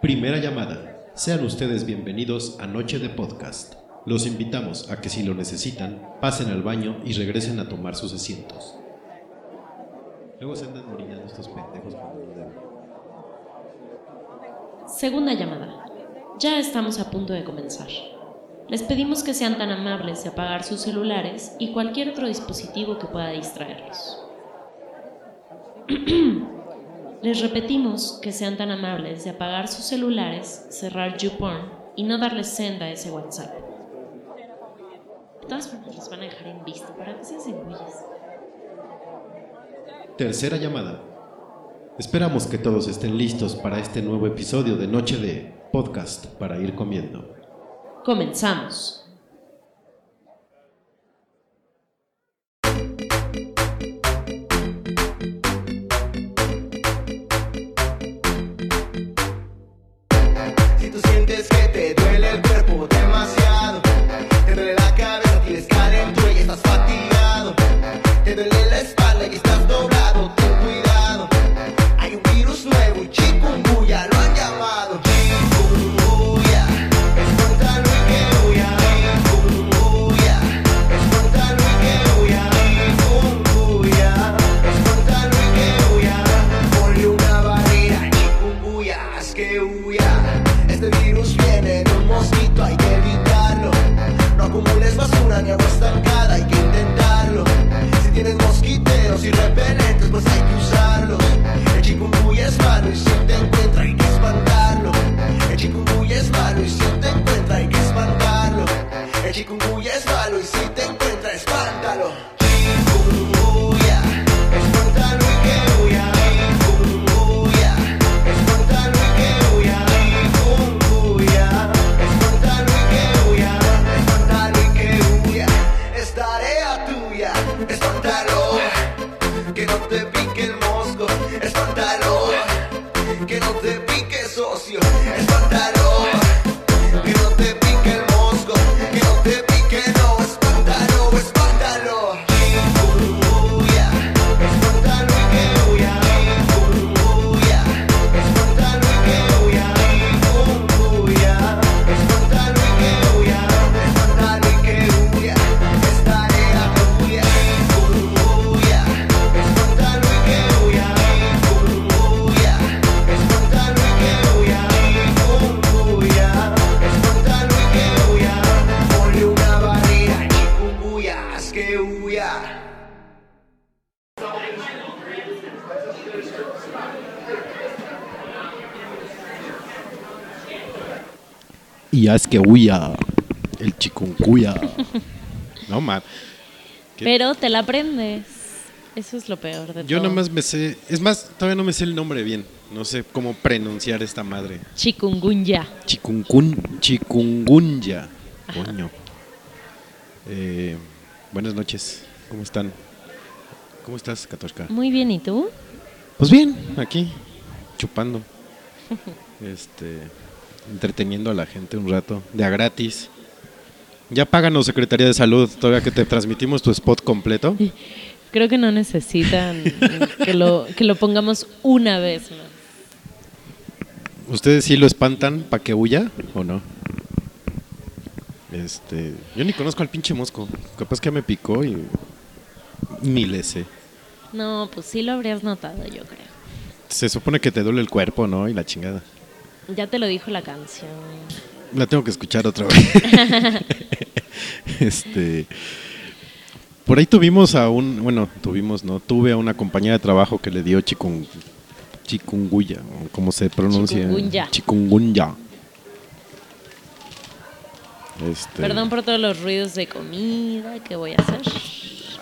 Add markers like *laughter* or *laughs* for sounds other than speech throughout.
Primera llamada. Sean ustedes bienvenidos a Noche de Podcast. Los invitamos a que si lo necesitan, pasen al baño y regresen a tomar sus asientos. Luego se andan orinando estos pendejos. Segunda llamada. Ya estamos a punto de comenzar. Les pedimos que sean tan amables de apagar sus celulares y cualquier otro dispositivo que pueda distraerlos. *clears throat* Les repetimos que sean tan amables de apagar sus celulares, cerrar YouPorn y no darles senda a ese WhatsApp. De todas formas, los van a dejar en visto para que se güeyes. Tercera llamada. Esperamos que todos estén listos para este nuevo episodio de Noche de Podcast para ir comiendo. Comenzamos. Espántalo. Haz que huya el chikungunya. No, man. ¿Qué? Pero te la aprendes. Eso es lo peor de Yo todo. nomás me sé. Es más, todavía no me sé el nombre bien. No sé cómo pronunciar esta madre. Chikungunya. Chikungun, chikungunya. Coño. Eh, buenas noches. ¿Cómo están? ¿Cómo estás, Katoshka? Muy bien, ¿y tú? Pues bien, aquí, chupando. *laughs* Este, entreteniendo a la gente un rato, de a gratis. Ya páganos, Secretaría de Salud, todavía que te transmitimos tu spot completo. Creo que no necesitan que lo, que lo pongamos una vez más. ¿Ustedes sí lo espantan para que huya o no? Este, yo ni conozco al pinche mosco. Capaz que me picó y ni le sé. No, pues sí lo habrías notado, yo creo. Se supone que te duele el cuerpo, ¿no? Y la chingada. Ya te lo dijo la canción. La tengo que escuchar otra vez. *laughs* este. Por ahí tuvimos a un. Bueno, tuvimos, ¿no? Tuve a una compañera de trabajo que le dio chikun, chikungunya, como se pronuncia. Chikungunya. Chikungunya. Este, Perdón por todos los ruidos de comida que voy a hacer.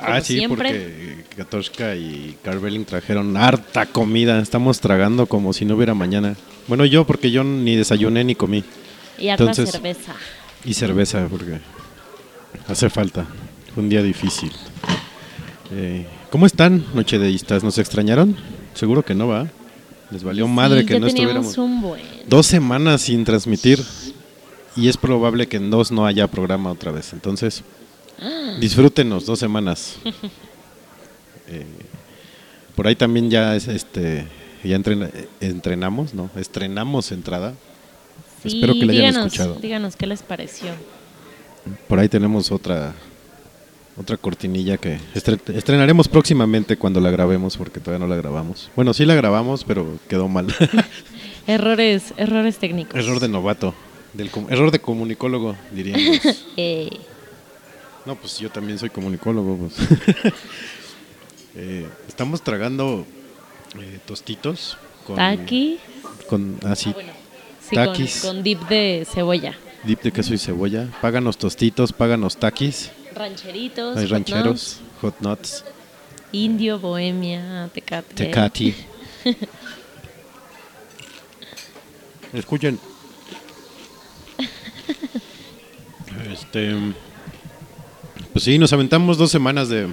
Ah, sí, siempre. porque Katoshka y Carveling trajeron harta comida. Estamos tragando como si no hubiera mañana. Bueno, yo, porque yo ni desayuné ni comí. Y harta Entonces- cerveza. Y cerveza, porque hace falta. Fue un día difícil. Eh, ¿Cómo están, nochedeístas? ¿Nos extrañaron? Seguro que no, va. Les valió madre Sí, que no estuviéramos. un buen. Dos semanas sin transmitir. Y es probable que en dos no haya programa otra vez. Entonces, disfrútenos dos semanas. *laughs* Eh, Por ahí también ya es este ya entren- entrenamos, ¿no? Estrenamos entrada. Sí, Espero que la hayan díganos, escuchado. díganos qué les pareció. Por ahí tenemos otra otra cortinilla que estre- estrenaremos próximamente cuando la grabemos porque todavía no la grabamos. Bueno, sí la grabamos, pero quedó mal. *laughs* Errores, errores técnicos. error de novato, del error de comunicólogo, diríamos. *laughs* Eh, No, pues yo también soy comunicólogo. pues. *laughs* Eh, estamos tragando eh, tostitos con, Taki. con así, Bueno, sí, con, dip de cebolla. dip de queso y cebolla. Páganos tostitos, páganos taquis. Rancheritos. Hay rancheros, hot nuts, nuts, Indio, bohemia, tecate. tecati. *laughs* Escuchen. Este, pues sí, nos aventamos dos semanas de,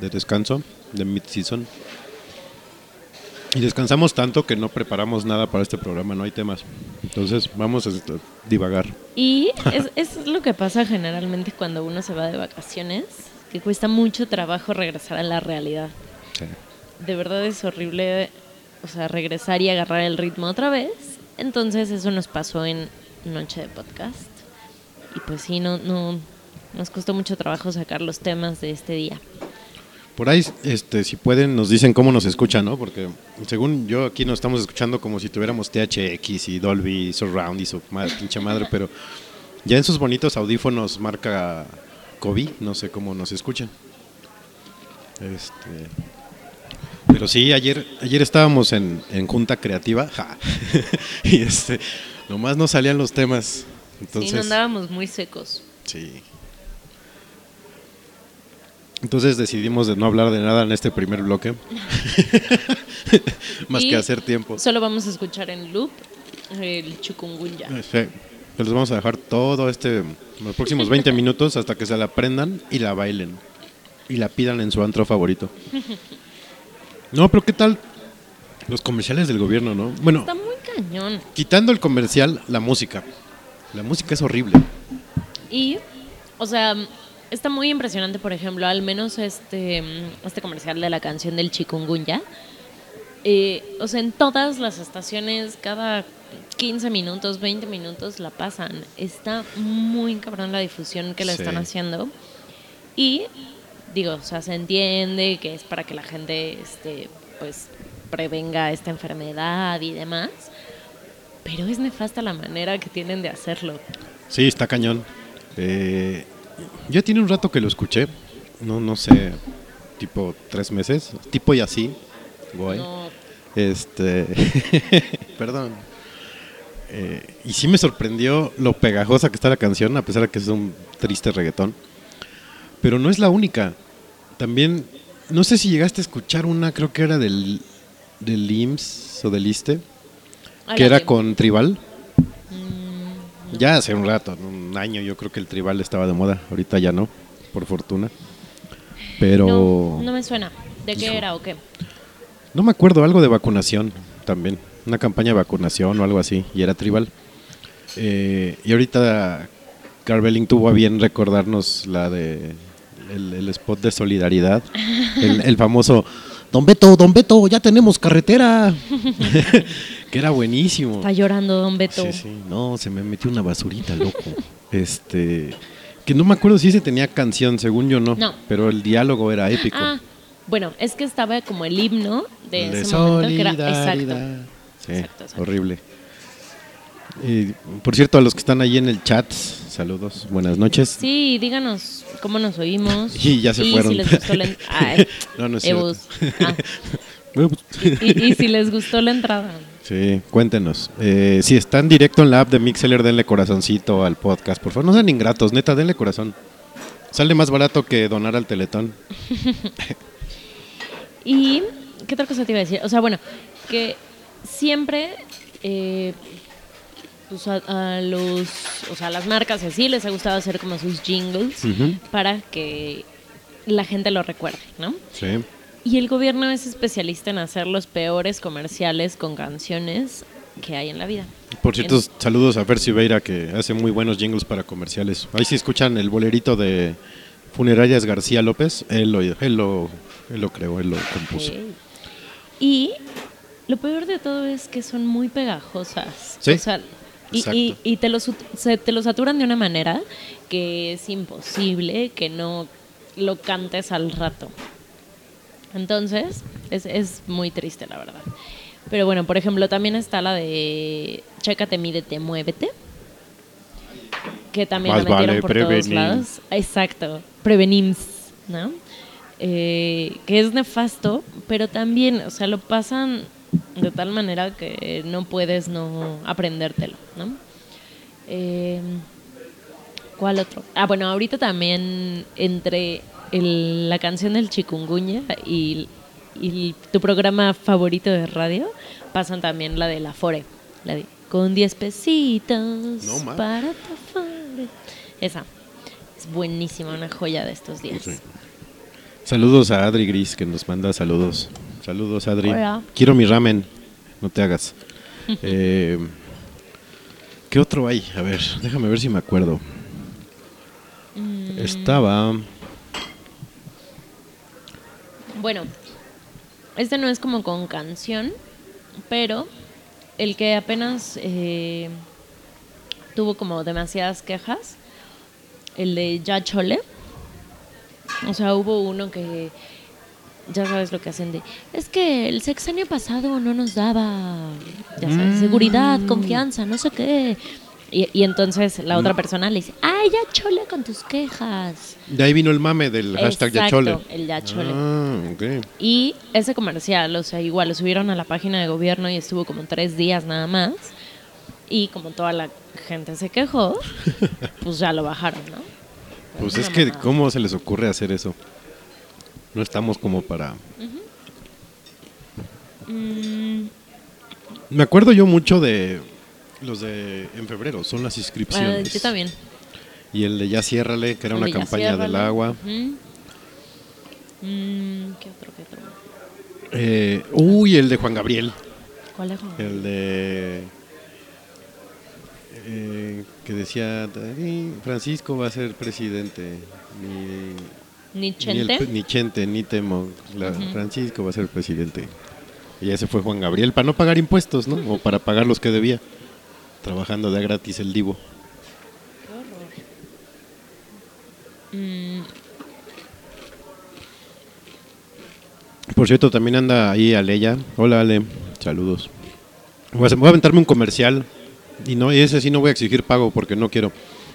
de descanso, de mid-season. Y descansamos tanto que no preparamos nada para este programa, no hay temas. Entonces vamos a divagar. Y es, es lo que pasa generalmente cuando uno se va de vacaciones, que cuesta mucho trabajo regresar a la realidad. De verdad es horrible, o sea, regresar y agarrar el ritmo otra vez. Entonces eso nos pasó en Noche de Podcast. Y pues sí, no, no, nos costó mucho trabajo sacar los temas de este día. Por ahí, este, si pueden, nos dicen cómo nos escuchan, ¿no? Porque según yo aquí nos estamos escuchando como si tuviéramos THX y Dolby Surround y su madre, pinche madre, pero ya en sus bonitos audífonos marca COVID, no sé cómo nos escuchan. Este, pero sí, ayer, ayer estábamos en, en junta creativa *laughs* ja, y este, nomás no salían los temas. Entonces, sí, no andábamos muy secos. Sí. Entonces decidimos de no hablar de nada en este primer bloque. *laughs* Más Y que hacer tiempo. Solo vamos a escuchar en loop el chukungunya. Sí. Les vamos a dejar todo este, los próximos 20 *laughs* minutos hasta que se la aprendan y la bailen. Y la pidan en su antro favorito. No, pero ¿qué tal los comerciales del gobierno, no? Bueno, Está muy cañón. quitando el comercial, la música. La música es horrible. Y, o sea, está muy impresionante, por ejemplo, al menos este, mm, este comercial de la canción del chikungunya. Eh, o sea, en todas las estaciones, cada 15 minutos, 20 minutos la pasan. Está muy cabrón la difusión que le Sí. están haciendo. Y, digo, o sea, se entiende que es para que la gente, este, pues, prevenga esta enfermedad y demás. Pero es nefasta la manera que tienen de hacerlo. Sí, está cañón. Eh, ya tiene un rato que lo escuché. No, no sé, tipo tres meses. Tipo y así. Guay. No, Este. *laughs* Perdón. Eh, y sí me sorprendió lo pegajosa que está la canción, a pesar de que es un triste reggaetón. Pero no es la única. También, no sé si llegaste a escuchar una, creo que era del, del IMSS o del ISTE, a que era con Tribal. Ya hace un rato, un año, yo creo que el tribal estaba de moda. Ahorita ya no, por fortuna. Pero No, no me suena. ¿De qué Hijo. era o qué? no me acuerdo, algo de vacunación también. Una campaña de vacunación o algo así, y era tribal. Eh, y ahorita Carveling tuvo a bien recordarnos la de el, el spot de solidaridad, el, el famoso Don Beto, Don Beto, ya tenemos carretera, *laughs* que era buenísimo. Está llorando Don Beto. Sí, sí, no, se me metió una basurita, loco. *laughs* este, que no me acuerdo si ese tenía canción, según yo no, No. pero el diálogo era épico. Ah, bueno, es que estaba como el himno de de ese momento que era exacto. Sí, Exacto, exacto. horrible. Y, por cierto, a los que están ahí en el chat, saludos, buenas noches. Sí, díganos cómo nos oímos. *laughs* Y ya se fueron. si les gustó la *laughs* Ay, No, no es. Ah, pues, y, y si les gustó la entrada. Sí, cuéntenos. Eh, si están directo en la app de Mixeler, denle corazoncito al podcast. Por favor, no sean ingratos, neta, denle corazón. Sale más barato que donar al Teletón. *laughs* Y, ¿qué otra cosa te iba a decir? O sea, bueno, que siempre, eh, pues a, a los, o sea, a las marcas así les ha gustado hacer como sus jingles para que la gente lo recuerde, ¿no? Sí. Y el gobierno es especialista en hacer los peores comerciales con canciones que hay en la vida. Por cierto, saludos a Fer que hace muy buenos jingles para comerciales. Ahí si escuchan el bolerito de Funerarias García López, él lo, él lo, él lo creó, él lo compuso. Y lo peor de todo es que son muy pegajosas. Sí, O sea, y, y- y te, los, se- te los saturan de una manera que es imposible que no lo cantes al rato. Entonces, es, es muy triste, la verdad. Pero bueno, por ejemplo, también está la de Chécate, mídete, muévete. Que también Más la metieron vale por todos lados. Exacto, prevenims, ¿no? Eh, que es nefasto, pero también, o sea, lo pasan de tal manera que no puedes no aprendértelo, ¿no? Eh, ¿Cuál otro? Ah, bueno, ahorita también entre el- la canción del chikungunya y, y tu programa favorito de radio, pasan también la de la Fore, la de con 10 pesitos No, para tu Afore. Esa es buenísima, una joya de estos días. Sí. Saludos a Adri Gris que nos manda saludos. Saludos Adri. Hola. Quiero mi ramen. No te hagas. *laughs* Eh, ¿Qué otro hay? A ver, déjame ver si me acuerdo. Mm. Estaba. Bueno, este no es como con canción, pero el que apenas eh, tuvo como demasiadas quejas, el de Ya Chole. O sea, hubo uno que ya sabes lo que hacen de es que el sexenio pasado no nos daba ya sabes, seguridad, confianza, no sé qué. Y, y entonces la otra persona le dice, ay, ya chole con tus quejas. De ahí vino el mame del hashtag Exacto, Yachole. el Ya Chole. Ah, ok. Y ese comercial, o sea, igual lo subieron a la página de gobierno y estuvo como tres días nada más. Y como toda la gente se quejó, *laughs* pues ya lo bajaron, ¿no? Pues es que, mamada. ¿cómo se les ocurre hacer eso? No estamos como para. Mm, Me acuerdo yo mucho de los de en febrero, son las ah, inscripciones. yo también. Y el de Ya Ciérrale, que era una campaña del agua. Mm, ¿Qué otro, qué otro? Eh, uy, el de Juan Gabriel. ¿Cuál es? El de. eh, que decía: "Ay, Francisco va a ser presidente. Ni, ¿Ni ni, el Chente? ni Chente, ni Temo. la- Francisco va a ser presidente. Y ese fue Juan Gabriel, para no pagar impuestos, ¿no? O para pagar los que debía. Trabajando de gratis el Divo. Mm, Por cierto, también anda ahí Aleya. Hola Ale, saludos. Voy a aventarme un comercial. Y no, ese sí no voy a exigir pago porque no quiero.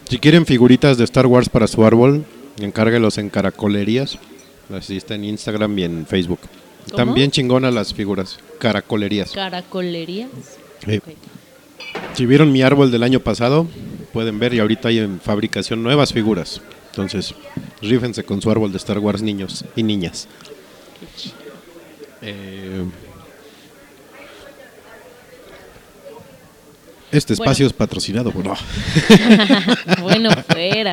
Si quieren figuritas de Star Wars para su árbol, encárguelos en caracolerías. Así está en Instagram y en Facebook. ¿Cómo? También chingonas las figuras. Caracolerías. ¿Caracolerías? Sí. Si vieron mi árbol del año pasado, pueden ver y ahorita hay en fabricación nuevas figuras. Entonces, rífense con su árbol de Star Wars niños y niñas. Eh, este espacio es patrocinado por... no. *laughs* bueno, fuera.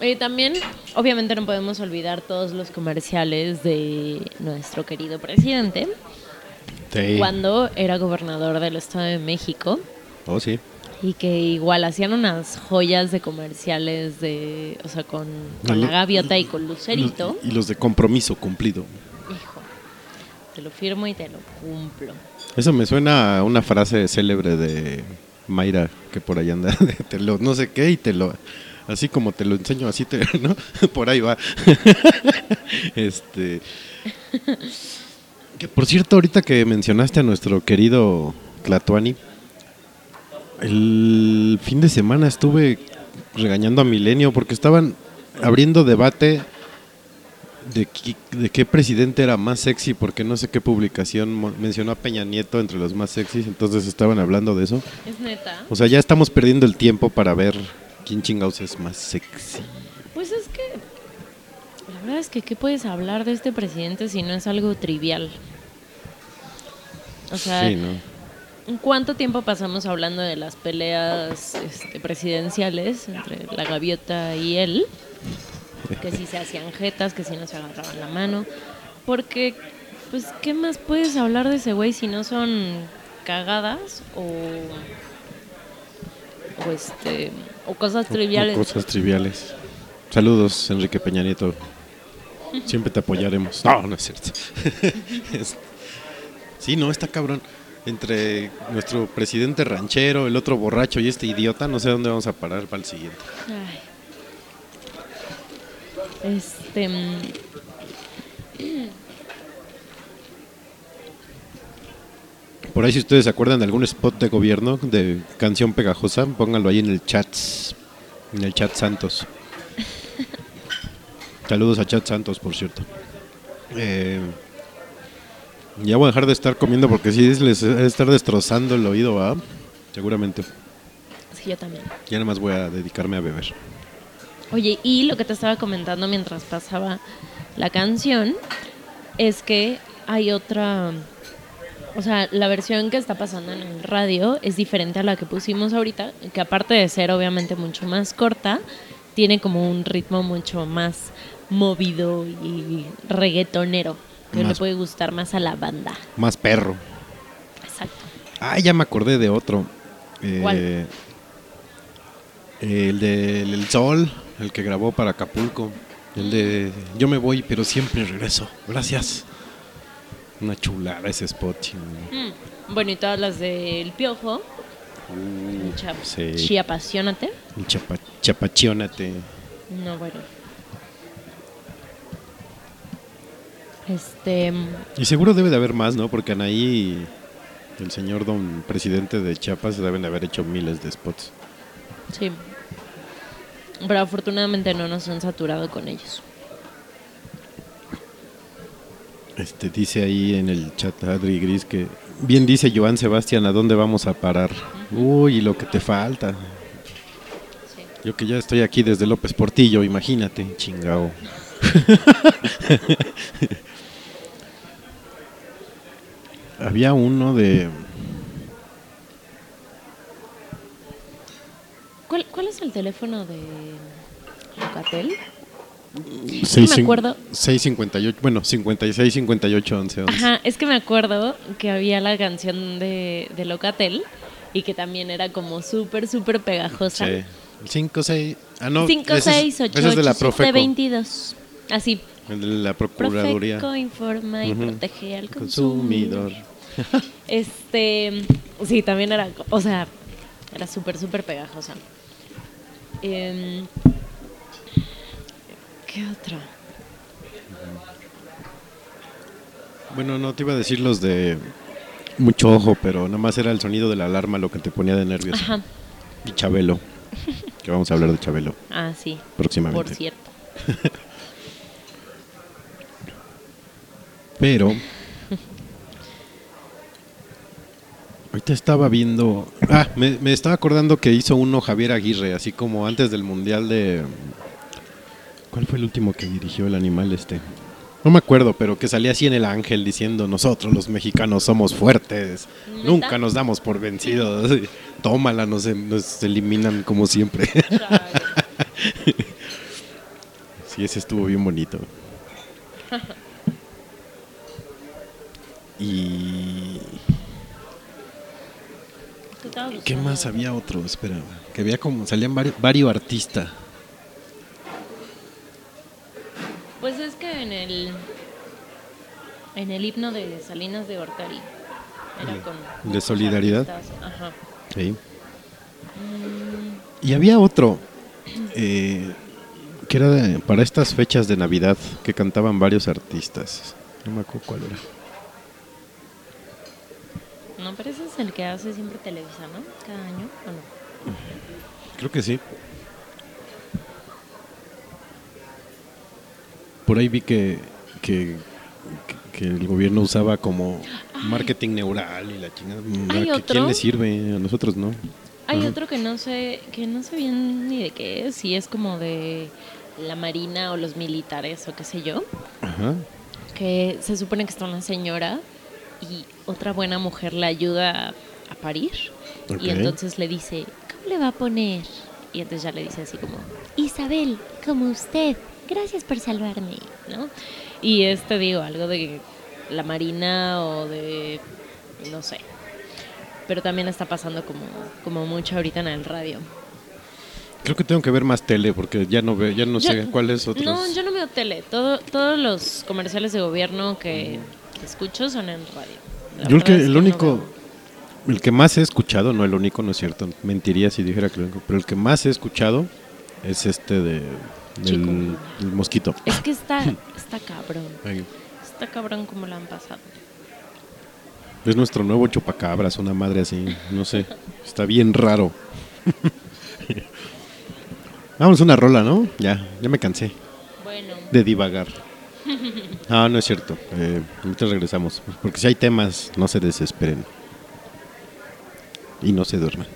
Y también, obviamente no podemos olvidar todos los comerciales de nuestro querido presidente Sí. cuando era gobernador del Estado de México Oh, sí. y que igual hacían unas joyas de comerciales de, o sea, con, con la gaviota y con Lucerito. Y los de compromiso cumplido. Hijo, te lo firmo y te lo cumplo. Eso me suena a una frase célebre de Mayra que por ahí anda. *laughs* de te lo no sé qué y te lo... Así como te lo enseño, así te... *laughs* ¿no? *laughs* Por ahí va. este... Que por cierto, ahorita que mencionaste a nuestro querido Tlatuani, el fin de semana estuve regañando a Milenio porque estaban abriendo debate de, qui- de qué presidente era más sexy, porque no sé qué publicación mencionó a Peña Nieto entre los más sexys, entonces estaban hablando de eso. Es neta. O sea, ya estamos perdiendo el tiempo para ver quién chingados es más sexy. Pues es que la verdad es que qué puedes hablar de este presidente si no es algo trivial. O sea, sí, ¿no? ¿cuánto tiempo pasamos hablando de las peleas este, presidenciales entre la gaviota y él? Que si se hacían jetas, que si no se agarraban la mano. Porque, pues, ¿qué más puedes hablar de ese güey si no son cagadas o, o este o cosas O- o triviales? cosas triviales. Saludos, Enrique Peña Nieto. Siempre te apoyaremos. No, no es cierto. *laughs* Sí, no, está cabrón. Entre nuestro presidente ranchero, el otro borracho y este idiota, no sé dónde vamos a parar para el siguiente. Ay. Este. mm, Por ahí, si ustedes se acuerdan de algún spot de gobierno de canción pegajosa, pónganlo ahí en el chat. En el chat Santos. *laughs* Saludos a Chat Santos, por cierto. Eh, ya voy a dejar de estar comiendo porque sí les estar destrozando el oído, ¿va? Seguramente. Sí, yo también. Ya nada más voy a dedicarme a beber. Oye, y lo que te estaba comentando mientras pasaba la canción es que hay otra. O sea, la versión que está pasando en el radio es diferente a la que pusimos ahorita, que aparte de ser obviamente mucho más corta, tiene como un ritmo mucho más movido y reggaetonero, que le Más- puede gustar más a la banda. Más perro. Exacto. Ah, ya me acordé de otro. Eh, ¿Cuál? El de El Sol, el que grabó para Acapulco. El de Yo me voy, pero siempre regreso. Gracias. Una chulada ese spot. Mm, Bueno, y todas las del Piojo. Cha- Uh, sí. Chiapasionate. Chapa, chapachiónate. No, bueno. Este. Y seguro debe de haber más, ¿no? Porque Anaí el señor don presidente de Chiapas deben de haber hecho miles de spots. Sí. Pero afortunadamente no nos han saturado con ellos. Este dice ahí en el chat Adri Gris que bien dice Joan Sebastián, ¿a dónde vamos a parar? Uy, lo que te falta. Sí. Yo que ya estoy aquí desde López Portillo, imagínate, chingao. *laughs* Había uno de ¿Cuál, cuál es el teléfono de Locatel? seis me acuerdo. 658, bueno, 56 58 11 11. Ajá, es que me acuerdo que había la canción de, de Locatel y que también era como súper, súper pegajosa. Sí. 5 6 Ah, no, 5, ese es- 6, 8, ese es de la 8, 7, Profeco, 22. Así. el de la Procuraduría Profeco informa y protege al consumidor. consumidor. *laughs* Este, sí, también era, o sea, era súper, súper pegajosa. Em, ¿Qué otra? Bueno, no te iba a decir los de mucho ojo, pero nada más era el sonido de la alarma lo que te ponía de nervios. Ajá. Y Chabelo, que vamos a hablar de Chabelo *laughs* Ah, sí. próximamente. Por cierto. *laughs* Pero ahorita estaba viendo, ah, me, me estaba acordando que hizo uno Javier Aguirre, así como antes del mundial de, ¿cuál fue el último que dirigió el animal este? No me acuerdo, pero que salía así en el ángel diciendo nosotros los mexicanos somos fuertes, nunca nos damos por vencidos, tómala, nos, nos eliminan como siempre. Sí, ese estuvo bien bonito. *laughs* Y ¿Qué más había otro? Espera, que había como salían varios, varios artistas. Pues es que en el en el himno de Salinas de Gortari era con ¿De solidaridad? Ajá. Sí. Y había otro eh, que era de- para estas fechas de Navidad que cantaban varios artistas. No me acuerdo cuál era. No, pero ese es el que hace siempre Televisa, ¿no? Cada año, ¿o no? Creo que sí. Por ahí vi que, que, que el gobierno usaba como marketing neural y la chingada. ¿Hay ¿A otro? quién le sirve? A nosotros no. Hay Ajá. otro que no sé, que no sé bien ni de qué es, si es como de la marina o los militares o qué sé yo, Ajá. que se supone que está una señora y otra buena mujer le ayuda a, parir Ok. y entonces le dice, ¿cómo le va a poner? Y entonces ya le dice así como, Isabel, como usted, gracias por salvarme, ¿no? Y este digo, algo de la marina o de, no sé, pero también está pasando como, como mucho ahorita en el radio. Creo que tengo que ver más tele porque ya no veo, ya no sé Yo- cuáles otros. No, yo no veo tele. Todo, todos los comerciales de gobierno que, que escucho son en radio. Yo el, que, el único, el que más he escuchado, no el único, no es cierto, mentiría si dijera que el único, pero el que más he escuchado es este de del, mosquito. Es que está, *laughs* está cabrón. Está cabrón como lo han pasado. Es nuestro nuevo chupacabras, una madre así, no sé, está bien raro. *laughs* Vamos a una rola, ¿no? Ya, ya me cansé Bueno, de divagar. *laughs* Ah, no es cierto. Eh, ahorita regresamos. Porque si hay temas, no se desesperen. Y no se duerman.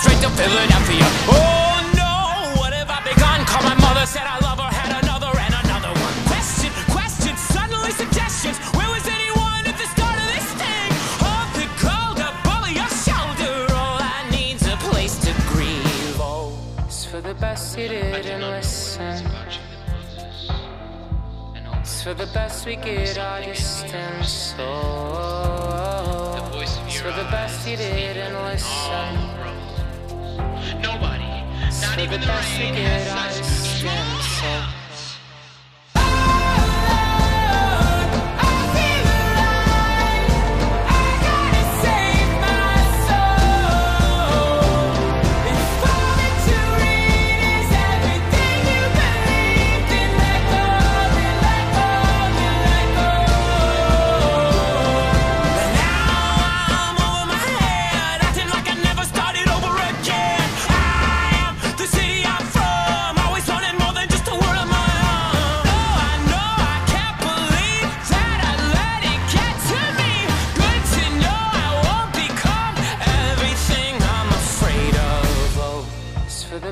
Straight to Philadelphia. Oh no, what have I begun? Called my mother, said I love her, best you didn't listen. It's for the best we get our distance. Oh, it's for the best you didn't listen. Nobody, not even the the best we rain, has such distance.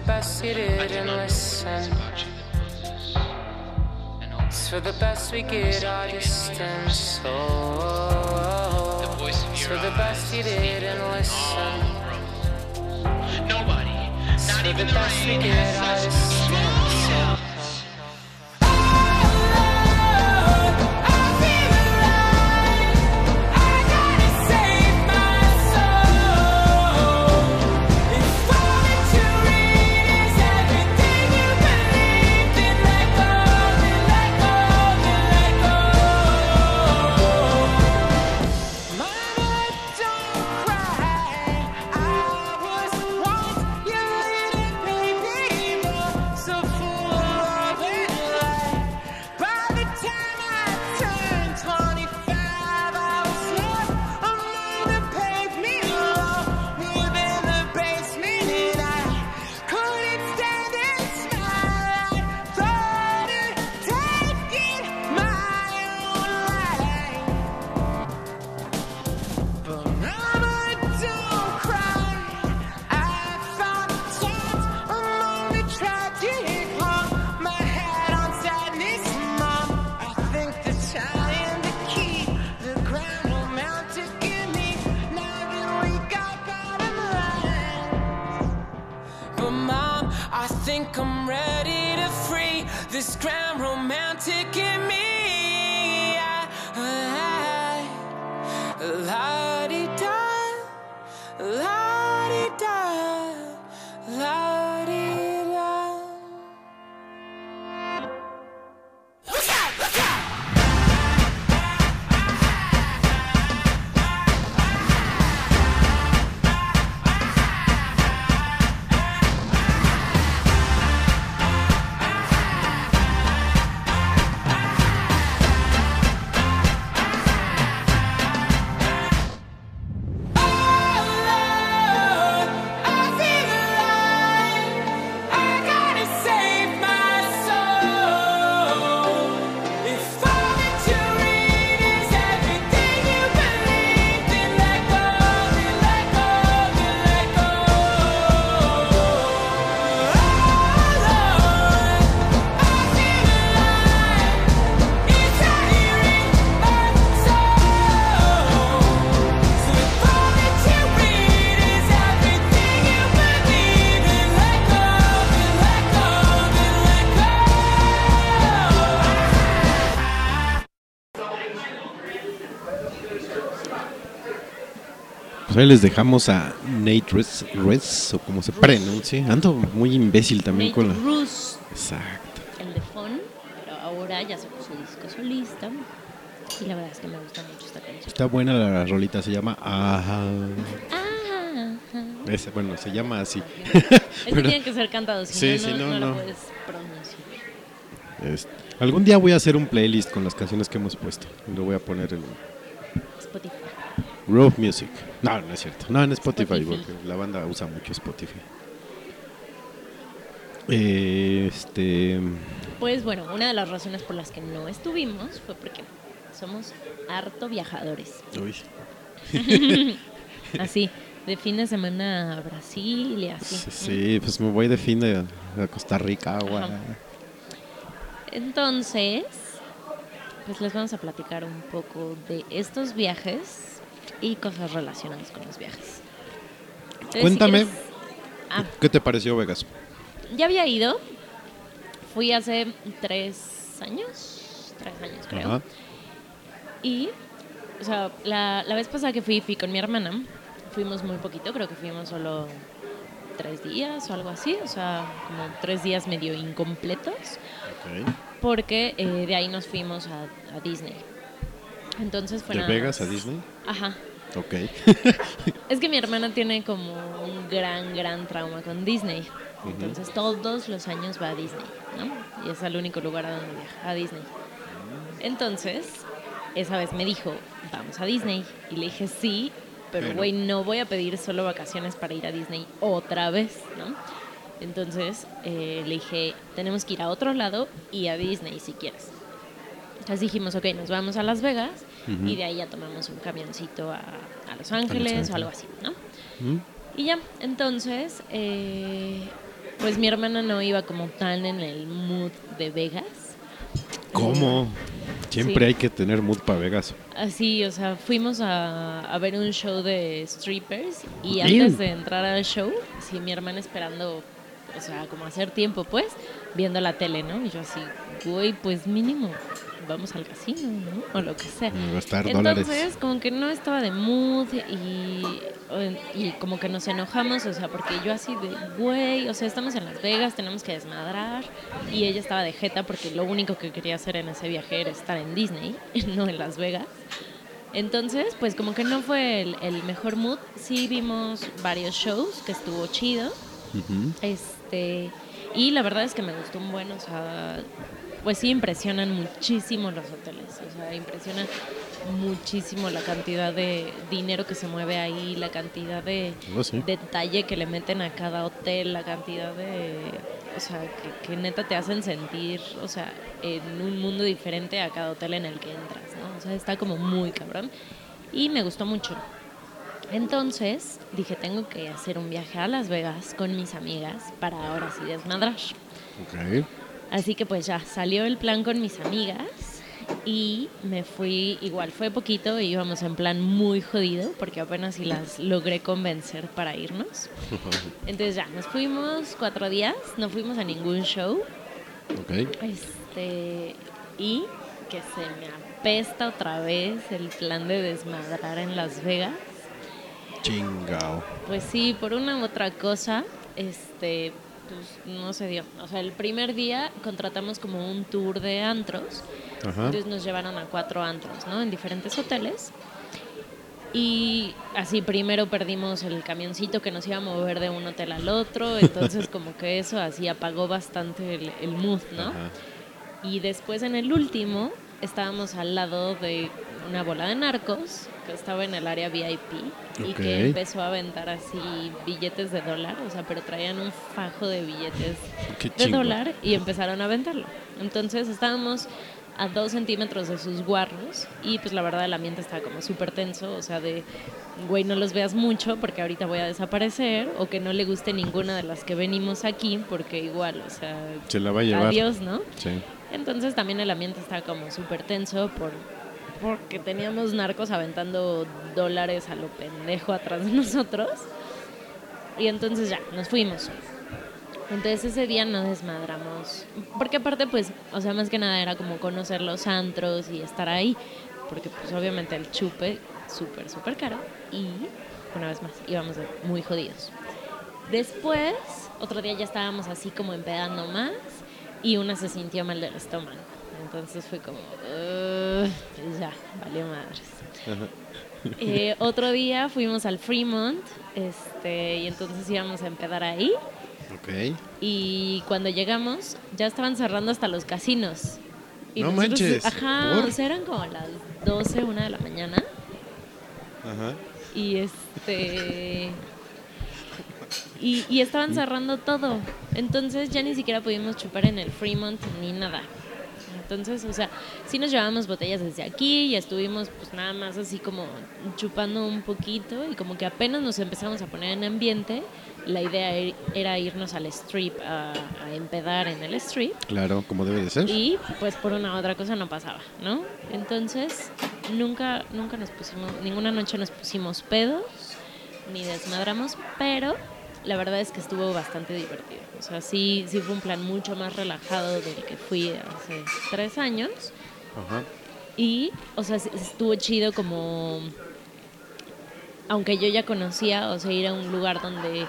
The best you didn't listen. It's for the best we get our distance. Oh, it's for the best you didn't listen. Nobody, not even the the best we rain, has such ahí les dejamos a Nate Rez, Rez, o como se pronuncie. Ando muy imbécil también Nate con la. Russ, Exacto. el de Fon, pero ahora ya sacó su disco solista. Y la verdad es que me gusta mucho esta canción. Está buena la rolita, se llama Ajá. Ah, ajá. Ese, bueno, se llama así. Es que *laughs* Pero- tiene que ser cantado, si Sí, no, sí, no, no, no lo puedes pronunciar. Es- algún día voy a hacer un playlist con las canciones que hemos puesto. Lo voy a poner en. Rough Music. No, no es cierto. No, en Spotify, Spotify. porque la banda usa mucho Spotify. Eh, este. Pues bueno, una de las razones por las que no estuvimos fue porque somos harto viajadores. Uy. *laughs* Así, de fin de semana a Brasil y así. Sí, sí, pues me voy de fin de a Costa Rica, agua. Entonces, pues les vamos a platicar un poco de estos viajes y cosas relacionadas con los viajes. Entonces, si Cuéntame. quieres- Ah, ¿Qué te pareció Vegas? ya había ido. Fui hace tres años. Tres años, creo. Ajá. Y, o sea, la, la vez pasada que fui, fui con mi hermana. Fuimos muy poquito, creo que fuimos solo tres días o algo así. O sea, como tres días medio incompletos. Ok. Porque eh, de ahí nos fuimos a, a Disney. Entonces fue ¿De Vegas a Disney? Ajá. Ok. *laughs* Es que mi hermana tiene como un gran, gran trauma con Disney. Entonces todos los años va a Disney, ¿no? Y es el único lugar a donde viaja, a Disney. Entonces, esa vez me dijo, vamos a Disney. Y le dije, sí, pero güey, no voy a pedir solo vacaciones para ir a Disney otra vez, ¿no? Entonces eh, le dije, tenemos que ir a otro lado y a Disney si quieres. Entonces dijimos, ok, nos vamos a Las Vegas Y de ahí ya tomamos un camioncito a, a Los Ángeles o algo así, ¿no? Y ya, entonces, eh, pues mi hermana no iba como tan en el mood de Vegas. ¿Cómo? Siempre Sí. hay que tener mood para Vegas. Así, o sea, fuimos a, a ver un show de strippers y antes de entrar al show, sí, mi hermana esperando, o sea, como hacer tiempo, pues, viendo la tele, ¿no? Y yo así, güey, pues mínimo, vamos al casino, ¿no? O lo que sea. Mm, Gastar Entonces, dólares. como que no estaba de mood y, y como que nos enojamos, o sea, porque yo así de, güey, o sea, estamos en Las Vegas, tenemos que desmadrar. Y ella estaba de jeta porque lo único que quería hacer en ese viaje era estar en Disney, *laughs* no en Las Vegas. Entonces, pues como que no fue el, el mejor mood. Sí vimos varios shows, que estuvo chido. Este, y la verdad es que me gustó un buen, o sea, pues sí impresionan muchísimo los hoteles, o sea, impresiona muchísimo la cantidad de dinero que se mueve ahí, la cantidad de Oh, sí. detalle que le meten a cada hotel, la cantidad de, o sea, que, que neta te hacen sentir, o sea, en un mundo diferente a cada hotel en el que entras, ¿no? O sea, está como muy cabrón y me gustó mucho. Entonces dije, tengo que hacer un viaje a Las Vegas con mis amigas para ahora sí desmadrar. Ok. Así que pues ya salió el plan con mis amigas y me fui, igual fue poquito, íbamos en plan muy jodido porque apenas si las logré convencer para irnos. *laughs* Entonces ya, nos fuimos cuatro días, no fuimos a ningún show ok. este y que se me apesta otra vez el plan de desmadrar en Las Vegas. Chingao. Pues sí, por una u otra cosa, este, pues no se dio. O sea, el primer día contratamos como un tour de antros. Ajá. Entonces nos llevaron a cuatro antros, ¿no? En diferentes hoteles. Y así primero perdimos el camioncito que nos iba a mover de un hotel al otro. Entonces *laughs* como que eso así apagó bastante el, el mood, ¿no? Ajá. Y después en el último estábamos al lado de una bola de narcos que estaba en el área VIP y que empezó a aventar así billetes de dólar, o sea, pero traían un fajo de billetes de dólar y empezaron a aventarlo. Entonces estábamos a dos centímetros de sus guarros y pues la verdad el ambiente estaba como súper tenso, o sea, de, güey, no los veas mucho porque ahorita voy a desaparecer o que no le guste ninguna de las que venimos aquí porque igual, o sea, Se la va a llevar. adiós, ¿no? Sí. Entonces también el ambiente estaba como súper tenso por, porque teníamos narcos aventando dólares a lo pendejo atrás de *laughs* nosotros. Y entonces ya, nos fuimos. Entonces ese día no desmadramos. Porque aparte, pues, o sea, más que nada era como conocer los antros y estar ahí. porque pues obviamente el chupe súper, súper caro y una vez más íbamos muy jodidos. Después, otro día ya estábamos así como empedando más y una se sintió mal del estómago. Entonces fue como, "Ugh, pues ya, valió madres. Eh, otro día fuimos al Fremont este, y entonces íbamos a empedar ahí. Ok. Y cuando llegamos, ya estaban cerrando hasta los casinos. Y No nosotros- manches, Ajá, o sea, eran como las 12, una de la mañana. Ajá. Y este. Y, y estaban cerrando todo. Entonces ya ni siquiera pudimos chupar en el Fremont ni nada. Entonces, o sea, sí nos llevábamos botellas desde aquí y estuvimos pues nada más así como chupando un poquito y como que apenas nos empezamos a poner en ambiente, la idea er- era irnos al strip a, a empedar en el strip Claro, como debe de ser. y pues por una u otra cosa no pasaba, ¿no? Entonces, nunca, nunca nos pusimos, ninguna noche nos pusimos pedos, ni desmadramos, pero la verdad es que estuvo bastante divertido. O sea, sí, sí fue un plan mucho más relajado del que fui hace tres años. Ajá. Y, o sea, sí- estuvo chido como, aunque yo ya conocía, o sea, ir a un lugar donde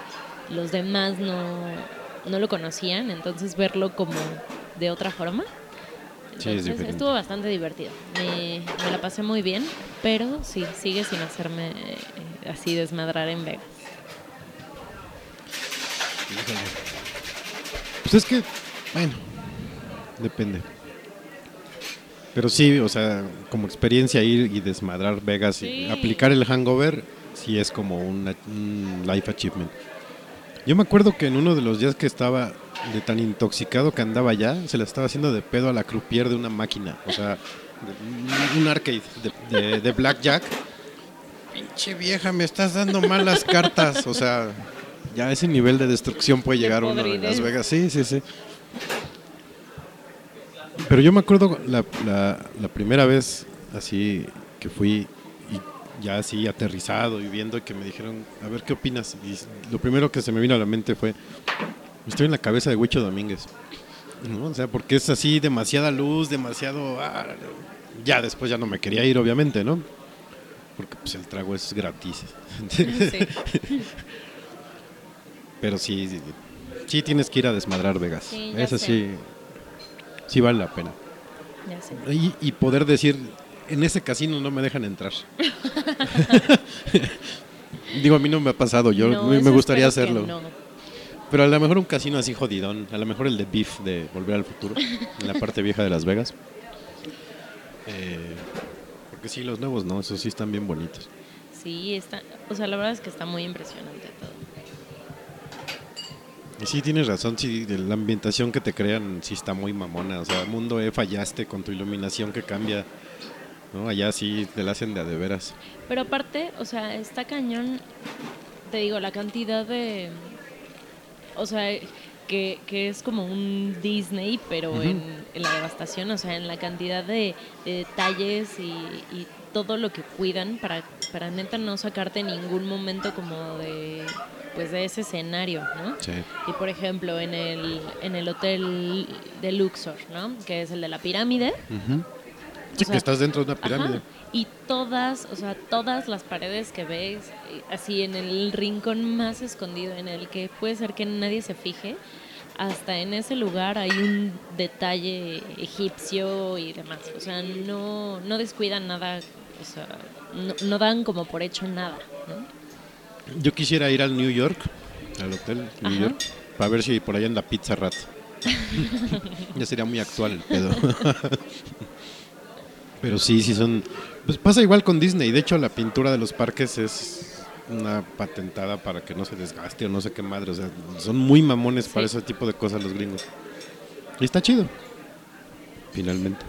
los demás no, no lo conocían, entonces verlo como de otra forma. Sí, es Entonces, diferente. estuvo bastante divertido. Me, me la pasé muy bien, pero sí, sigue sin hacerme eh, así desmadrar en Vegas. Pues es que, bueno, depende. Pero sí, o sea, como experiencia ir y desmadrar Vegas Sí. y aplicar el hangover, sí es como un life achievement. Yo me acuerdo que en uno de los días que estaba de tan intoxicado que andaba ya, se le estaba haciendo de pedo a la croupier de una máquina, o sea, de- un- un arcade de, de, de blackjack. Pinche vieja, me estás dando malas cartas, o sea, ya a ese nivel de destrucción puede De llegar uno en. Las Vegas. Sí, sí, sí. Pero yo me acuerdo la, la- la primera vez así que fui y ya así aterrizado y viendo que me dijeron, a ver qué opinas. Y lo primero que se me vino a la mente fue, estoy en la cabeza de Huicho Domínguez. ¿no? O sea, porque es así demasiada luz, demasiado... ah, ya después ya no me quería ir, obviamente, ¿no? Porque pues el trago es gratis. Sí. *laughs* Pero sí, sí, tienes que ir a desmadrar Vegas. Sí, Eso sé. sí, sí vale la pena. Ya sé. Y, y poder decir, en ese casino no me dejan entrar. *laughs* Digo, a mí no me ha pasado, yo No, me, gustaría hacerlo. no. Pero a lo mejor un casino así jodidón, a lo mejor el de Beef de Volver al Futuro, en la parte vieja de Las Vegas. Eh, porque sí, los nuevos no, esos sí están bien bonitos. Sí, está, o sea, la verdad es que está muy impresionante todo. Y sí, tienes razón, sí, de la ambientación que te crean sí está muy mamona. O sea, mundo E fallaste con tu iluminación que cambia. ¿no? Allá sí te la hacen de a de veras. Pero aparte, o sea, está cañón, te digo, la cantidad de... O sea, que, que es como un Disney, pero en, en la devastación, o sea, en la cantidad de, de detalles y, y todo lo que cuidan para, para neta no sacarte ningún momento como de pues de ese escenario, ¿no? Sí. Y por ejemplo, en el, en el hotel de Luxor, ¿no? Que es el de la pirámide. Sí, sea, que estás dentro de una Ajá, pirámide. Y todas, o sea, todas las paredes que ves, eh, así en el rincón más escondido, en el que puede ser que nadie se fije, hasta en ese lugar hay un detalle egipcio y demás. O sea, no, no descuidan nada, o sea, no, no dan como por hecho nada, ¿no? Yo quisiera ir al New York, al hotel New Ajá. York, para ver si por allá anda Pizza Rat. *laughs* ya sería muy actual el pedo. Pero sí, sí son... Pues pasa igual con Disney. De hecho, la pintura de los parques es una patentada para que no se desgaste o no sé qué madre. O sea, son muy mamones para ese tipo de cosas los gringos. Y está chido. Finalmente.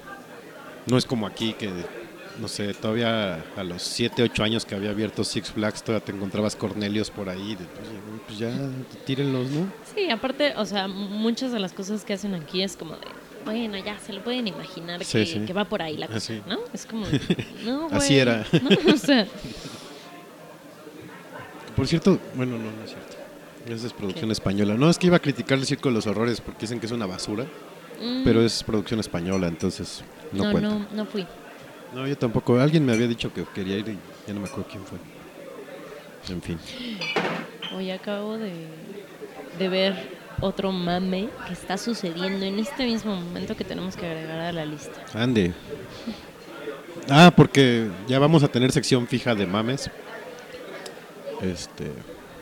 No es como aquí que, no sé, todavía a los 7, 8 años que había abierto Six Flags, todavía te encontrabas Cornelios por ahí. de, "Oye, pues ya, tírenlos, ¿no? Sí, aparte, o sea, muchas de las cosas que hacen aquí es como de, bueno, ya se lo pueden imaginar Sí, que, sí. que va por ahí la Ah, cosa, sí. ¿no? Es como, *laughs* no, Así era. *laughs* ¿no? O sea, *laughs* Por cierto, bueno, no, no es cierto. Esa es producción ¿Qué? española. No, es que iba a criticar el Circo de los Horrores porque dicen que es una basura, mm, pero es producción española, entonces no, no, cuenta. no, no fui. No, yo tampoco. Alguien me había dicho que quería ir y ya no me acuerdo quién fue. En fin. Hoy acabo de, de ver otro mame que está sucediendo en este mismo momento que tenemos que agregar a la lista. Ande. Ah, porque ya vamos a tener sección fija de mames. Este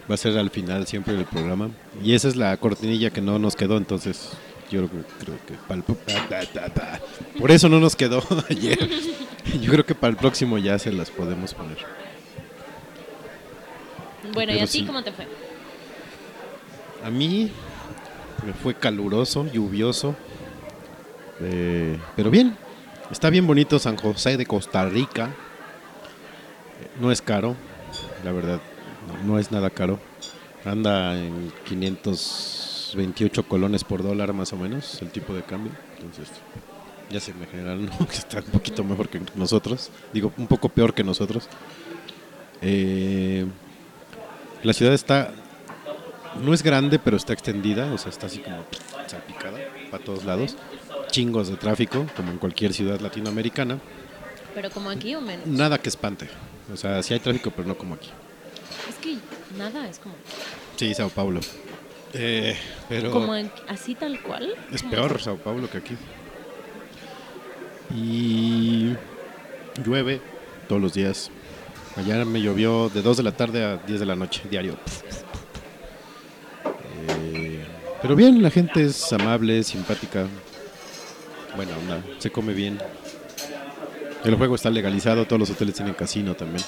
va a ser al final siempre del programa. Y esa es la cortinilla que no nos quedó, entonces yo creo, que para el, por eso no nos quedó *laughs* ayer. Yo creo que para el próximo ya se las podemos poner. Bueno, ¿y Pero a ti sí. cómo te fue? A mí me fue caluroso, lluvioso. eh, pero bien, está bien bonito San José de Costa Rica. Eh, No es caro, la verdad, no, es nada caro. Anda en 528 colones por dólar más o menos, el tipo de cambio. Entonces, ya se me general, ¿no? *laughs* que está un poquito mejor que nosotros. Digo, un poco peor que nosotros. Eh, la ciudad está no es grande, pero está extendida, o sea, está así como salpicada para todos lados. Chingos de tráfico, como en cualquier ciudad latinoamericana. ¿Pero como aquí o menos? Nada que espante. O sea, sí hay tráfico, pero no como aquí. Es que nada, es como, Sí, Sao Paulo. Eh, pero como en- así tal cual. es peor Sao Paulo que aquí. Y llueve todos los días. Ayer me llovió de 2 de la tarde a 10 de la noche, diario. Eh, pero bien, la gente es amable, simpática. Buena onda, se come bien. El juego está legalizado, todos los hoteles tienen casino también.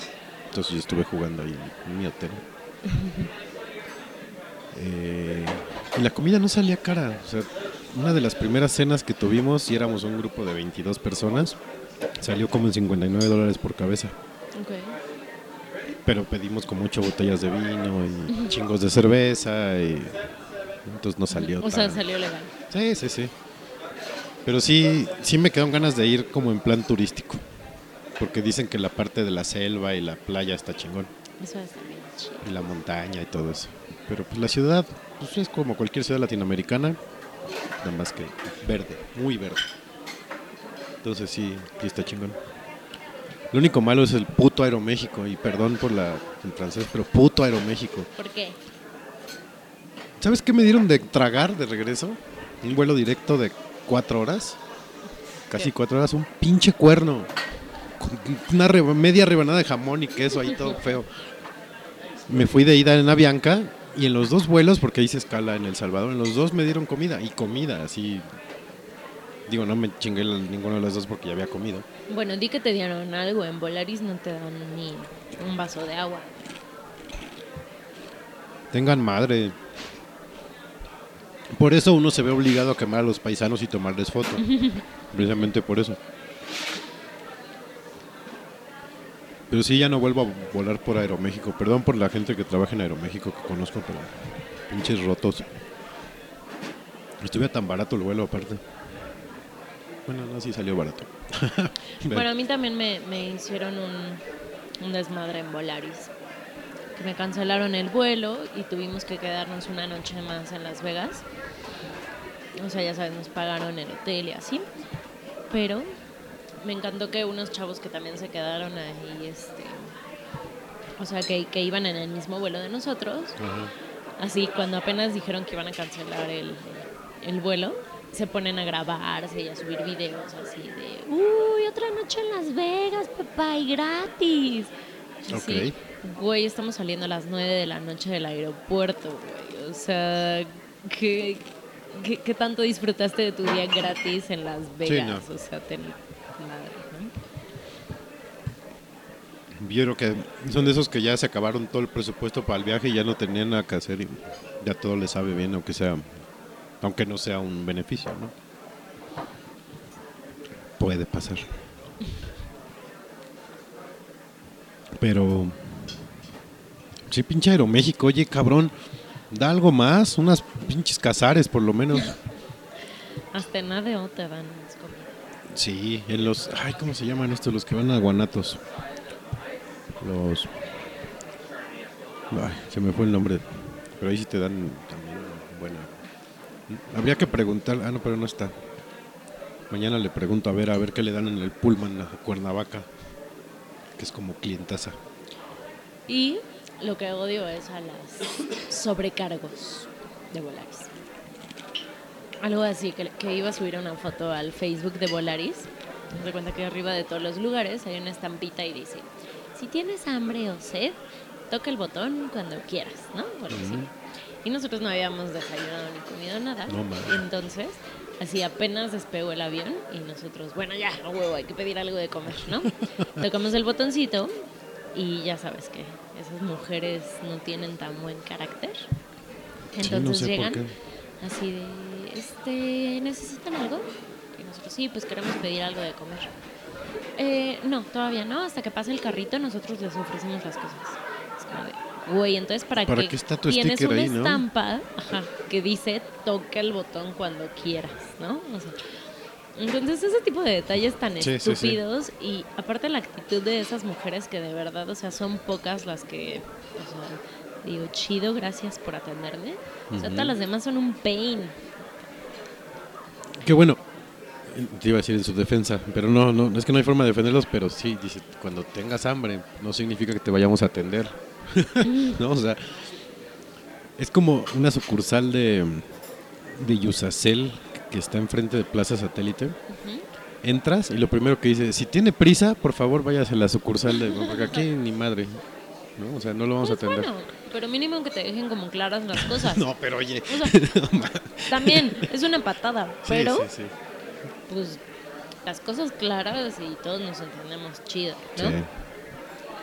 Entonces yo estuve jugando ahí en mi hotel. *laughs* Eh, y la comida no salía cara. O sea, una de las primeras cenas que tuvimos, y éramos un grupo de 22 personas, salió como en 59 dólares por cabeza. Ok. Pero pedimos como ocho botellas de vino y *laughs* chingos de cerveza y entonces no salió O sea, salió legal. Sí, sí, sí. Pero sí, sí me quedan ganas de ir como en plan turístico. Porque dicen que la parte de la selva y la playa está chingón. Eso está bien chido. Y la montaña y todo eso. Pero pues la ciudad pues, es como cualquier ciudad latinoamericana. Nada más que verde, muy verde. Entonces sí, sí está chingón. Lo único malo es el puto Aeroméxico. Y perdón por la, el francés, pero puto Aeroméxico. ¿Por qué? ¿Sabes qué me dieron de tragar de regreso? Un vuelo directo de cuatro horas. Casi ¿Qué? cuatro horas. Un pinche cuerno. Una reba- media rebanada de jamón y queso ahí todo feo. Me fui de ida en Avianca y en los dos vuelos, porque hice escala en El Salvador, en los dos me dieron comida. Y comida, así. Digo, no me chingué ninguno de los dos porque ya había comido. Bueno, di que te dieron algo. En Volaris no te dan ni un vaso de agua. Tengan madre. Por eso uno se ve obligado a quemar a los paisanos y tomarles foto. *laughs* Precisamente por eso. Pero sí, ya no vuelvo a volar por Aeroméxico. Perdón por la gente que trabaja en Aeroméxico que conozco, pero pinches rotos. Estuve tan barato el vuelo aparte. Bueno, no, sí salió barato. *laughs* Bueno, a mí también me, me hicieron un, un desmadre en Volaris. Que me cancelaron el vuelo y tuvimos que quedarnos una noche más en Las Vegas. O sea, ya sabes, nos pagaron el hotel y así. Pero me encantó que unos chavos que también se quedaron ahí, este, o sea, que, que iban en el mismo vuelo de nosotros, Ajá. así cuando apenas dijeron que iban a cancelar el, el vuelo, se ponen a grabarse y a subir videos así de, uy, otra noche en Las Vegas, papá, y gratis. Así, güey, estamos saliendo a las 9 de la noche del aeropuerto, güey. O sea, ¿qué, qué, qué tanto disfrutaste de tu día gratis en Las Vegas? no. O sea, ten madre, ¿no? Vieron que son de esos que ya se acabaron todo el presupuesto para el viaje y ya no tenían nada que hacer y ya todo les sabe bien, aunque sea, aunque no sea un beneficio, ¿no? Puede pasar. Pero sí, pinche Aeroméxico, oye, cabrón, da algo más, unas pinches cazares por lo menos. Hasta en ADO te dan. Sí, en los. Ay, ¿cómo se llaman estos? Los que van a Guanatos. Los. Ay, se me fue el nombre. Pero ahí sí te dan también buena. Habría que preguntar. Ah, no, pero no está. Mañana le pregunto a ver a ver qué le dan en el Pullman a Cuernavaca, que es como clientaza. Y lo que odio es a las sobrecargos de Volaris. Algo así, que, que iba a subir una foto al Facebook de Volaris. Me cuenta que arriba de todos los lugares hay una estampita y dice, si tienes hambre o sed, toca el botón cuando quieras, ¿no? Algo así. Y nosotros no habíamos desayunado ni comido nada. No, y entonces, así apenas despegó el avión y nosotros, bueno, ya, a huevo, hay que pedir algo de comer, ¿no? *laughs* Tocamos el botoncito y ya sabes que esas mujeres no tienen tan buen carácter. Sí, Entonces no sé llegan así de, este, ¿necesitan algo? Y nosotros, sí, pues queremos pedir algo de comer. Eh, no, todavía no, hasta que pase el carrito nosotros les ofrecemos las cosas. Es como de, güey, entonces para, ¿Para qué qué está tu tienes sticker una ahí, no? estampa ajá, que dice toca el botón cuando quieras, ¿no? O sea, entonces ese tipo de detalles tan Sí, sí, sí. estúpidos y aparte la actitud de esas mujeres que de verdad, o sea, son pocas las que, o sea, digo, chido, gracias por atenderme. O sea, todas las demás son un pain. Qué bueno. Te iba a decir en su defensa, pero no, no, es que no hay forma de defenderlos, pero sí, dice, cuando tengas hambre, no significa que te vayamos a atender. *laughs* ¿No? O sea, es como una sucursal de, de Yusacel que está enfrente de Plaza Satélite. Entras y lo primero que dice, si tiene prisa, por favor váyase a la sucursal de... Porque aquí ni madre. ¿no? O sea, no lo vamos a Pues atender. bueno, pero mínimo que te dejen como claras las cosas. *laughs* No, pero oye. O sea, *laughs* también es una patada, pero sí, sí. pues las cosas claras y todos nos entendemos chido, ¿no? Sí.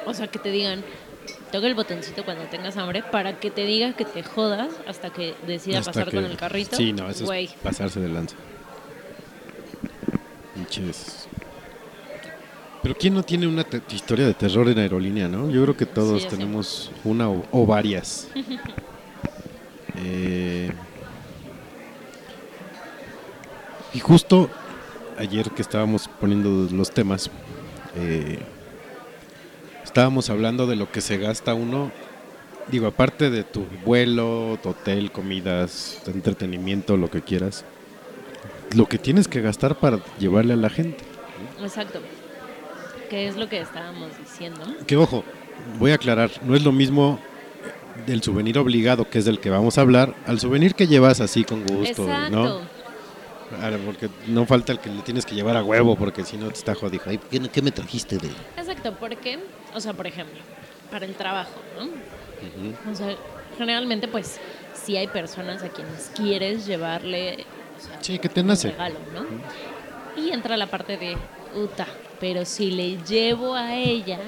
O sea, que te digan, toca el botoncito cuando tengas hambre para que te diga que te jodas hasta que decida Hasta pasar que- con el carrito. Sí, no, eso es pasarse de lanza. Pinches. Pero ¿quién no tiene una historia de terror en aerolínea, no? Yo creo que todos Sí, tenemos una o, o varias. *laughs* Eh, y justo ayer que estábamos poniendo los temas, eh, estábamos hablando de lo que se gasta uno Digo, aparte de tu vuelo, tu hotel, comidas, entretenimiento, lo que quieras, lo que tienes que gastar para llevarle a la gente. exacto. Que es lo que estábamos diciendo. Que ojo, voy a aclarar, no es lo mismo del souvenir obligado, que es del que vamos a hablar, al souvenir que llevas así con gusto, Exacto. ¿no? Porque no falta el que le tienes que llevar a huevo, porque si no te está jodido. Ay, ¿qué, qué me trajiste de...? Exacto, porque, o sea, por ejemplo, para el trabajo, ¿no? O sea, generalmente, pues, sí hay personas a quienes quieres llevarle o sea, Sí, que te un nace. regalo, ¿no? Y entra la parte de, uta, pero si le llevo a ella,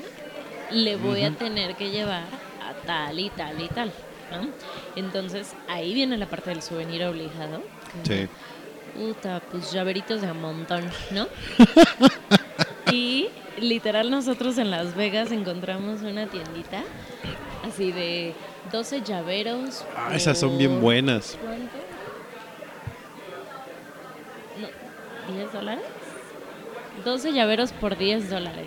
le voy a tener que llevar a tal y tal y tal, ¿no? Entonces, ahí viene la parte del souvenir obligado. Sí. Puta, pues llaveritos de a montón, ¿no? *laughs* y literal nosotros en Las Vegas encontramos una tiendita así de 12 llaveros. Ah, esas son bien buenas. ¿Cuánto? No, ¿10 dólares? 12 llaveros por 10 dólares.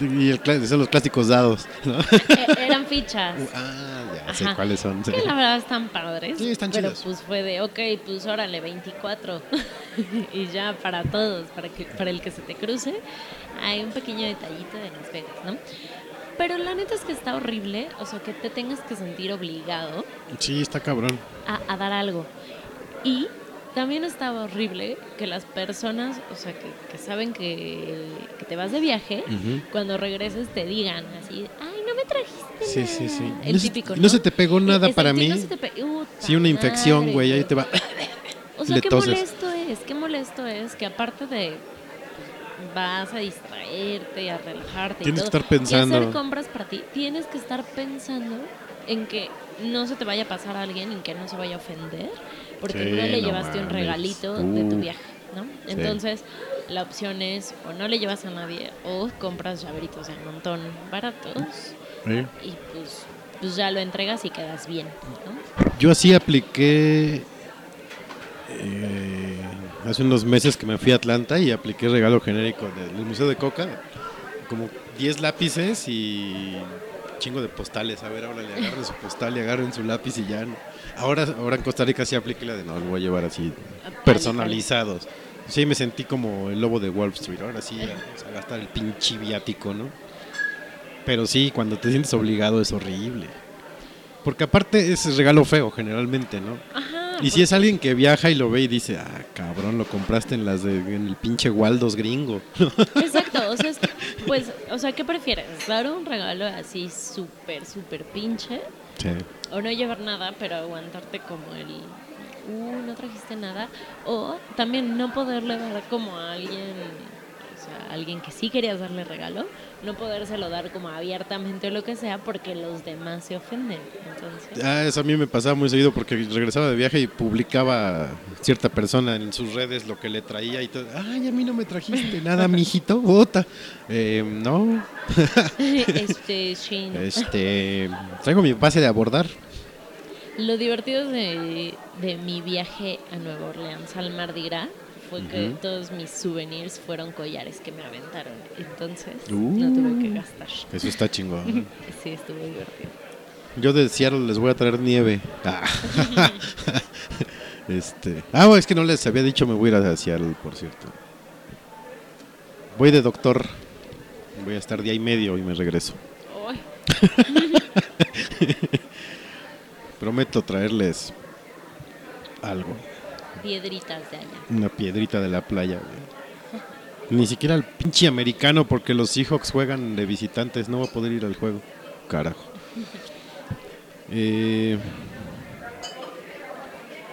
Y el son los clásicos dados, ¿no? *laughs* E- eran fichas. Ah, ya sé cuáles son. sí. Que la verdad están padres. Sí, están pero chidos. pues fue de, ok, pues órale, 24. *laughs* y ya para todos, para, que, para el que se te cruce, hay un pequeño detallito de Las Vegas, ¿no? Pero la neta es que está horrible, o sea, que te tengas que sentir obligado Sí, está cabrón. a, a dar algo. Y también estaba horrible que las personas, o sea, que, que saben que, que te vas de viaje, cuando regreses te digan así, ay, no me trajiste Sí, nada. sí, sí. El No se- típico, no se te pegó nada Exacto, para y mí. no se te pe- Uta Sí, una infección, güey, ahí te va. *laughs* O sea, qué molesto es, qué molesto es que aparte de pues, vas a distraerte, a relajarte y Tienes que todo, estar pensando. y hacer compras para ti, tienes que estar pensando en que no se te vaya a pasar a alguien y que no se vaya a ofender porque Sí, no le no llevaste un regalito de tu viaje, ¿no? Sí. Entonces, la opción es o no le llevas a nadie o compras llaveritos de montón baratos y pues, pues ya lo entregas y quedas bien, ¿no? Yo así apliqué eh, hace unos meses que me fui a Atlanta y apliqué regalo genérico del Museo de Coca, como 10 lápices y chingo de postales. A ver, ahora le agarren su postal y agarren su lápiz y ya. no. Ahora, ahora en Costa Rica sí apliqué la de no, lo voy a llevar así personalizados. Sí, me sentí como el lobo de Wall Street. Ahora sí, a, *laughs* a gastar el pinche viático, ¿no? Pero sí, cuando te sientes obligado es horrible. Porque aparte es regalo feo, generalmente, ¿no? Ajá. Y si es alguien que viaja y lo ve y dice, ah, cabrón, lo compraste en las de, en el pinche Waldos gringo. *laughs* Exacto, o sea, es que, pues, o sea, ¿qué prefieres? ¿Dar un regalo así súper, súper pinche? Sí. O no llevar nada, pero aguantarte como el, uh, no trajiste nada. O también no poderle dar como a alguien, a alguien que sí querías darle regalo, no podérselo dar como abiertamente o lo que sea porque los demás se ofenden. Entonces, Ah, eso a mí me pasaba muy seguido porque regresaba de viaje y publicaba cierta persona en sus redes lo que le traía y todo. Ay, a mí no me trajiste nada, *laughs* mijito, bota. Eh, no, *laughs* este, Shin. este, traigo mi base de abordar. Lo divertido de, de mi viaje a Nueva Orleans al Mardi Gras fue que todos mis souvenirs fueron collares que me aventaron. Entonces, Uh. no tuve que gastar. Eso está chingón. *laughs* Sí, estuvo divertido. Yo de Seattle les voy a traer nieve. Ah. *laughs* este, ah, es que no les había dicho me voy a ir a Seattle, por cierto. Voy de doctor. Voy a estar día y medio y me regreso. *laughs* Prometo traerles algo. Piedritas de allá. Una piedrita de la playa, güey. Ni siquiera el pinche americano, porque los Seahawks juegan de visitantes. No va a poder ir al juego. Carajo. Eh,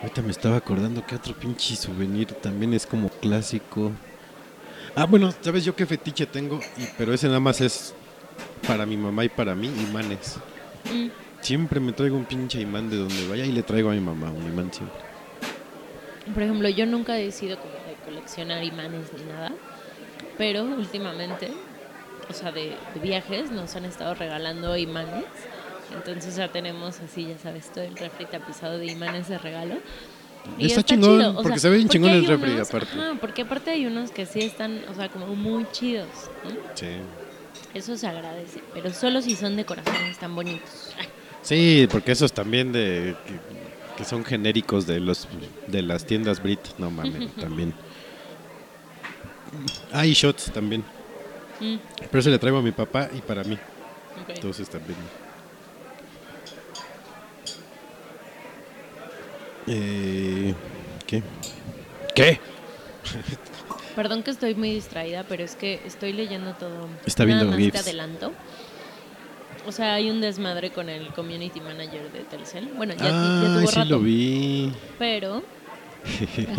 ahorita me estaba acordando que otro pinche souvenir también es como clásico. Ah, bueno, ¿sabes yo qué fetiche tengo? Y- pero ese nada más es para mi mamá y para mí, imanes. Mm. Siempre me traigo un pinche imán de donde vaya y le traigo a mi mamá un imán siempre. Por ejemplo, yo nunca he sido como de coleccionar imanes ni nada, pero últimamente, o sea, de, de viajes nos han estado regalando imanes. Entonces ya tenemos así, ya sabes, todo el refri tapizado de imanes de regalo. Está chingón, chido, o porque se ve bien porque chingón el refri, unos- aparte. Ajá, porque aparte hay unos que sí están, o sea, como muy chidos. ¿no? Sí. Eso se agradece, pero solo si son de corazones tan bonitos. Sí, porque esos también de que, son genéricos de los de las tiendas Brit, no mames, *laughs* también. Ah, y shots también. Mm, Pero se le traigo a mi papá y para mí. ok. Entonces también. Eh, ¿Qué? ¿Qué? Perdón que estoy muy distraída, pero es que estoy leyendo todo. Está Nada viendo más te GIFs. adelanto. O sea, hay un desmadre con el community manager de Telcel. Bueno, ya, ya Ah, tuvo sí rato. lo vi. Pero,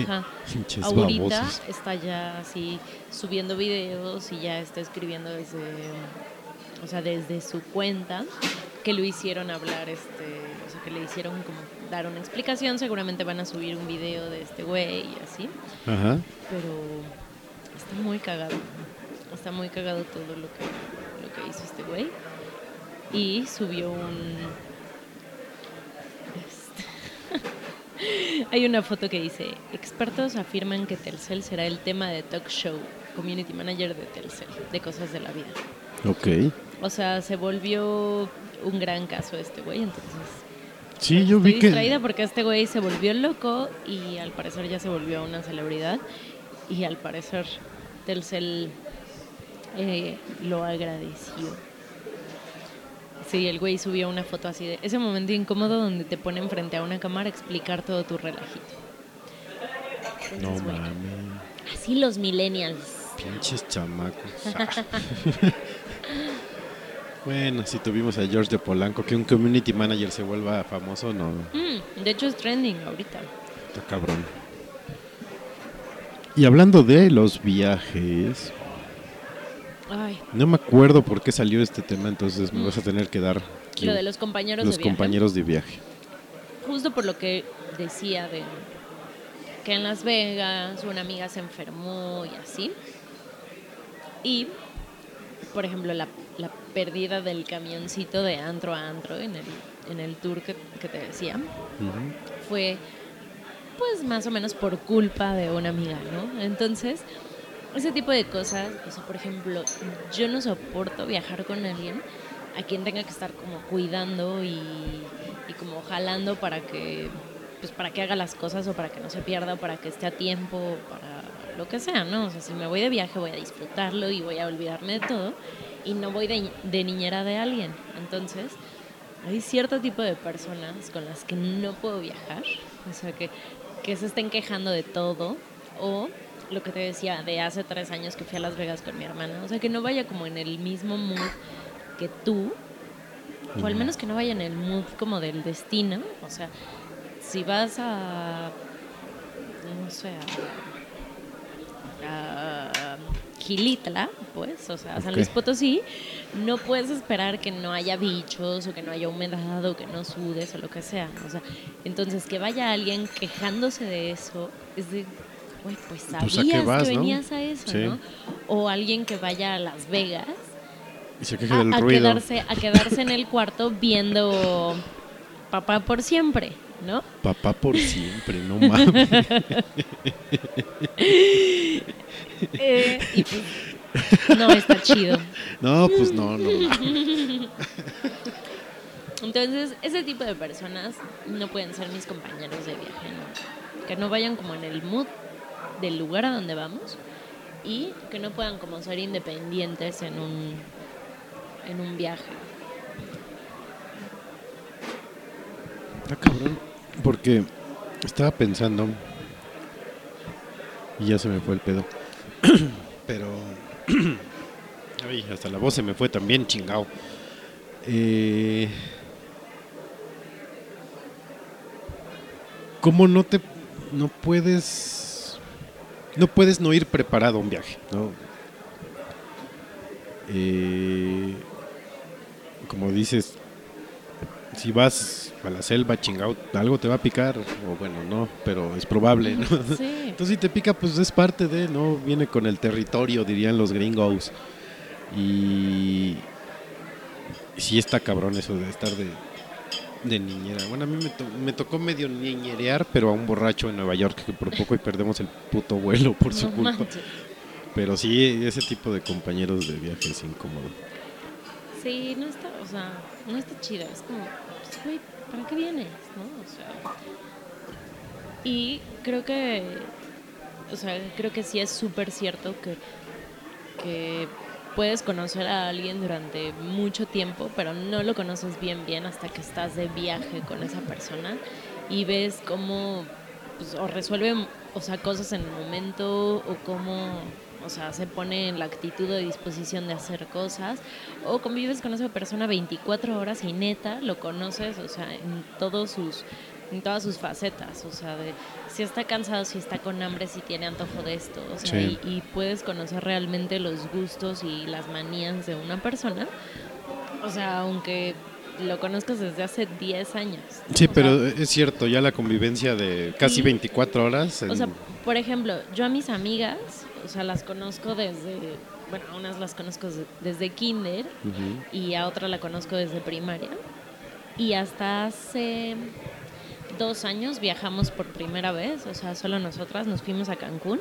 ajá, *laughs* ahorita babosos. está ya así subiendo videos y ya está escribiendo desde, o sea, desde su cuenta que lo hicieron hablar, este, o sea, que le hicieron como dar una explicación. Seguramente van a subir un video de este güey y así. Ajá. pero está muy cagado. Está muy cagado todo lo que, lo que hizo este güey. Y subió un... este, *laughs* Hay una foto que dice, expertos afirman que Telcel será el tema de talk show, community manager de Telcel, de cosas de la vida. Ok. O sea, se volvió un gran caso este güey, entonces... Sí, yo Estoy vi que. distraída porque este güey se volvió loco y al parecer ya se volvió una celebridad y al parecer Telcel eh, lo agradeció. Sí, el güey subió una foto así de ese momento incómodo donde te ponen frente a una cámara a explicar todo tu relajito. No bueno, mames. así los millennials. Pinches chamacos. *laughs* *laughs* bueno, si tuvimos a George de Polanco, que un community manager se vuelva famoso, no. Mm, de hecho es trending ahorita. Está cabrón. Y hablando de los viajes, Ay, no me acuerdo por qué salió este tema, entonces me vas a tener que dar lo de los compañeros los de viaje. compañeros de viaje. justo por lo que decía de que en Las Vegas una amiga se enfermó y así. Y, por ejemplo, la, la pérdida del camioncito de antro a antro en el, en el tour que, que te decía fue pues más o menos por culpa de una amiga, ¿no? Entonces, ese tipo de cosas, o sea, por ejemplo, yo no soporto viajar con alguien a quien tenga que estar como cuidando y, como jalando para que pues para que haga las cosas o para que no se pierda o para que esté a tiempo o para lo que sea, ¿no? O sea, si me voy de viaje voy a disfrutarlo y voy a olvidarme de todo y no voy de, de niñera de alguien. Entonces, hay cierto tipo de personas con las que no puedo viajar, o sea, que, que se estén quejando de todo o lo que te decía de hace tres años que fui a Las Vegas con mi hermana, o sea, que no vaya como en el mismo mood que tú, o al menos que no vaya en el mood como del destino, o sea, si vas a, no sé, a, a Gilitla, pues, o sea, a San. Luis Potosí, no puedes esperar que no haya bichos o que no haya humedad o que no sudes o lo que sea. O sea, entonces que vaya alguien quejándose de eso es de, güey, pues sabías ¿a qué vas, que no? venías a eso, Sí. ¿no? O alguien que vaya a Las Vegas Y se queja a, del a ruido. quedarse, a quedarse en el cuarto viendo Papá por siempre, ¿no? Papá por siempre, no mames. *laughs* Eh, y pues, no está chido. No, pues no, no. Entonces, ese tipo de personas no pueden ser mis compañeros de viaje, ¿no? Que no vayan como en el mood del lugar a donde vamos y que no puedan como ser independientes en un, en un viaje. Está cabrón. Porque estaba pensando. Y ya se me fue el pedo. *coughs* Pero. *coughs* Hasta la voz se me fue también, chingao. Eh, ¿Cómo no te. No puedes. No puedes no ir preparado a un viaje, ¿no? Eh, como dices, si vas a la selva, chingado, algo te va a picar, o bueno, no, pero es probable, ¿no? Sí. Entonces si te pica, pues es parte de, ¿no? Viene con el territorio, dirían los gringos. Y, y sí está cabrón eso de estar de, de niñera. Bueno, a mí me, to- me tocó medio niñerear, pero a un borracho en Nueva York, que por poco y perdemos el puto vuelo por su No culpa. manches. Pero sí, ese tipo de compañeros de viaje es incómodo. Sí, no está, o sea, no está chido. Es como, pues, güey, ¿para qué vienes? ¿No? O sea. Y creo que, o sea, creo que sí es súper cierto que, que puedes conocer a alguien durante mucho tiempo, pero no lo conoces bien, bien hasta que estás de viaje con esa persona y ves cómo, pues, o resuelve, o sea, cosas en el momento o cómo, o sea, se pone en la actitud de disposición de hacer cosas o convives con esa persona 24 horas y neta lo conoces, o sea, en todos sus en todas sus facetas, o sea, de si está cansado, si está con hambre, si tiene antojo de esto, o sea, Sí. y, y puedes conocer realmente los gustos y las manías de una persona, o sea, aunque lo conozcas desde hace 10 años. Sí, O pero sea, es cierto, ya la convivencia de casi Sí. 24 horas. en- O sea, por ejemplo, yo a mis amigas, o sea, las conozco desde, bueno, a unas las conozco de- desde kinder y a otra la conozco desde primaria. Y hasta hace dos años viajamos por primera vez, o sea, solo nosotras nos fuimos a Cancún.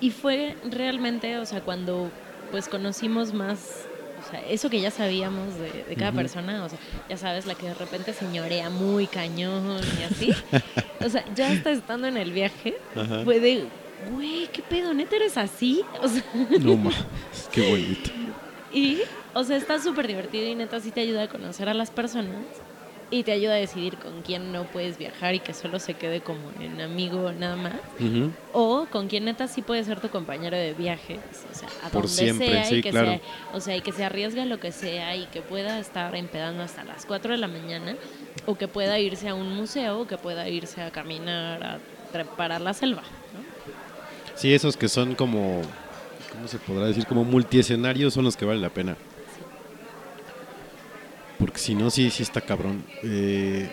Y fue realmente, o sea, cuando pues conocimos más, o sea, eso que ya sabíamos de, de cada persona, o sea, ya sabes, la que de repente señorea muy cañón y así. *laughs* o sea, ya hasta estando en el viaje, Ajá. fue de, güey, ¿qué pedo? ¿Neta eres así? O sea, No ma, qué bonito. *laughs* y, o sea, está súper divertido y neta sí te ayuda a conocer a las personas y te ayuda a decidir con quién no puedes viajar y que solo se quede como en amigo nada más. O con quien neta sí puede ser tu compañero de viajes, o sea, a Por donde siempre, sea sí, y que claro. sea, o sea, y que se arriesgue a lo que sea y que pueda estar empedando hasta las 4 de la mañana o que pueda irse a un museo o que pueda irse a caminar a trepar a la selva, ¿no? Sí, esos que son como, ¿cómo se podrá decir? Como multiescenarios son los que valen la pena. Porque si no, sí, sí está cabrón. Eh,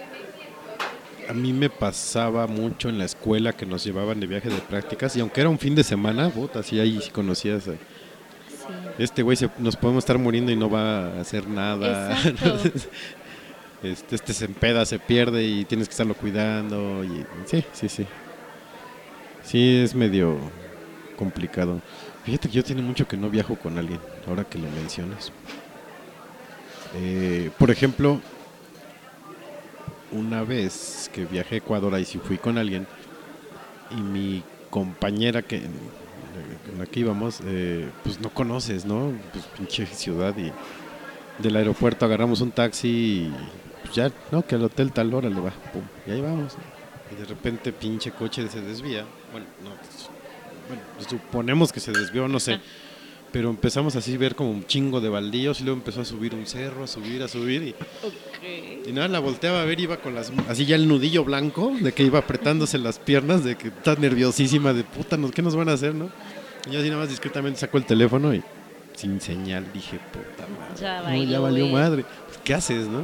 a mí me pasaba mucho en la escuela que nos llevaban de viaje de prácticas y aunque era un fin de semana, puta, sí ahí sí conocías. Sí. Este güey se- nos podemos estar muriendo y no va a hacer nada. *laughs* Este, este se empeda, se pierde y tienes que estarlo cuidando. Y, sí, sí, sí. Sí, es medio complicado. Fíjate que yo tiene mucho que no viajo con alguien, ahora que lo mencionas. Eh, por ejemplo, una vez que viajé a Ecuador, ahí sí fui con alguien, y mi compañera que con la que íbamos, eh, pues no conoces, ¿no? Pues pinche ciudad y del aeropuerto agarramos un taxi y pues ya, ¿no? Que al hotel tal hora le va, pum, y ahí vamos. Y de repente pinche coche se desvía. Bueno, no, pues, bueno, suponemos que se desvió, no sé. Pero empezamos así a ver como un chingo de baldíos y luego empezó a subir un cerro, a subir, a subir y, y nada, la volteaba a ver, iba con las así ya el nudillo blanco, de que iba apretándose las piernas, de que está nerviosísima, de puta, ¿nos- ¿qué nos van a hacer, no? Y yo así nada más discretamente sacó el teléfono y sin señal dije, puta madre. Ya no, ya valió madre. Pues, ¿Qué haces, no?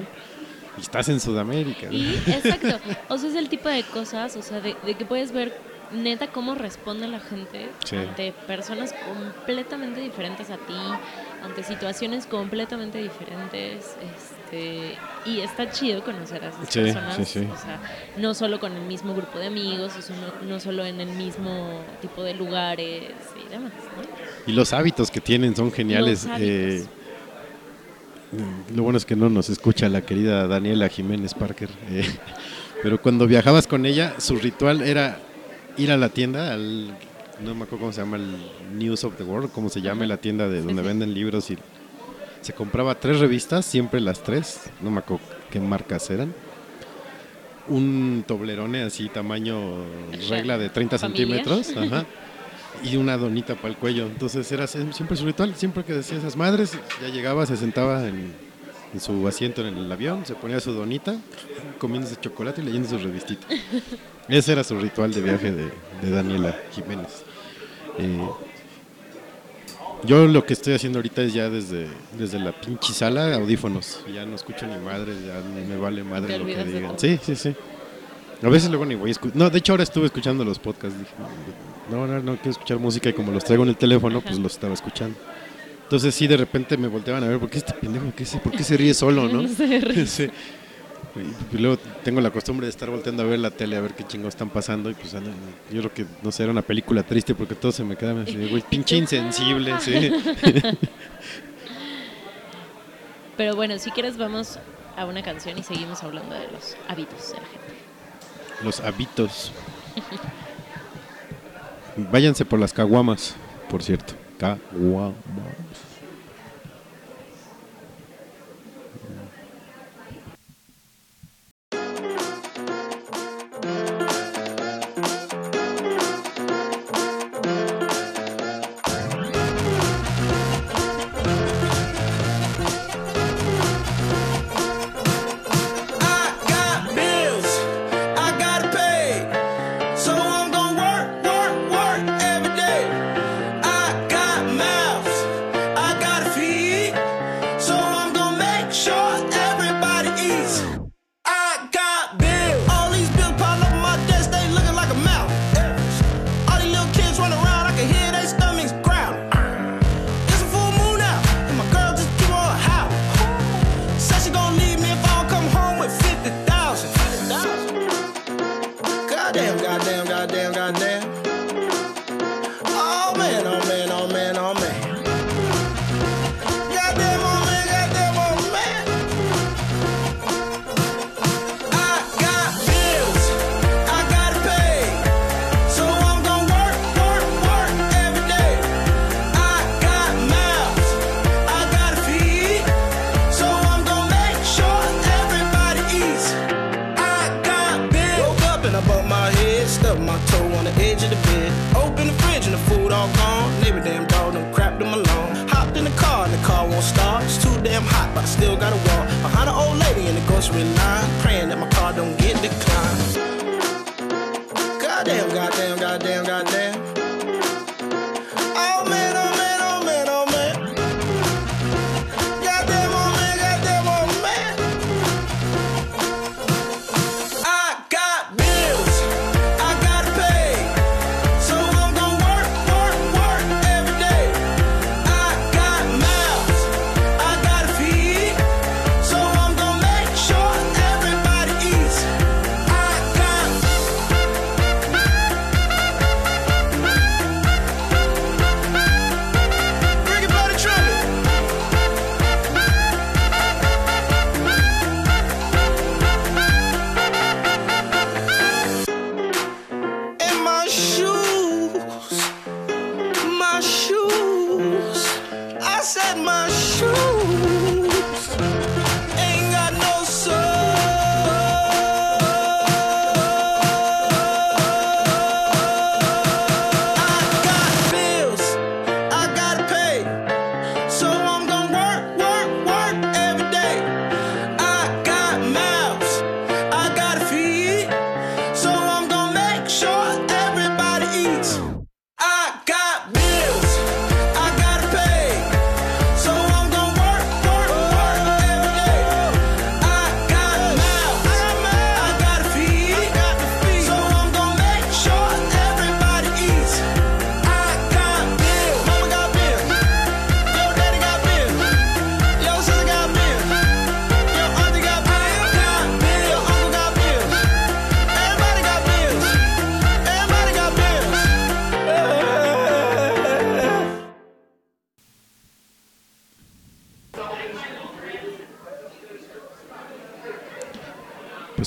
Y estás en Sudamérica. ¿no? Y, exacto. O sea, es el tipo de cosas, o sea, de, de que puedes ver neta cómo responde la gente Sí. ante personas completamente diferentes a ti, ante situaciones completamente diferentes. Este, y está chido conocer a esas Sí, personas. sí, sí. O sea, no solo con el mismo grupo de amigos, o sea, no, no solo en el mismo tipo de lugares y demás, ¿no? Y los hábitos que tienen son geniales. Hábitos. eh, lo bueno es que no nos escucha la querida Daniela Jiménez Parker. eh, *laughs* pero cuando viajabas con ella, su ritual era ir a la tienda, al, no me acuerdo cómo se llama, el News of the World, cómo se llama la tienda de donde sí. venden libros y se compraba tres revistas, siempre las tres, no me acuerdo qué marcas eran. Un toblerone así, tamaño regla de 30 Familiar. centímetros. *laughs* Ajá y una donita para el cuello. Entonces era sie- siempre su ritual, siempre que decía esas madres, ya llegaba, se sentaba en, en su asiento en el avión, se ponía su donita, comiendo ese chocolate y leyendo su revistita. *laughs* Ese era su ritual de viaje de, de Daniela Jiménez. Eh, yo lo que estoy haciendo ahorita es ya desde, desde la pinche sala, audífonos. Ya no escucho ni madre, ya me vale madre lo que digan. Sí, sí, sí. A veces luego ni voy a escuchar. No, de hecho ahora estuve escuchando los podcasts. Dije, no, no, no quiero escuchar música y como los traigo en el teléfono, pues los estaba escuchando. Entonces sí, de repente me volteaban a ver, ¿por qué este pendejo? ¿Qué se- ¿Por qué se ríe solo, *laughs* no? Se ríe. *laughs* Y luego tengo la costumbre de estar volteando a ver la tele, a ver qué chingos están pasando. Y pues yo creo que, no sé, era una película triste porque todo se me quedaba así, güey, *laughs* pinche insensible, sí. *laughs* Pero bueno, si quieres vamos a una canción y seguimos hablando de los hábitos de la gente. Los hábitos. Váyanse por las caguamas, por cierto. Caguamas.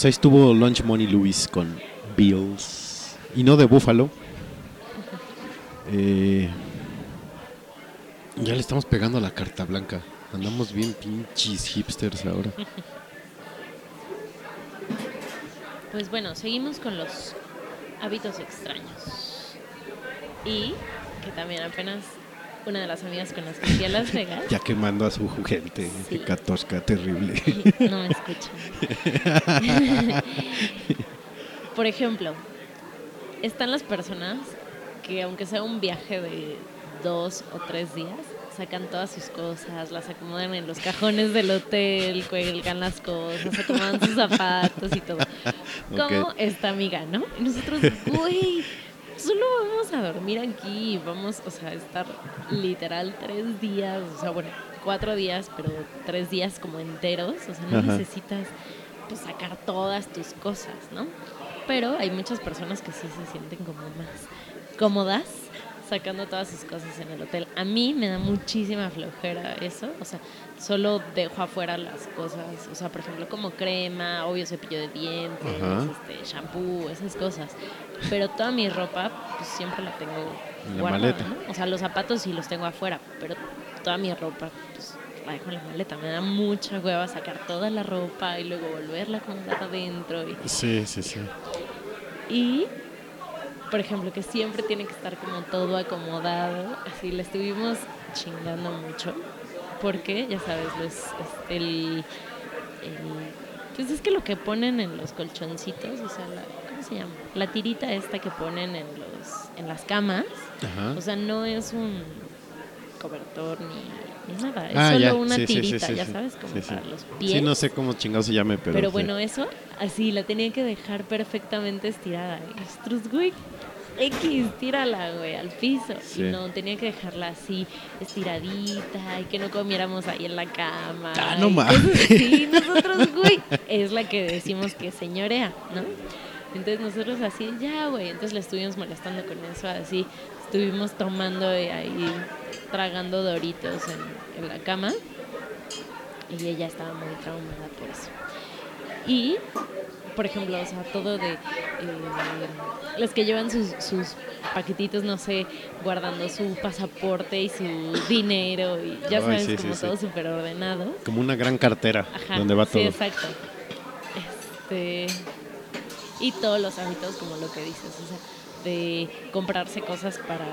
Pues ahí estuvo Lunch Money Louis con Bills. Y no de Búfalo. Eh, ya le estamos pegando a la carta blanca. Andamos bien pinches hipsters ahora. Pues bueno, seguimos con los hábitos extraños. Y que también apenas una de las amigas con las que fui a Las *laughs* Vegas. Ya quemando a su gente. Sí. Qué catosca terrible. *laughs* No escuchan. *laughs* Por ejemplo, están las personas que aunque sea un viaje de dos o tres días, sacan todas sus cosas, las acomodan en los cajones del hotel, cuelgan las cosas, acomodan sus zapatos y todo. Como Ok. esta amiga, ¿no? Y nosotros, güey, solo vamos a dormir aquí vamos, o sea, a estar literal tres días, o sea, bueno, cuatro días, pero tres días como enteros, o sea, no Ajá. necesitas pues, sacar todas tus cosas, ¿no? Pero hay muchas personas que sí se sienten como más cómodas sacando todas sus cosas en el hotel. A mí me da muchísima flojera eso, o sea, solo dejo afuera las cosas, o sea, por ejemplo, como crema, obvio cepillo de dientes, este, shampoo, esas cosas. Pero toda mi ropa, pues siempre la tengo En la guardada, maleta. ¿no? O sea, los zapatos sí los tengo afuera, pero toda mi ropa, pues la dejo en la maleta. Me da mucha hueva sacar toda la ropa y luego volverla a acomodar adentro. Y, Sí, sí, sí. y, por ejemplo, que siempre tiene que estar como todo acomodado. Así le estuvimos chingando mucho. Porque, ya sabes, los, este, el, el- Pues es que lo que ponen en los colchoncitos, o sea, la, ¿cómo se llama? La tirita esta que ponen en, los, en las camas. Ajá. O sea, no es un cobertor ni, nada. Es Ah, solo ya. una Sí, sí, sí, tirita, sí, ya sí. sabes, como Sí, sí. para los pies. Sí, no sé cómo chingado se llame, pero. Pero sí. bueno, eso, así la tenía que dejar perfectamente estirada. Nosotros, güey, X, tírala, güey, al piso. Sí. Y no, tenía que dejarla así, estiradita, y que no comiéramos ahí en la cama. Ah, no mames. así. nosotros, güey, es la que decimos que señorea, ¿no? Entonces nosotros así, ya, güey. Entonces le estuvimos molestando con eso, así. Estuvimos tomando ahí, tragando doritos en, en la cama. Y ella estaba muy traumada por eso. Y, por ejemplo, o sea, todo de eh, los que llevan sus, sus paquetitos, no sé, guardando su pasaporte y su dinero y ya Ay, sabes, sí, como sí. todo súper ordenado. Como una gran cartera Ajá, donde va sí, todo. exacto. Este, y todos los hábitos, como lo que dices, o sea, de comprarse cosas para,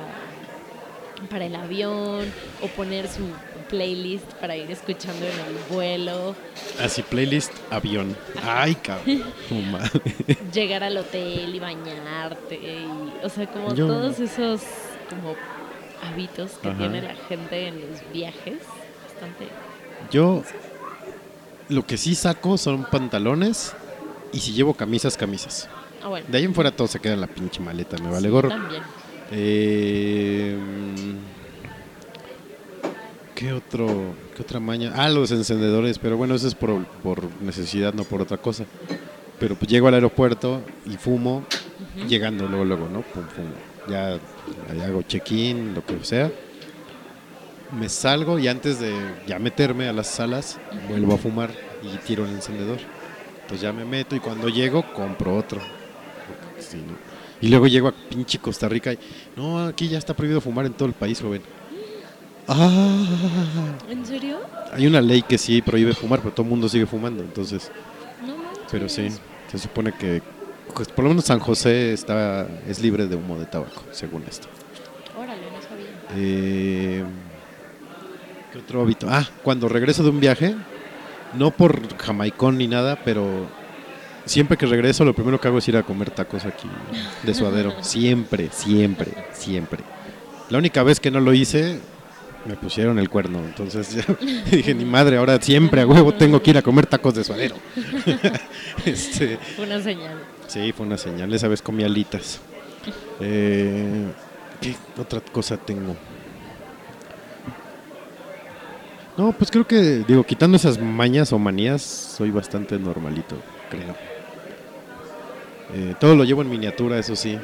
para el avión o poner su playlist para ir escuchando en el vuelo, Así, playlist avión. Ay, cabrón. *laughs* Llegar al hotel y bañarte, y, o sea, como Yo- todos esos como hábitos que Ajá. tiene la gente en los viajes, bastante... Yo lo que sí saco son pantalones y si llevo camisas, camisas. Ah, bueno. De ahí en fuera todo se queda en la pinche maleta, me vale sí, gorro. También. Eh, ¿Qué otro? ¿Qué otra maña? Ah, los encendedores, pero bueno, eso es por, por necesidad, no por otra cosa. Pero pues llego al aeropuerto y fumo, llegando luego, luego, ¿no? Pum, fumo. Ya hago check-in, lo que sea. Me salgo y antes de ya meterme a las salas, vuelvo a fumar y tiro el encendedor. Entonces ya me meto y cuando llego, compro otro. Sí, ¿no? Y luego llego a pinche Costa Rica y, no, aquí ya está prohibido fumar en todo el país, joven. Ah, ¿En serio? hay una ley que sí prohíbe fumar, pero todo el mundo sigue fumando, entonces, No manches. pero sí, se supone que pues, por lo menos San José está es libre de humo de tabaco, según esto. Órale, no sabía. Eh, ¿Qué otro hábito? Ah, cuando regreso de un viaje, no por jamaicón ni nada, pero siempre que regreso lo primero que hago es ir a comer tacos aquí de suadero. siempre, siempre, siempre. La única vez que no lo hice, me pusieron el cuerno. Entonces ya *laughs* dije, ni madre, ahora siempre a huevo tengo que ir a comer tacos de suadero. *laughs* este, Fue una señal. Sí, fue una señal. Esa vez comí alitas. Eh, ¿Qué otra cosa tengo? No, pues creo que, digo, quitando esas mañas o manías, soy bastante normalito, creo. Eh, todo lo llevo en miniatura, eso sí.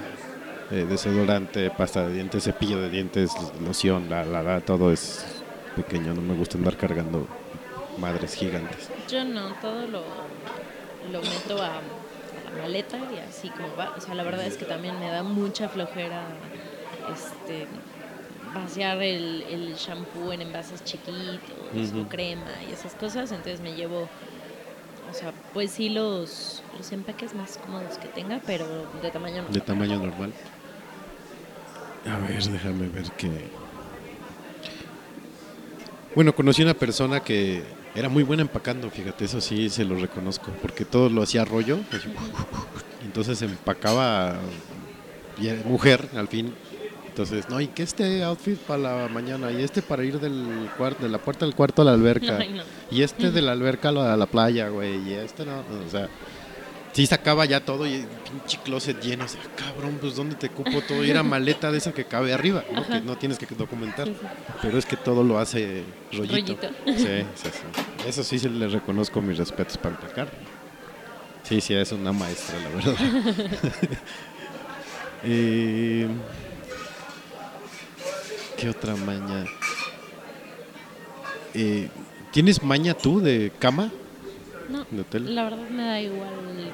Eh, desodorante, pasta de dientes, cepillo de dientes, loción, la, la, la, todo es pequeño. No me gusta andar cargando madres gigantes. Yo no, todo lo, lo meto a, a la maleta y así como va. O sea, la verdad es que también me da mucha flojera este vaciar el, el shampoo en envases chiquitos Ujú. o crema y esas cosas. Entonces me llevo, o sea, pues sí los, los empaques más cómodos que tenga, pero de tamaño normal. De tamaño normal. A ver, déjame ver qué. Bueno, conocí una persona que era muy buena empacando, fíjate, eso sí se lo reconozco, porque todo lo hacía rollo. Entonces empacaba y mujer, al fin. Entonces, no, y que este outfit para la mañana, y este para ir del cuarto, de la puerta del cuarto a la alberca, *laughs* no. y este de la alberca a la, a la playa, güey, y este no, o sea, sí sacaba ya todo y pinche closet lleno, o sea, cabrón, pues ¿dónde te cupo todo? Y era maleta de esa que cabe arriba, ¿no? Que no tienes que documentar, pero es que todo lo hace rollito. Rollito. Sí, sí, sí. Eso sí se le reconozco mis respetos para empacar. Sí, sí, es una maestra, la verdad. *laughs* Eh, ¿Qué otra maña? Eh, ¿Tienes maña tú de cama? No, la verdad me da igual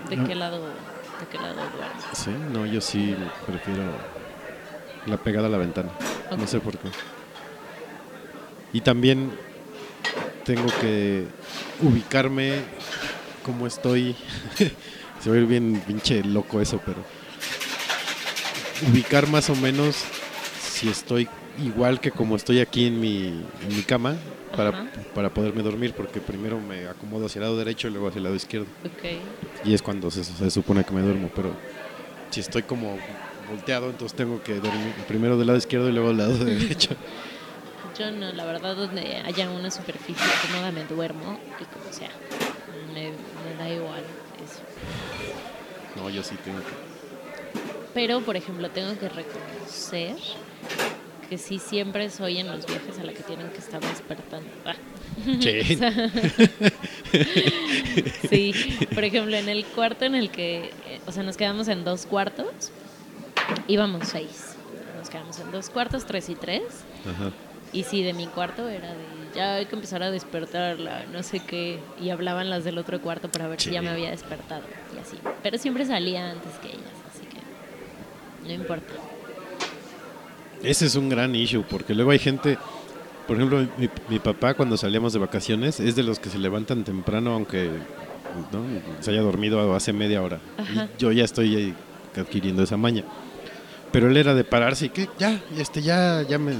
de No. qué lado, de qué lado duermo. Sí, no, yo sí prefiero la pegada a la ventana. No sé por qué. Y también tengo que ubicarme como estoy. *laughs* Se va a ir bien pinche loco eso, pero ubicar más o menos si estoy igual que como estoy aquí en mi, en mi cama para, para poderme dormir, porque primero me acomodo hacia el lado derecho y luego hacia el lado izquierdo. Ok. Y es cuando se, se supone que me duermo, pero si estoy como volteado, entonces tengo que dormir primero del lado izquierdo y luego del lado *laughs* derecho. Yo no, la verdad, donde haya una superficie cómoda me duermo y como sea. Me, me da igual eso. No, yo sí tengo que... Pero, por ejemplo, tengo que reconocer sí siempre soy en los viajes a la que tienen que estar despertando. Ah. Sí. *laughs* *laughs* Sí, por ejemplo, en el cuarto en el que, eh, o sea, nos quedamos en dos cuartos, íbamos seis. Nos quedamos en dos cuartos, tres y tres. Ajá. Y sí, de mi cuarto era de ya hay que empezar a despertarla, no sé qué. Y hablaban las del otro cuarto para ver si ya me había despertado y así. Pero siempre salía antes que ellas, así que no importa. Ese es un gran issue, porque luego hay gente... Por ejemplo, mi, mi papá cuando salíamos de vacaciones es de los que se levantan temprano aunque ¿no? se haya dormido hace media hora. Ajá. Y yo ya estoy adquiriendo esa maña. Pero él era de pararse y que ya, este, ya, ya me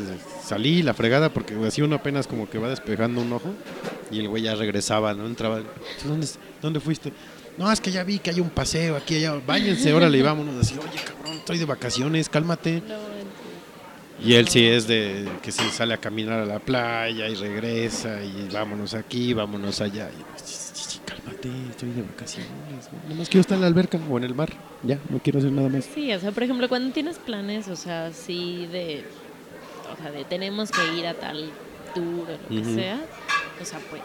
salí la fregada porque así uno apenas como que va despejando un ojo y el güey ya regresaba, no entraba. ¿Dónde, dónde fuiste? No, es que ya vi que hay un paseo aquí, allá, váyanse, órale, vámonos. Así, oye, cabrón, estoy de vacaciones, cálmate. Y él sí es de que se sale a caminar a la playa y regresa y vámonos aquí, vámonos allá. Y, sí, sí, sí, cálmate, estoy de vacaciones. ¿no? Nomás quiero estar en la alberca o en el mar. Ya, no quiero hacer nada más. Sí, o sea, por ejemplo, cuando tienes planes, o sea, sí de, o sea, de tenemos que ir a tal tour o lo que Ujú. sea, o sea, pues,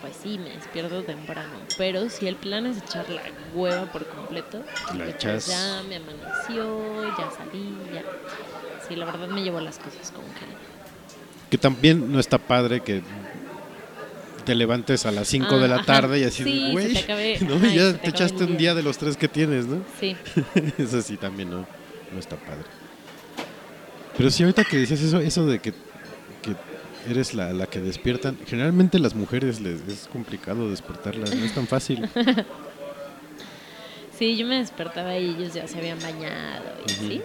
pues sí, me despierto temprano. Pero si el plan es echar la hueva por completo, La pues echas. ya me amaneció, ya salí, ya. Sí, la verdad me llevo las cosas como que. Que también no está padre que te levantes a las 5 de Ah, la ajá. tarde y así, Sí, de, güey, acabe- *laughs* ¿no? ajá, y ya te te echaste un día. de los tres que tienes, ¿no? Sí, *laughs* eso sí también no, no está padre. Pero sí, ahorita que decías eso, eso de que, que eres la, la que despiertan. Generalmente las mujeres les es complicado despertarlas, no es tan fácil. *laughs* Sí, yo me despertaba y ellos ya se habían bañado y así.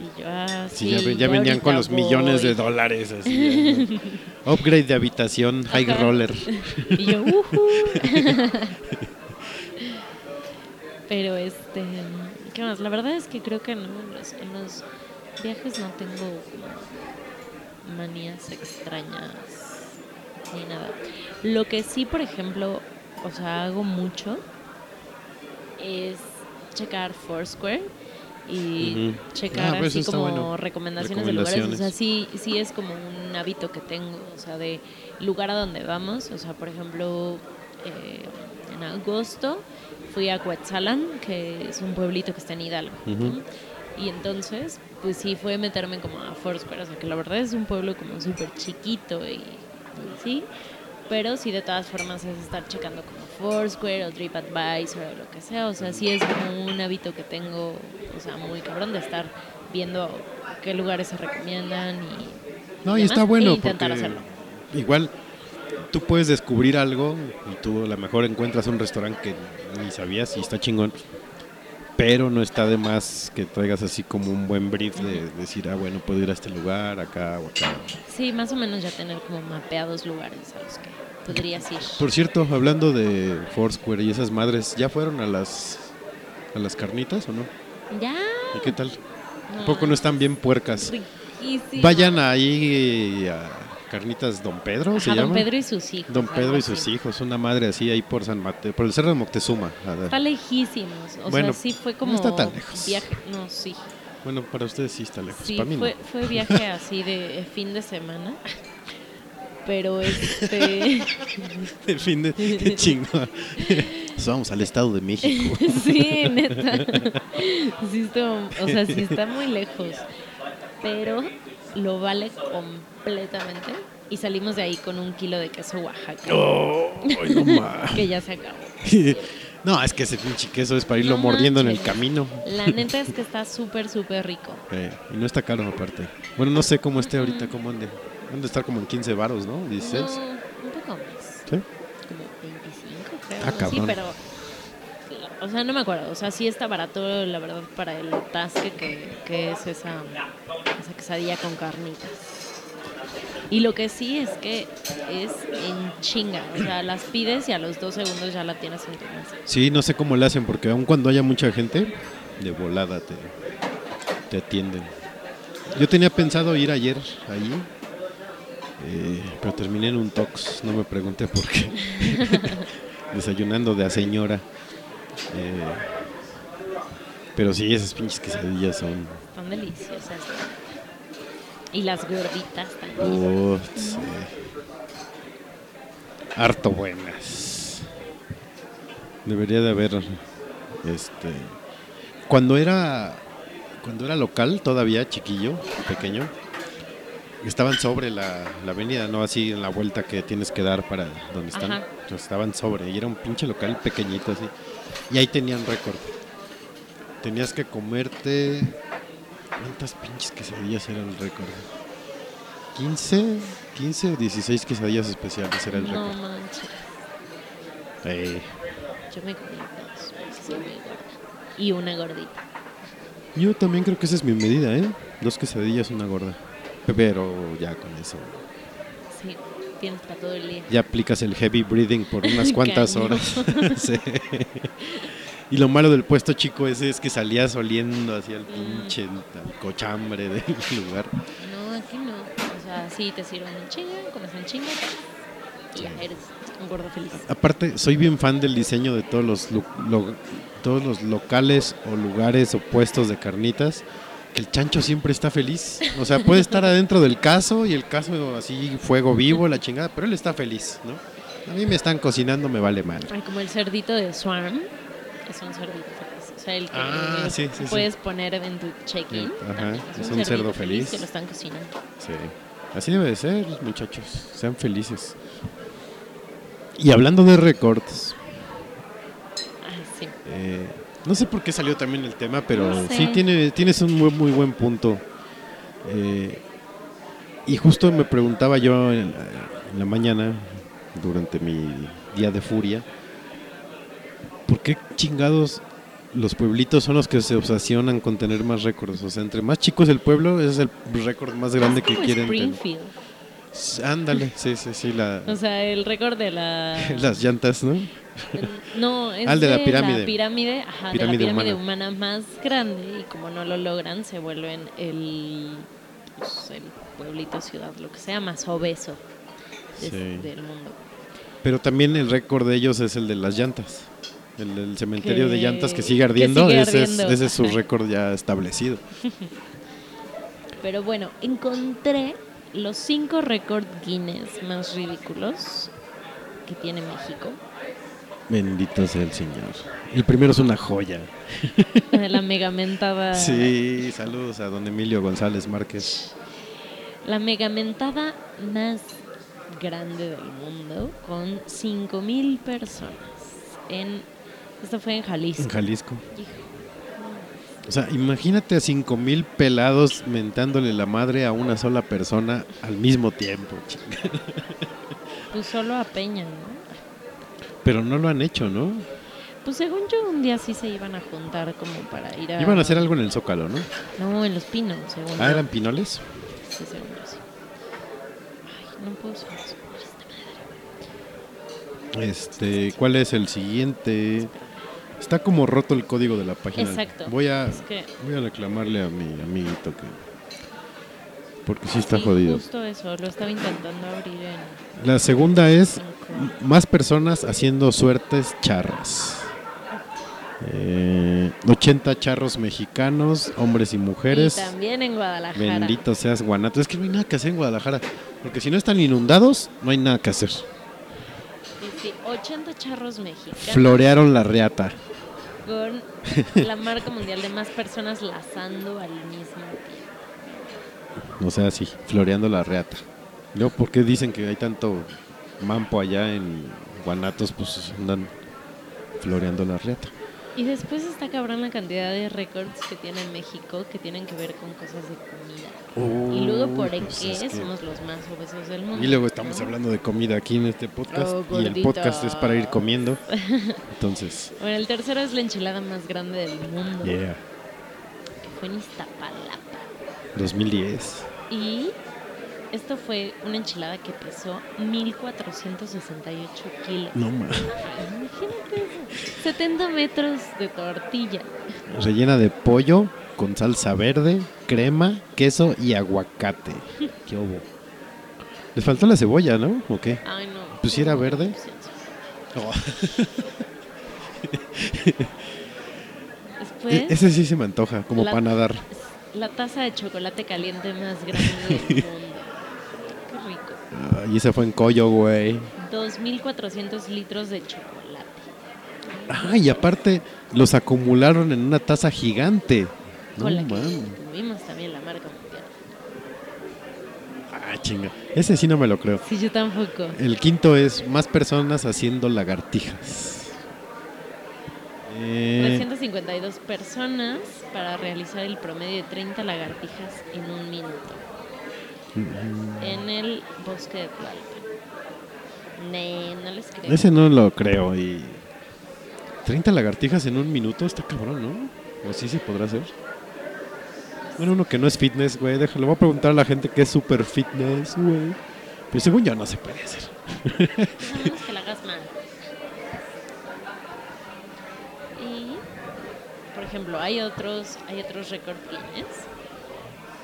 Y yo. Sí, ya, ya venían con los millones de dólares. Así, *laughs* ya. Upgrade de habitación, high Ajá. roller. Y yo, ujú. *laughs* Pero este, ¿qué más? La verdad es que creo que no, en los, en los viajes no tengo manías extrañas ni nada. Lo que sí, por ejemplo, o sea, hago mucho es checar Foursquare y checar Ah, pues así como bueno. recomendaciones de lugares. O sea, Recomendaciones. sí, sí es como un hábito que tengo, o sea, de lugar a donde vamos. O sea, por ejemplo, eh, en agosto fui a Coetzalan, que es un pueblito que está en Hidalgo. Y entonces, pues sí, fue meterme como a Foursquare. O sea, que la verdad es un pueblo como súper chiquito y, y sí. Pero sí, de todas formas, es estar checando como Foursquare o TripAdvisor o lo que sea. O sea, sí es como un hábito que tengo, o sea, muy cabrón de estar viendo qué lugares se recomiendan y. No, y demás, está bueno e intentar porque hacerlo. igual tú puedes descubrir algo y tú a lo mejor encuentras un restaurante que ni sabías y está chingón. Pero no está de más que traigas así como un buen brief de decir, ah, bueno, puedo ir a este lugar, acá o acá. Sí, más o menos ya tener como mapeados lugares a los que podrías ir. Por cierto, hablando de Foursquare y esas madres, ¿ya fueron a las a las carnitas o no? Ya. ¿Y qué tal? ¿A poco no están bien puercas? Riquísimo. Vayan ahí a Carnitas Don Pedro, ¿se Ajá, llama? Don Pedro y sus hijos. Don Pedro y sus hijos, una madre así ahí por San Mateo, por el Cerro de Moctezuma. Está lejísimos. O Bueno, sea, sí fue no como. está tan lejos. Viaje. No, sí. Bueno, para ustedes sí está lejos, Sí, para mí fue, no. fue viaje así de fin de semana. *laughs* Pero este. *laughs* El fin de, chingo. Pues Vamos al Estado de México. *laughs* sí, neta. Sí, o sea, sí está muy lejos. Pero lo vale completamente. Y salimos de ahí con un kilo de queso Oaxaca. Ay, no. Que ya se acabó. *laughs* No, es que ese pinche queso es para irlo No mordiendo en el camino. La neta es que está súper, súper rico. Eh, y no está caro aparte. Bueno, no sé cómo esté ahorita, cómo ande. Han de estar como en 15 varos, ¿no? 16. No, un poco más. ¿Sí? Como 25, creo. Ah, cabrón. pero. O sea, no me acuerdo. O sea, sí está barato, la verdad, para el tasque que, que es esa, esa quesadilla con carnitas. Y lo que sí es que es en chinga. O sea, las pides y a los dos segundos ya la tienes en tu mesa. Sí, no sé cómo le hacen, porque aun cuando haya mucha gente, de volada te, te atienden. Yo tenía pensado ir ayer allí, eh, pero terminé en un tox, no me pregunté por qué. *laughs* Desayunando de a señora. Eh, pero sí, esas pinches quesadillas son... Están deliciosas. Y las gorditas también. Uf, sí. Harto buenas. Debería de haber este cuando era cuando era local todavía chiquillo, pequeño. Estaban sobre la, la avenida, no así en la vuelta que tienes que dar para donde están. Ajá. Entonces, estaban sobre y era un pinche local pequeñito así. Y ahí tenían récord. Tenías que comerte ¿Cuántas pinches quesadillas era el récord? 15, 15 o 16 quesadillas especiales era el No récord. manches. Eh, Yo me comí dos. sí. Y una gordita. yo también creo que esa es mi medida, ¿eh? Dos quesadillas, una gorda. Pero ya con eso. Sí, tienes para todo el día. Ya aplicas el heavy breathing por unas *laughs* cuantas horas. *laughs* Sí. Y lo malo del puesto chico ese es que salías oliendo hacia el pinche al cochambre del *laughs* lugar. No, aquí no. O sea, sí, te sirven en chinga, comes en chinga y ya eres un gordo feliz. Aparte, soy bien fan del diseño de todos los, lo- todos los locales o lugares o puestos de carnitas. Que el chancho siempre está feliz. O sea, puede estar adentro del caso y el caso así, fuego vivo, la chingada, pero él está feliz, ¿no? A mí me están cocinando, me vale mal. Ay, como el cerdito de Swarm. Es un cerdito feliz. O sea, el que Ah, sí, sí, sí. puedes poner en tu check-in. Ajá, es un cerdo feliz. Que lo están cocinando. Sí. Así debe de ser, muchachos. Sean felices. Y hablando de récords, Ay, sí. Eh, no sé por qué salió también el tema, pero No sé. sí tiene, tienes un muy, muy buen punto. Eh, Y justo me preguntaba yo en, en la mañana, durante mi día de furia, ¿por qué chingados los pueblitos son los que se obsesionan con tener más récords? O sea, entre más chicos el pueblo, ese es el récord más grande Es que quieren tener. Springfield. Ándale, sí, sí, sí, la- O sea, el récord de la... *laughs* las llantas, ¿no? No, *laughs* es el de la pirámide. pirámide, ajá, Pirámide de la pirámide humana. humana. más grande y como no lo logran, se vuelven el, pues, el pueblito, ciudad, lo que sea, más obeso Sí. del mundo. Pero también el récord de ellos es el de las llantas. El del cementerio de Que- llantas que que sigue ardiendo, ese. Es, ese es su *laughs* récord ya establecido. Pero bueno, encontré los cinco récords Guinness más ridículos que tiene México. Bendito sea el Señor. El primero es una joya. *laughs* La megamentada. Sí, saludos a don Emilio González Márquez. La megamentada más grande del mundo con 5.000 personas. En, esto fue en Jalisco. En Jalisco. Hijo, O sea, imagínate a cinco mil pelados mentándole la madre a una sola persona al mismo tiempo. chinga. Pues solo a Peña, ¿no? Pero no lo han hecho, ¿no? Pues según yo, un día sí se iban a juntar como para ir a... Iban a hacer algo en el Zócalo, ¿no? No, en Los Pinos, según Ah, yo. eran pinoles. Sí, según yo, sí. Ay, no puedo esta madre. Este, ¿cuál es el siguiente? Está como roto el código de la página. Exacto. Voy a, Es que- voy a reclamarle a mi amiguito que. Porque sí está Sí, jodido. Justo eso, lo estaba intentando abrir en... La segunda es más personas haciendo suertes charras. Eh, 80 charros mexicanos, hombres y mujeres. Y también en Guadalajara. Bendito seas Guanato. Es que no hay nada que hacer en Guadalajara. Porque si no están inundados, no hay nada que hacer. Sí, sí, 80 charros mexicanos. Florearon la reata. Con *laughs* la marca mundial de más personas lazando al mismo tiempo. O sea, sí, floreando la reata. ¿No? ¿Por qué dicen que hay tanto mampo allá en Guanatos? Pues andan floreando la reata. Y después está cabrón la cantidad de récords que tiene México que tienen que ver con cosas de comida. y luego por qué pues es que- somos los más obesos del mundo. Y luego estamos ¿no? hablando de comida aquí en este podcast. Oh, y el podcast es para ir comiendo. *laughs* Entonces, Bueno, el tercero es la enchilada más grande del mundo, yeah. que fue en Iztapalapa. 2010. Y esto fue una enchilada que pesó 1468 kilos. No más. Imagínate eso. 70 metros de tortilla. Rellena de pollo con salsa verde, crema, queso y aguacate. ¿Qué hubo? Les faltó la cebolla, ¿no? ¿O qué? Ay, no. Pues si era verde. Oh. *laughs* Después, E- Ese sí se me antoja, como La- para nadar. La taza de chocolate caliente más grande del *laughs* mundo. Qué rico. Ah, y ese fue en Coyo, güey. 2.400 litros de chocolate. Ah, y aparte los acumularon en una taza gigante. No con la que tuvimos también la marca mundial. Ah, chinga. Ese sí no me lo creo. Sí, yo tampoco. El quinto es más personas haciendo lagartijas. Eh, 352 personas para realizar el promedio de 30 lagartijas en un minuto. En el bosque de Tlalpan. Nee, no les creo. ese no lo creo. Y 30 lagartijas en un minuto está cabrón, ¿no? O sí se podrá hacer. Bueno, uno que no es fitness, güey. Déjalo. Voy a preguntar a la gente que es super fitness, güey. Pero según yo no se puede hacer. A menos que la hagas mal. Y, por ejemplo, hay otros, hay otros récord Guinness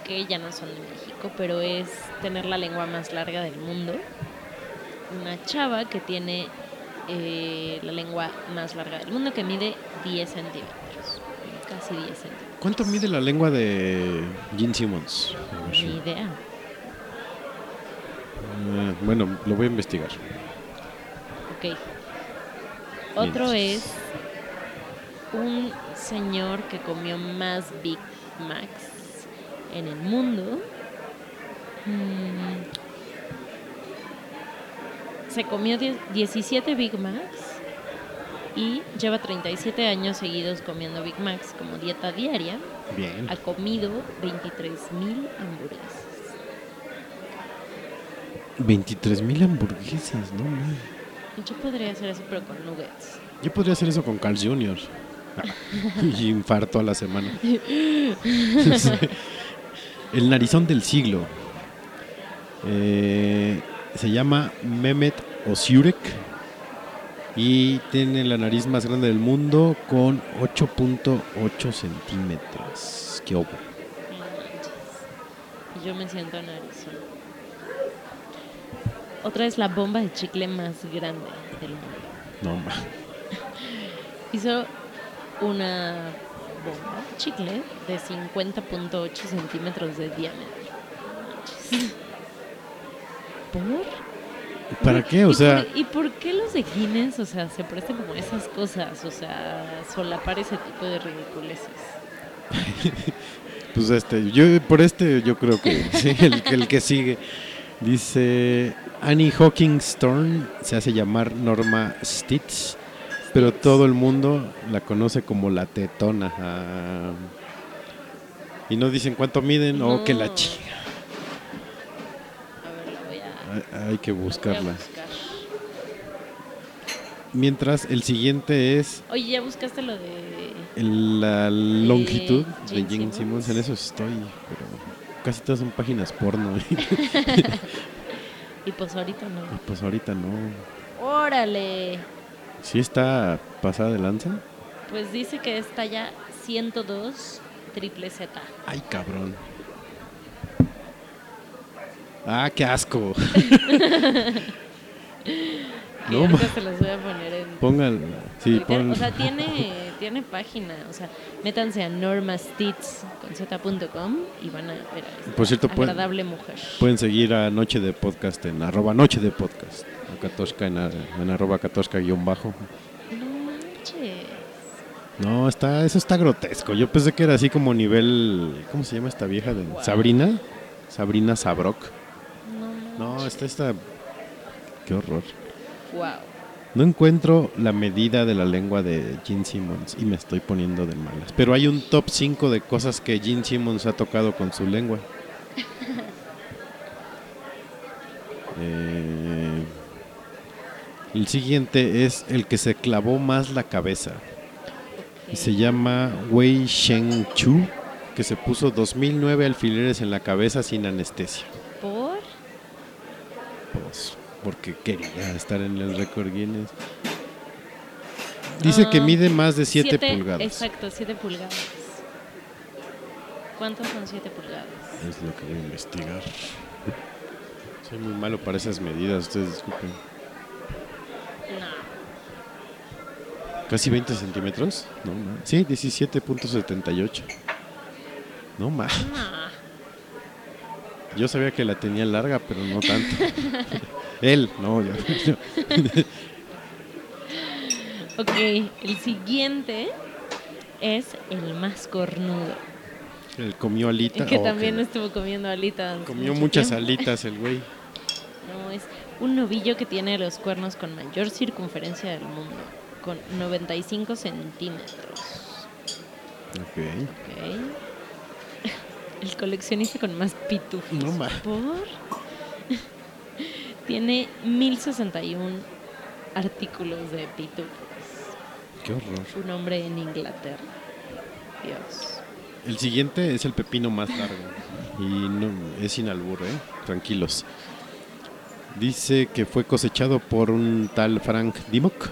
que ya no son de México, pero es tener la lengua más larga del mundo. Una chava que tiene eh, la lengua más larga del mundo que mide 10 centímetros. Casi 10 centímetros. ¿Cuánto mide la lengua de Gene Simmons? Ni idea. Eh, bueno, lo voy a investigar. Ok. Otro es un señor que comió más Big Macs en el mundo. Mm. Se comió die- 17 Big Macs y lleva 37 años seguidos comiendo Big Macs como dieta diaria. Bien. Ha comido 23 mil hamburguesas. 23 mil hamburguesas, no mames. Yo podría hacer eso, pero con nuggets. Yo podría hacer eso con Carl Jr. *laughs* y infarto a la semana. El narizón del siglo. Eh, se llama Mehmet Osiurek y tiene la nariz más grande del mundo con 8.8 centímetros. ¿Qué. Y yo me siento narizón. Otra es la bomba de chicle más grande del mundo. No ma. Hizo una bomba chicle de 50.8 centímetros de diámetro. ¿Por? ¿Para qué? O ¿Y sea, por- ¿Y por qué los de Guinness, o sea, se prestan como esas cosas? O sea, solapar ese tipo de ridiculeces. *laughs* pues este, yo por este yo creo que *laughs* sí, el, que- el que sigue. Dice Annie Hawking Storm se hace llamar Norma Stitz, pero todo el mundo la conoce como la tetona. ah. Y no dicen cuánto miden o que la chica. A ver, la voy a, Hay, que buscarla. buscar. Mientras el siguiente es Oye, ¿ya buscaste lo de...? la longitud de Gene Simmons. Simmons. En eso estoy, pero casi todas son páginas porno. *laughs* *laughs* Y pues ahorita no. pues ahorita no. ¡Órale! ¿Sí está pasada de lanza? Pues dice que es talla 102 triple Z. Ay, cabrón. Ah, qué asco. *laughs* No, ma- se las voy a poner en... Póngalo. Sí, pon. O sea, tiene, tiene página. O sea, métanse a normastits con z.com y van a ver a esta Por cierto, pueden- agradable mujer. Pueden seguir a Noche de Podcast en arroba Noche de Podcast. A Katoshka en, en arroba Katoshka guion bajo. No manches. No, está, eso está grotesco. Yo pensé que era así como nivel. ¿Cómo se llama esta vieja? De, Sabrina. Sabrina Sabrok. No. No, está esta. Qué horror. Wow. No encuentro la medida de la lengua de Gene Simmons y me estoy poniendo de malas. Pero hay un top 5 de cosas que Gene Simmons ha tocado con su lengua. *laughs* Eh, el siguiente es el que se clavó más la cabeza. Y se llama Wei Sheng Chu, que se puso 2009 alfileres en la cabeza sin anestesia. ¿Por? Pues, porque quería estar en el récord Guinness. Dice que mide más de 7 siete- pulgadas. Exacto, 7 pulgadas. ¿Cuántos son 7 pulgadas? Es lo que voy a investigar. Soy muy malo para esas medidas, ustedes disculpen. No. ¿Casi 20 centímetros? No, ma. Sí, 17.78. No más. No. Yo sabía que la tenía larga, pero no tanto. *laughs* Él, no, yo. yo. Ok, el siguiente es el más cornudo. Él comió alita. El que oh, también estuvo comiendo alitas. Comió muchas tiempo. alitas el güey. *laughs* No, es un novillo que tiene los cuernos con mayor circunferencia del mundo, con 95 centímetros. Ok. Ok. El coleccionista con más pitufos. No ma. ¿Por? *laughs* Tiene 1061 artículos de pitufos. Qué horror. Un hombre en Inglaterra. Dios. El siguiente es el pepino más largo. Y no, es sin albur, ¿eh? Tranquilos. Dice que fue cosechado por un tal Frank Dimmock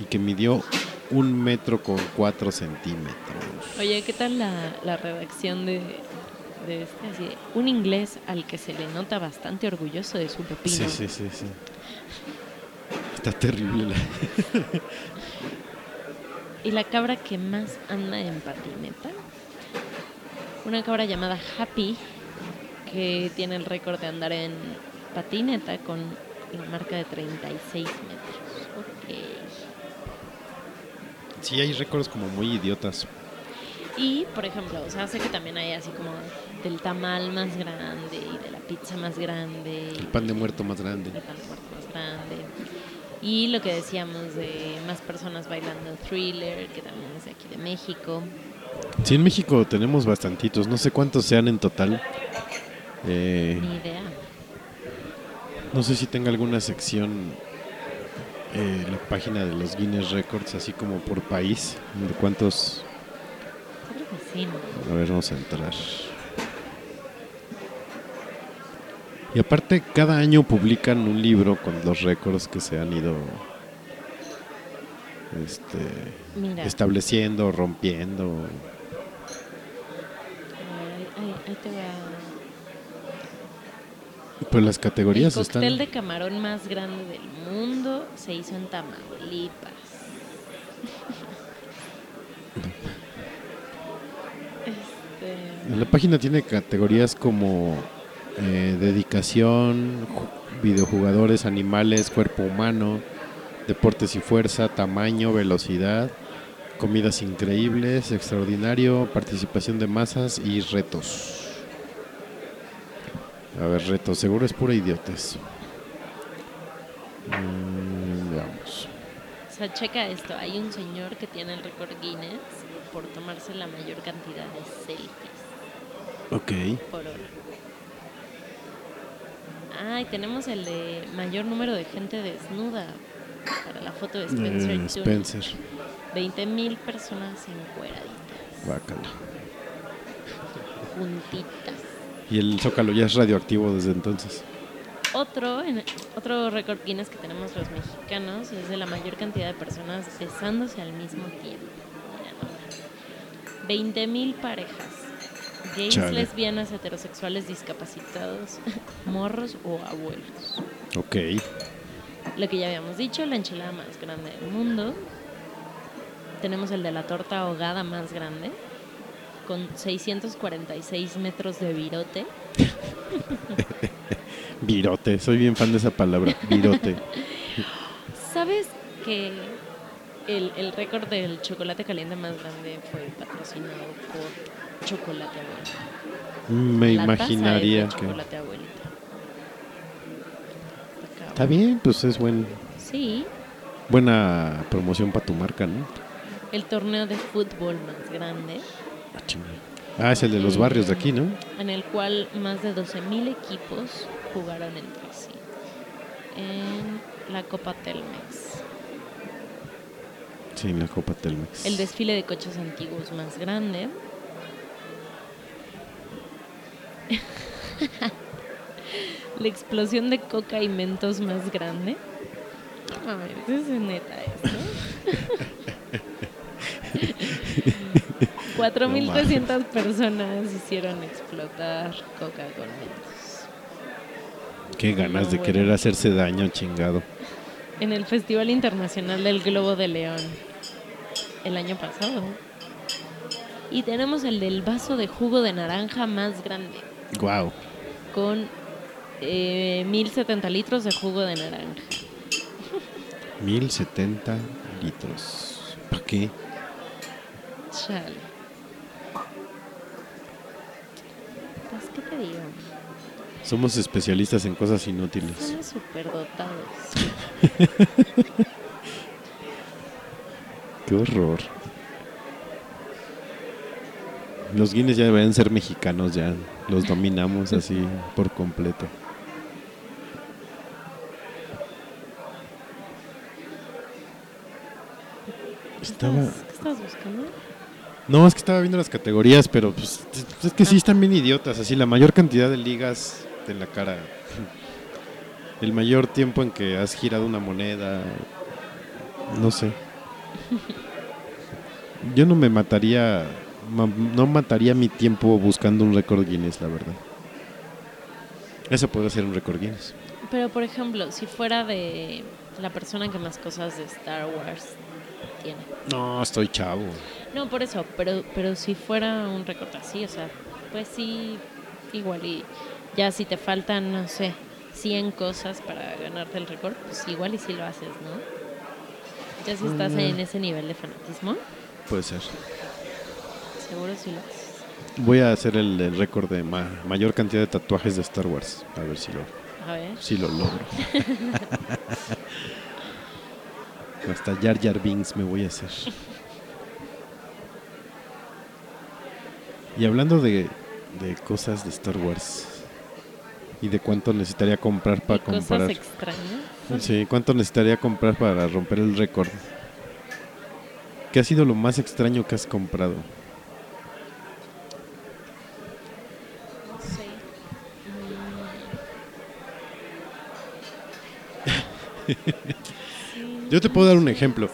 y que midió un metro con cuatro centímetros. Oye, ¿qué tal la, la redacción de, de este? Así, un inglés al que se le nota bastante orgulloso de su pepino. Sí, sí, sí, sí. Está terrible. la- Y la cabra que más anda en patineta. Una cabra llamada Happy, que tiene el récord de andar en patineta con la marca de 36 metros. Ok. Sí, hay récords como muy idiotas. Y, por ejemplo, o sea, sé que también hay así como del tamal más grande y de la pizza más grande. El pan de muerto más grande. el pan de muerto más grande. Y lo que decíamos de más personas bailando thriller, que también es de aquí de México. Sí, en México tenemos bastantitos. No sé cuántos sean en total. Eh, Ni idea. No sé si tenga alguna sección eh, la página de los Guinness Records, así como por país, de cuántos... A ver, vamos a entrar. Y aparte, cada año publican un libro con los récords que se han ido este, Mira. estableciendo, rompiendo. A ver, ahí, ahí- ahí te va. Pues las El categorías cóctel están. de camarón más grande del mundo se hizo en Tamaulipas. *laughs* La página tiene categorías como eh, dedicación, ju- videojugadores, animales, cuerpo humano, deportes y fuerza, tamaño, velocidad, comidas increíbles, extraordinario, participación de masas y retos. A ver, retos, seguro es pura idiotes. Mm, veamos. o sea, checa esto. Hay un señor que tiene el récord Guinness por tomarse la mayor cantidad de selfies Ok. por hora. Ah, y tenemos el de mayor número de gente desnuda para la foto de Spencer. Eh. Spencer. 20.000 personas encueraditas, Guácala. juntitas. Y el Zócalo ya es radioactivo desde entonces. Otro, en- otro récord Guinness que tenemos los mexicanos es de la mayor cantidad de personas besándose al mismo tiempo. Mira nomás. 20.000 parejas. Gays, Chale. lesbianas, heterosexuales, discapacitados, *laughs* morros o abuelos. Ok. Lo que ya habíamos dicho, la enchilada más grande del mundo. Tenemos el de la torta ahogada más grande, con 646 metros de virote. *laughs* Virote, soy bien fan de esa palabra, virote. *laughs* ¿Sabes que el, el récord del chocolate caliente más grande fue patrocinado por Chocolate Abuelita? Me La imaginaría que... Chocolate Abuelita. Está bien, pues es buen, Sí, buena promoción para tu marca, ¿no? el torneo de fútbol más grande, Ah. Ah, es el de los barrios de aquí, ¿no? en el cual más de 12.000 equipos jugaron entre sí. En la Copa Telmex. Sí, en la Copa Telmex. El desfile de coches antiguos más grande. *laughs* La explosión de coca y mentos más grande. A ver, eso es neta esto. *laughs* 4.300 personas hicieron explotar coca con mentos. Qué ganas No, de bueno. querer hacerse daño, chingado. En el Festival Internacional del Globo de León. El año pasado. Y tenemos el del vaso de jugo de naranja más grande. Wow. con eh, 1070 litros de jugo de naranja. 1070 litros. ¿Para qué? Chale. Pues, ¿qué te digo? Somos especialistas en cosas inútiles. Somos superdotados. *laughs* Qué horror. Los Guinness ya deberían ser mexicanos, ya los dominamos así por completo. Estaba... ¿Estás- ¿Qué estás buscando? No, es que estaba viendo las categorías, pero pues, es que sí están bien idiotas. Así, la mayor cantidad de ligas en la cara. *laughs* El mayor tiempo en que has girado una moneda. No sé. *laughs* Yo no me mataría. No mataría mi tiempo buscando un récord Guinness, la verdad. Eso puede ser un récord Guinness. Pero, por ejemplo, si fuera de la persona que más cosas de Star Wars tiene. No, estoy chavo. No, por eso, pero, pero si fuera un récord así, o sea, pues sí, igual y ya si te faltan, no sé, 100 cosas para ganarte el récord, pues igual y si lo haces, ¿no? Ya si estás Mm. en ese nivel de fanatismo, Puede ser. Seguro sí lo haces. Voy a hacer el, el récord de ma- mayor cantidad de tatuajes de Star Wars. A ver si lo, A ver. si lo logro. *laughs* Hasta Jar Jar Binks me voy a hacer. Y hablando de, de cosas de Star Wars, y de cuánto necesitaría comprar para Cosas comprar. extrañas. Sí, cuánto necesitaría comprar para romper el récord. ¿Qué ha sido lo más extraño que has comprado? *laughs* Yo te puedo dar un ejemplo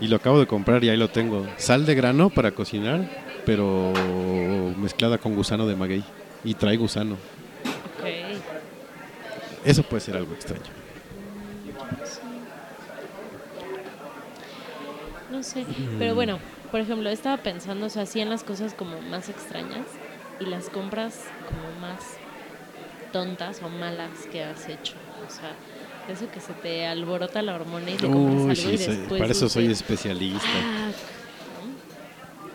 y lo acabo de comprar y ahí lo tengo. Sal de grano para cocinar, pero mezclada con gusano de maguey y trae gusano. Ok. Eso puede ser algo extraño. No sé, pero bueno, por ejemplo, estaba pensando, o sea, en las cosas como más extrañas y las compras como más tontas o malas que has hecho. O sea, eso que se te alborota la hormona y te compras Uy, algo sí, y soy- después para eso soy especialista. "Ah",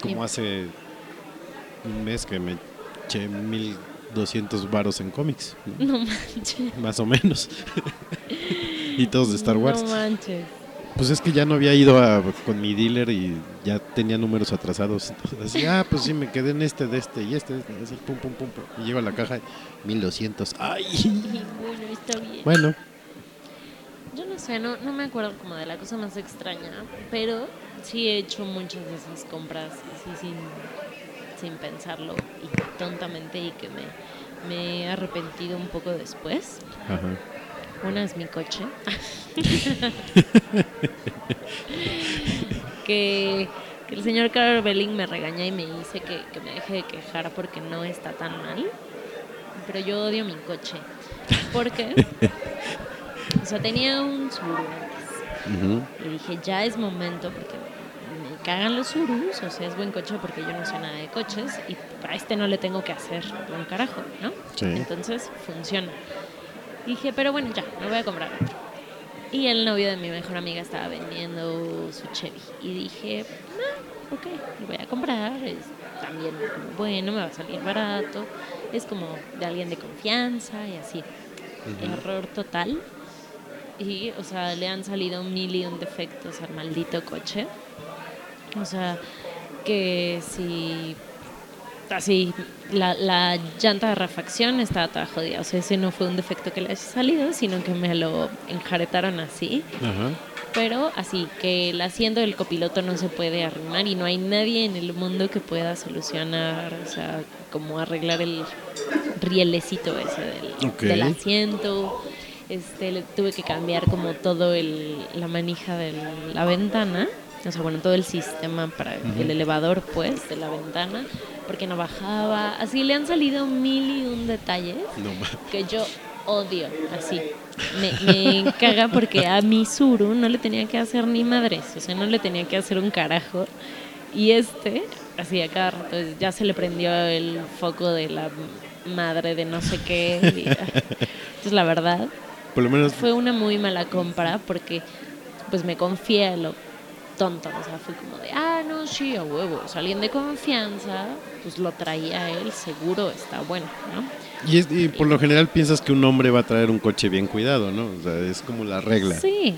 Como hace un mes que me eché 1200 varos en cómics, No manches. más o menos. y todos de Star Wars. No manches. Pues es que ya no había ido a- con mi dealer y ya tenía números atrasados. Entonces, así, ah, pues sí, me quedé en este, de este y este, de este, así, pum, pum, pum, pum. Y llego a la caja, 1200. ¡Ay! Bueno, está bien. Bueno, No sé, no, no me acuerdo como de la cosa más extraña, pero sí he hecho muchas de esas compras así sin, sin pensarlo y tontamente y que me, me he arrepentido un poco después. ajá. Una es mi coche. *laughs* que, que el señor Carol Belling me regaña y me dice que, que me deje de quejar porque no está tan mal. Pero yo odio mi coche. Porque, *laughs* o sea, tenía un Subaru antes. Ujú. Y dije, ya es momento porque me cagan los Urus, o sea, es buen coche porque yo no sé nada de coches y a este no le tengo que hacer un carajo, ¿no? Sí. Entonces funciona. Dije, pero bueno, ya, me voy a comprar otro. Y el novio de mi mejor amiga estaba vendiendo su Chevy. Y dije, ah, ok, lo voy a comprar. Es también como bueno, me va a salir barato. Es como de alguien de confianza y así. Error total. Y, o sea, le han salido mil y un defectos al maldito coche. O sea, que si así la, la llanta de refacción estaba toda jodida. O sea, ese no fue un defecto que le haya salido, sino que me lo enjaretaron así. Ajá. Pero así, que el asiento del copiloto no se puede arruinar y no hay nadie en el mundo que pueda solucionar, o sea, como arreglar el rielecito ese del asiento. Este, le tuve que cambiar como todo el, la manija de la ventana, o sea, bueno, todo el sistema para el elevador, pues, de la ventana, porque no bajaba. Así le han salido mil y un detalles No que yo odio, así. Me, me caga porque a mi Zuru no le tenía que hacer ni madres, o sea, no le tenía que hacer un carajo. Y este, así a cada rato, ya se le prendió el foco de la madre de no sé qué. y, ah. entonces, la verdad, Por lo menos fue una muy mala compra porque pues me confié a lo tonto, o sea, fue como de, ah, no, sí, a huevo, o sea, alguien de confianza, pues lo traía él, seguro está bueno, ¿no? Y, es- y por lo general piensas que un hombre va a traer un coche bien cuidado, ¿no? O sea, es como la regla. Sí.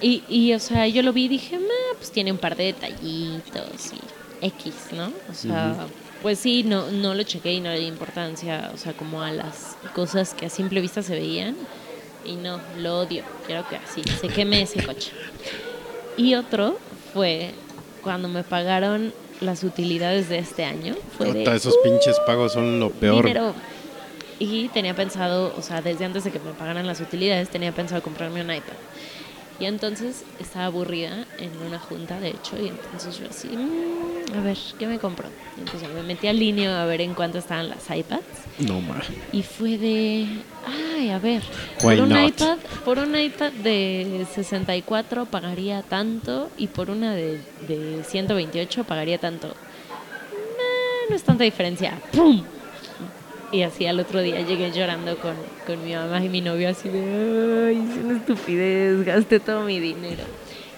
Y, y, o sea, yo lo vi y dije, "Ma, pues tiene un par de detallitos y X, ¿no? O sea, pues sí, no, no lo chequé y no le di importancia, o sea, como a las cosas que a simple vista se veían. Y no, lo odio. Quiero que así, se queme ese coche. Y otro fue cuando me pagaron las utilidades de este año. Fue de, esos pinches pagos son lo peor. dinero. Y tenía pensado, o sea, desde antes de que me pagaran las utilidades, tenía pensado comprarme un iPad. Y entonces estaba aburrida en una junta, de hecho, y entonces yo así, "Mm, a ver, ¿qué me compro? Y entonces me metí al línea a ver en cuánto estaban las iPads. No ma. Y fue de, ay, a ver, Why por un not? iPad, por un iPad de 64 pagaría tanto y por una de, de 128 pagaría tanto. Nah, no es tanta diferencia. ¡Pum! Y así al otro día llegué llorando con, con mi mamá y mi novio así de, ay, es una estupidez, gasté todo mi dinero.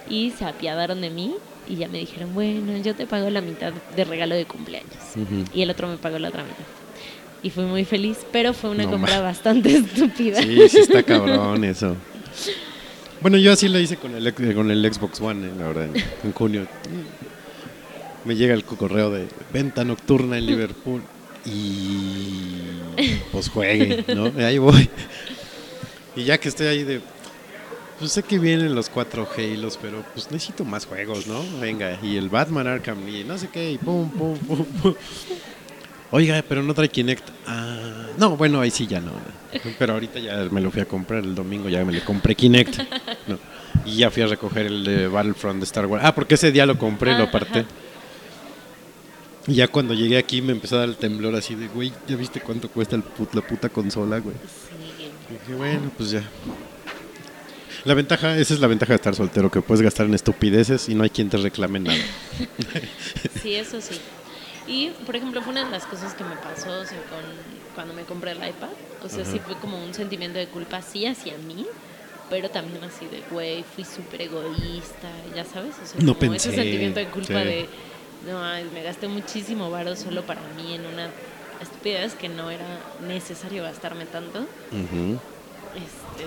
Y se apiadaron de mí y ya me dijeron, bueno, yo te pago la mitad de regalo de cumpleaños. Y el otro me pagó la otra mitad. Y fui muy feliz, pero fue una No compra ma- bastante *laughs* estúpida. Sí, sí está cabrón eso. Bueno, yo así lo hice con el, ex- con el Xbox One, eh, la verdad, en, en junio. Me llega el correo de venta nocturna en Liverpool. Y pues juegue, ¿no? Y *laughs* ahí voy. Y ya que estoy ahí de... Pues sé que vienen los cuatro Halos, pero pues necesito más juegos, ¿no? Venga, y el Batman Arkham y no sé qué, y pum, pum, pum, pum. Oiga, pero no trae Kinect. Ah, no, bueno, ahí sí ya no. Pero ahorita ya me lo fui a comprar el domingo, ya me le compré Kinect. No. Y ya fui a recoger el de Battlefront de Star Wars. Ah, porque ese día lo compré, lo Ah, aparté. Y ya cuando llegué aquí me empezó a dar el temblor así de, güey, ¿ya viste cuánto cuesta el put- la puta consola, güey? Sí. Y dije, bueno, pues ya. La ventaja, esa es la ventaja de estar soltero, que puedes gastar en estupideces y no hay quien te reclame nada. *laughs* Sí, eso sí. Y, por ejemplo, fue una de las cosas que me pasó o sea, con, cuando me compré el iPad. O sea, sí fue como un sentimiento de culpa, sí hacia mí, pero también así de, güey, fui súper egoísta, ya sabes. O sea, No como pensé, ese sentimiento de culpa sí. de, no, me gasté muchísimo varo solo para mí en una estupidez que no era necesario gastarme tanto. Este,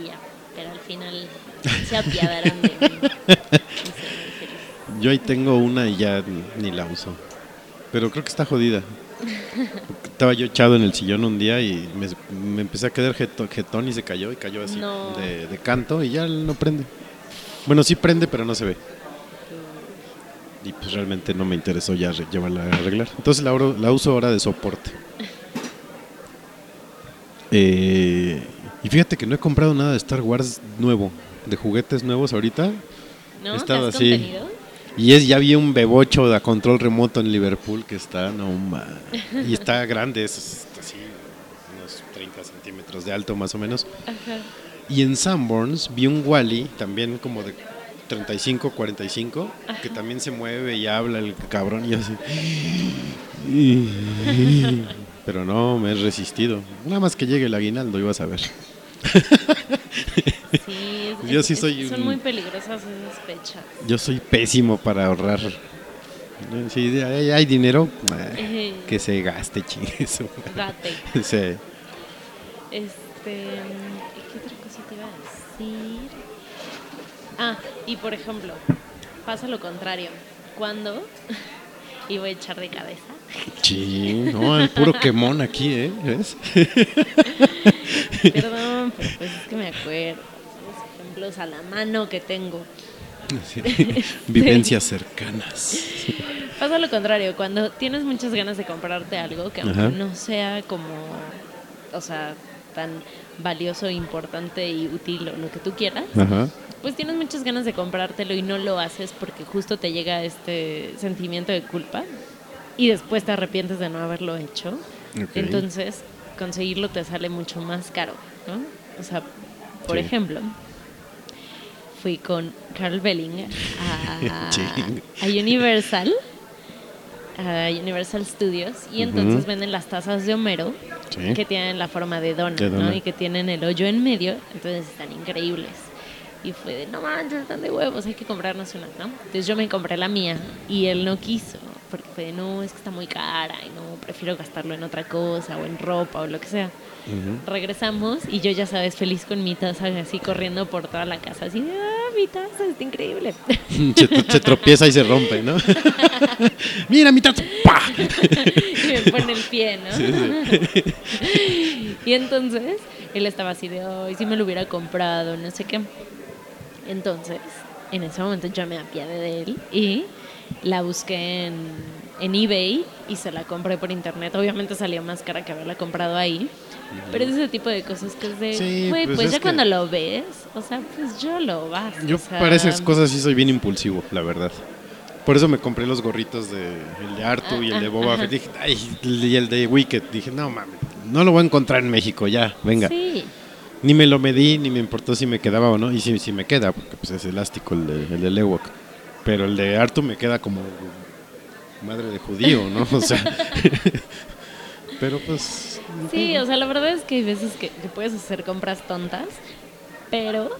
y ya, pero al final se apiadarán de mí. *laughs* Yo ahí tengo una y ya ni, la uso. Pero creo que está jodida. *laughs* Estaba yo echado en el sillón un día y me, me empecé a quedar jetón y se cayó y cayó así No. de, de canto y ya no prende. Bueno, sí prende, pero no se ve. Y pues realmente no me interesó ya llevarla a arreglar. Entonces la, uso ahora de soporte. Eh, y fíjate que no he comprado nada de Star Wars nuevo, de juguetes nuevos ahorita. ¿No? He estado ¿Te has así. contenido? Y es, ya vi un bebocho de control remoto en Liverpool que está, no ma- Y está *laughs* grande, es, es así, unos 30 centímetros de alto más o menos. Ajá. Y en Sanborns vi un Wally, también como de 35, 45, que también se mueve y habla el cabrón y así. Pero no, me he resistido. Nada más que llegue el aguinaldo, ibas a ver. Sí, es- Yo sí es- soy son un- muy peligrosas esas fechas. Yo soy pésimo para ahorrar. Si hay, hay dinero, eh, que se gaste, chingue su Date. Sí. Este, ¿qué otra cosa te iba a decir? Ah, y por ejemplo, pasa lo contrario. Cuando *laughs* y voy a echar de cabeza. Sí, no, el puro quemón aquí, ¿eh? ¿Ves? Perdón, pero pues es que me acuerdo. Los ejemplos a la mano que tengo. Sí. *laughs* Vivencias cercanas. Pasa lo contrario, cuando tienes muchas ganas de comprarte algo que aunque no sea como, o sea, tan valioso, importante y útil o lo que tú quieras, Ajá. Pues tienes muchas ganas de comprártelo y no lo haces porque justo te llega este sentimiento de culpa y después te arrepientes de no haberlo hecho. Entonces, conseguirlo te sale mucho más caro, ¿no? O sea, por Sí. ejemplo, fui con Carl Bellinger a, *laughs* Universal, a Universal Studios, y entonces venden las tazas de Homero Sí. que tienen la forma de dona, De ¿no? dona. Y que tienen el hoyo en medio, entonces están increíbles. Y fue de, no manches, están de huevos, hay que comprarnos una, ¿no? Entonces yo me compré la mía y él no quiso, porque fue de, no, es que está muy cara y no, prefiero gastarlo en otra cosa o en ropa o lo que sea. Regresamos y yo ya sabes, feliz con mi taza, así corriendo por toda la casa, así de, ah, mi taza está increíble. *laughs* Se, se tropieza y se rompe, ¿no? *laughs* Mira mi taza. ¡Pah! *laughs* y me pone el pie, ¿no? y entonces él estaba así de, ay, si me lo hubiera comprado, no sé qué. Entonces, en ese momento yo me apiadé de él y la busqué en, en eBay y se la compré por internet. Obviamente salió más cara que haberla comprado ahí. Pero es ese tipo de cosas que es de, Sí, pues pues, es ya que- cuando lo ves, o sea, pues yo lo vas. Yo o sea, para esas cosas sí soy bien impulsivo, la verdad. Por eso me compré los gorritos de el de Artu y el de Ah, Boba. Fett. Dije, ay, y el de Wicked. Dije, no mames, no lo voy a encontrar en México, ya, venga. Sí, Ni me lo medí, ni me importó si me quedaba o no. Y si, si me queda, porque pues es elástico el de, el de Lewok. Pero el de Artu me queda como madre de judío, ¿no? *laughs* O sea. *laughs* pero pues. Sí, o sea, la verdad es que hay veces que, que puedes hacer compras tontas, pero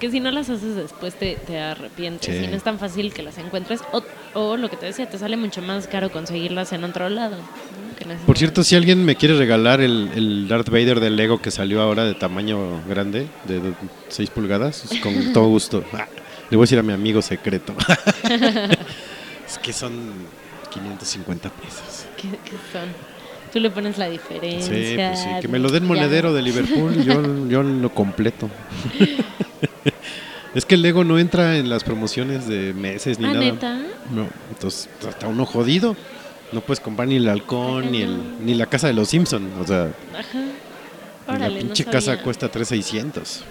que si no las haces después te, te arrepientes Sí. y no es tan fácil que las encuentres o, o lo que te decía, te sale mucho más caro conseguirlas en otro lado. Por cierto, si alguien me quiere regalar el, el Darth Vader de Lego que salió ahora de tamaño grande, de 6 pulgadas, con *laughs* todo gusto. Ah, le voy a decir a mi amigo secreto. *laughs* es que son 550 pesos. ¿Qué, qué son? Tú le pones la diferencia. Sí, pues sí, que me lo den monedero de Liverpool, yo, yo lo completo. *laughs* es que el Lego no entra en las promociones de meses ni Ah, nada. ¿neta? No, entonces está uno jodido. No puedes comprar ni el halcón, ni, el, ni la casa de los Simpson. O sea, Ajá. la no pinche casa cuesta 3,600.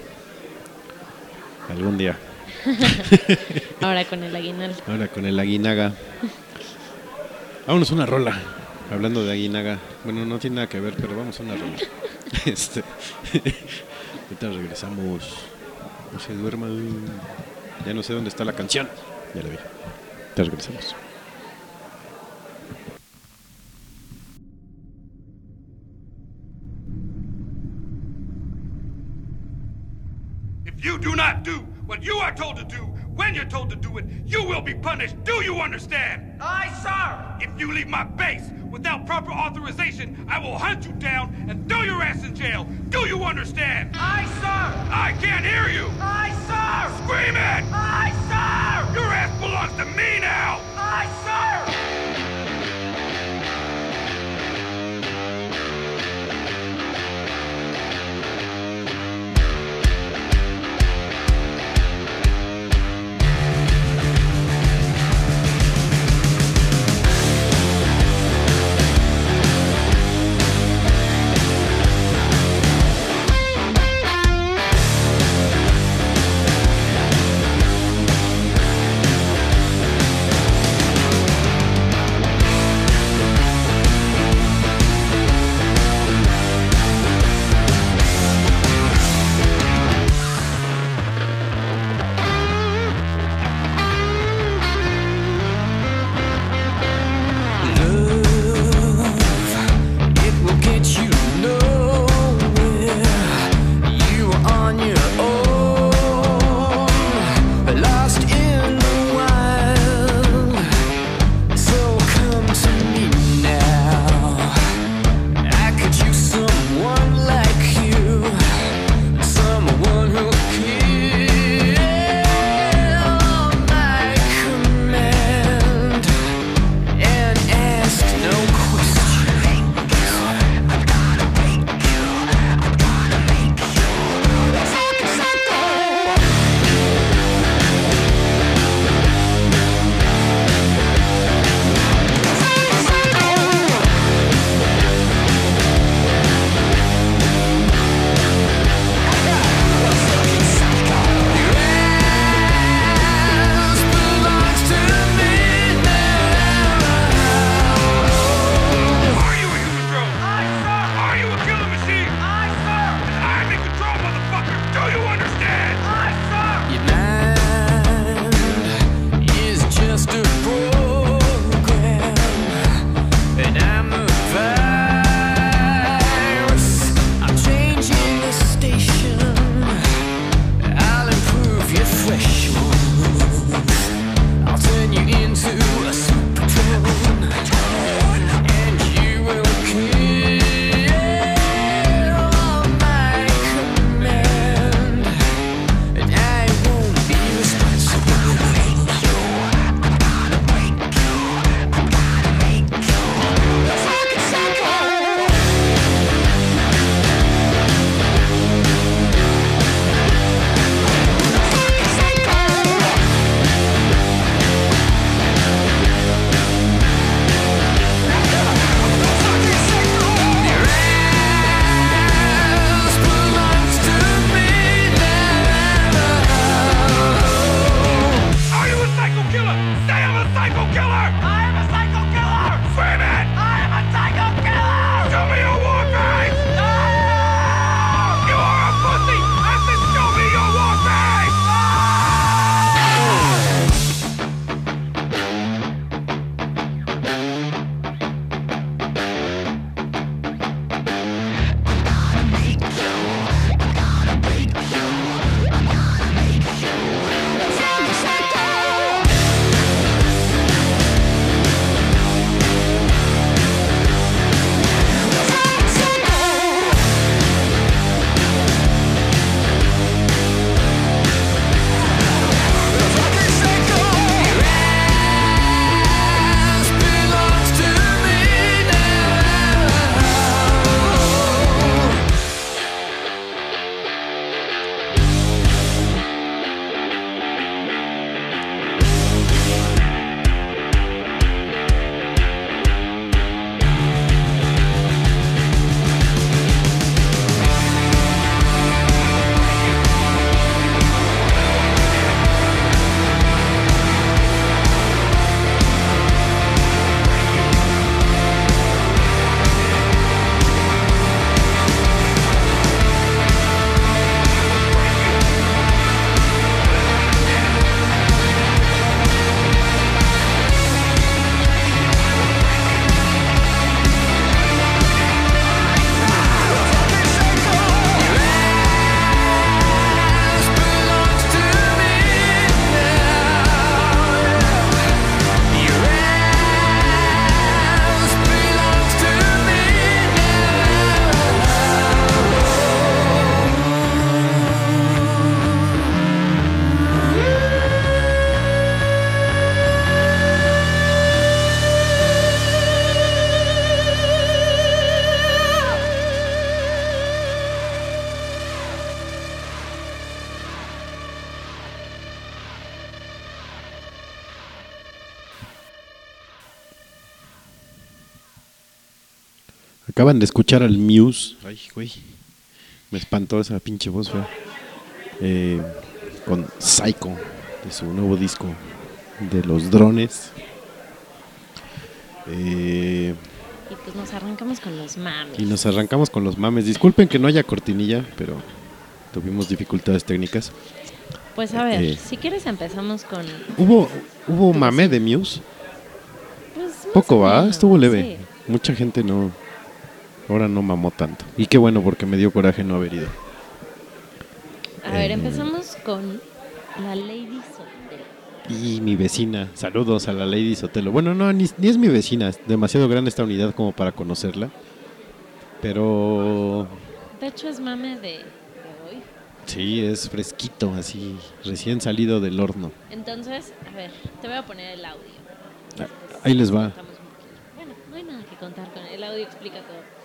Algún día. *laughs* Ahora con el aguinaldo. Ahora con el Aguinaga. Vámonos una rola. Hablando de Aguinaga. Bueno, no tiene nada que ver, pero vamos a una rola. *laughs* este. *laughs* Ahorita regresamos. No se duerma. Ya no sé dónde está la canción. Ya la vi. Te regresamos. You do not do what you are told to do, when you're told to do it, you will be punished. Do you understand? Aye, sir! If you leave my base without proper authorization, I will hunt you down and throw your ass in jail. Do you understand? Aye, sir! I can't hear you. Aye, sir! Scream it! Aye, sir! Your ass belongs to me now. Aye, sir! Acaban de escuchar al Muse. Ay, güey. Me espantó esa pinche voz fea. Eh, con Psycho, de su nuevo disco de los drones. Eh, Y pues nos arrancamos con los mames. y nos arrancamos con los mames. Disculpen que no haya cortinilla, pero tuvimos dificultades técnicas. Pues a ver, Eh. si quieres empezamos con... ¿Hubo, hubo mame de Muse? Pues, Poco va, menos, estuvo leve. sí. Mucha gente no. Ahora no mamó tanto. Y qué bueno porque me dio coraje no haber ido. A ver, Eh. empezamos con la Lady Sotelo. Y mi vecina, saludos a la Lady Sotelo. Bueno, no, ni, ni es mi vecina, es demasiado grande esta unidad como para conocerla. Pero De hecho es mame de, de hoy. sí, es fresquito, así, recién salido del horno. Entonces, a ver, te voy a poner el audio. Ah, Ahí les va. Bueno, no hay nada que contar con el audio, explica todo.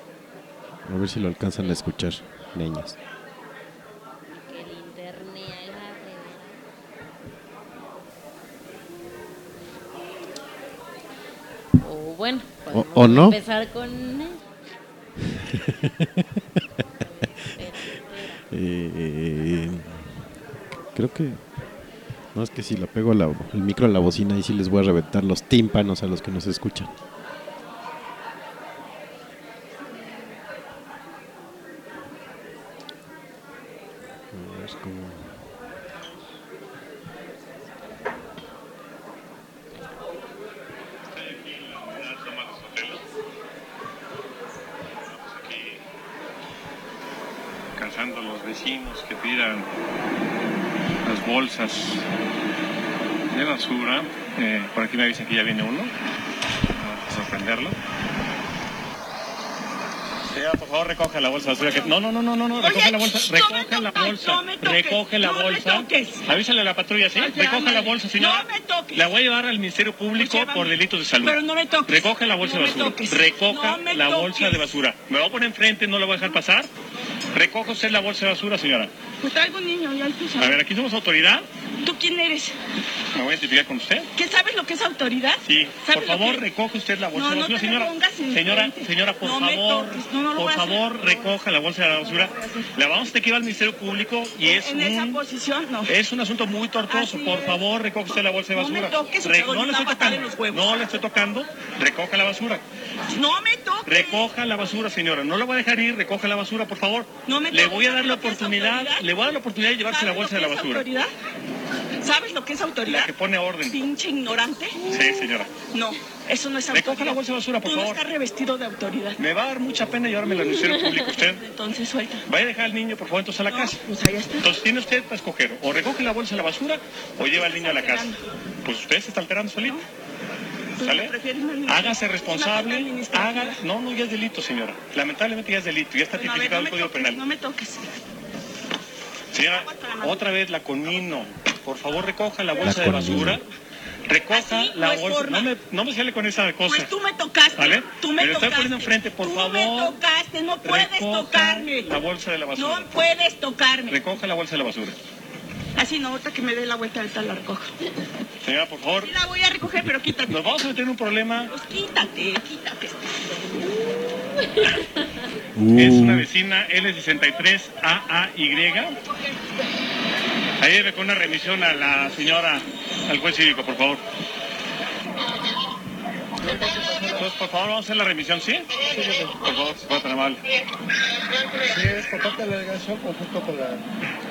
A ver si lo alcanzan a escuchar, niñas. O bueno, O- o no. empezar con. *laughs* Eh, creo que... No, es que si la pego el micro a la bocina y sí les voy a reventar los tímpanos a los que nos escuchan. Me avisan que ya viene uno. Vamos a sorprenderlo. Señora, por favor, recoge la bolsa de basura. que- No, no, no, no, no, no, recoge la bolsa. Recoge la bolsa. no me toques, Recoge la no me bolsa. toques. Avísale a la patrulla, ¿sí? Ay, Recoge la bolsa, señora. No me toques. La voy a llevar al Ministerio Público Pues llévame. por delitos de salud. Pero no me toques. Recoge la bolsa No de me basura. Recoja No me la toques. bolsa de basura. Me va a poner enfrente, no la voy a dejar pasar. Recoja usted la bolsa de basura, señora. Pues traigo un niño, ya A ver, aquí somos autoridad. ¿Tú quién eres? Me voy a identificar con usted. ¿Qué sabes lo que es autoridad? Sí, ¿Sabes por favor, que- recoge usted la bolsa No, de no basura, me señora. pongas en Señora, señora, por No me favor, toques, no, por favor, recoja la bolsa de la basura. La vamos a tener que llevar al Ministerio Público y es en esa un posición, no. es un asunto muy tortuoso. Así Por es. favor, recoge usted la bolsa de No me basura. toques, Re- no le estoy tocando. los huevos. No le estoy tocando. Recoja la basura. No me toques. Recoja la basura, señora. No la voy a dejar ir. Recoja la basura, por favor. No me le toques. voy a dar la ¿Sabes lo que es oportunidad. Le voy a dar la oportunidad de llevarse la ¿Sabes bolsa de la basura. autoridad? ¿Sabes lo que es autoridad? La que pone orden. Pinche ignorante. Sí, señora. No, eso no es autoridad. la bolsa de basura, por Tú favor. no estás revestido de autoridad. Me va a dar mucha pena llevarme al Ministerio Público usted. *laughs* Entonces suelta. Vaya a dejar al niño, por favor, entonces a la No, casa. pues allá está. Entonces tiene usted para escoger. O recoge la bolsa de la basura o lleva al niño a la casa. Pues usted se está alterando solito. Tú ¿Sale? prefieres una- Hágase responsable. Haga. No, no, ya es delito, señora. Lamentablemente ya es delito. Ya está ver, tipificado no el Código toques, Penal. No me toques. Señora, otra vez la conmino. Por favor, recoja la bolsa de conmino. basura. Recoja Así la bolsa. No me, no me sale con esa cosa. Pues tú me tocaste. ¿Vale? Tú me Me lo estoy tocaste. poniendo enfrente, por tú favor. me tocaste, no puedes Recoja tocarme. La bolsa de la basura. No puedes tocarme. Recoja la bolsa de la basura. Así no, ahorita que me dé la vuelta ahorita la recojo. Señora, por favor. Sí la voy a recoger, pero quítate. Nos vamos a meter en un problema. Pues quítate, quítate. Es una Uh, vecina L63AAY. Ahí debe con una remisión a la señora, al juez cívico, por favor. Entonces, por favor, vamos a hacer la remisión, ¿sí? Por favor, si fuera tan amable.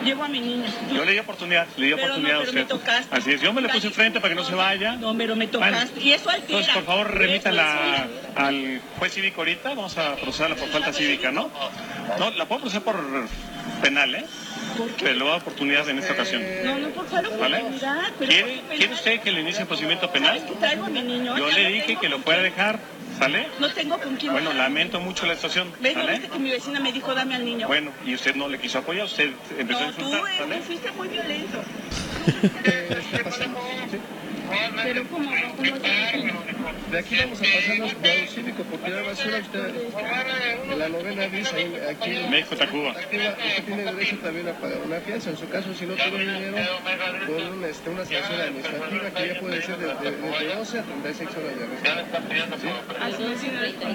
Llevo a mi niña. Yo le di oportunidad, le di Pero no, oportunidad a me usted. tocaste. Así es, yo me le puse enfrente para que no se vaya. No, pero me tocaste. y eso altera. Entonces, por favor, remítala es- al juez cívico ahorita. Vamos a procesarla por falta cívica, ¿no? No, la puedo procesar por penal, ¿eh? Pero le a oportunidad en esta ocasión. No, no, por favor, ¿Vale? oportunidad, pero ¿Quiere, ¿por qué ¿Quiere usted que le inicie el procedimiento penal? ¿Sabes que traigo a mi niño? Yo le dije que lo pueda dejar, ¿sale? No tengo con quién. Bueno, lamento mucho la situación, ¿Ves? ¿No ¿sale? viste que mi vecina me dijo dame al niño? Bueno, y usted no le quiso apoyar, usted empezó a no, tú, insultar, eh, ¿sale? tú fuiste muy violento. *laughs* Pero ¿cómo? ¿Cómo De aquí vamos a pasarnos al cívico por tirar basura. Usted, en la novena dice aquí México, Tacuba. usted tiene derecho también a pagar una fianza. En su caso, si no tuvo dinero, con un, este, este, una sanción administrativa que ya puede ser de, de, de 12 a 36 horas de arresto. ¿Sí? Así es, señorita.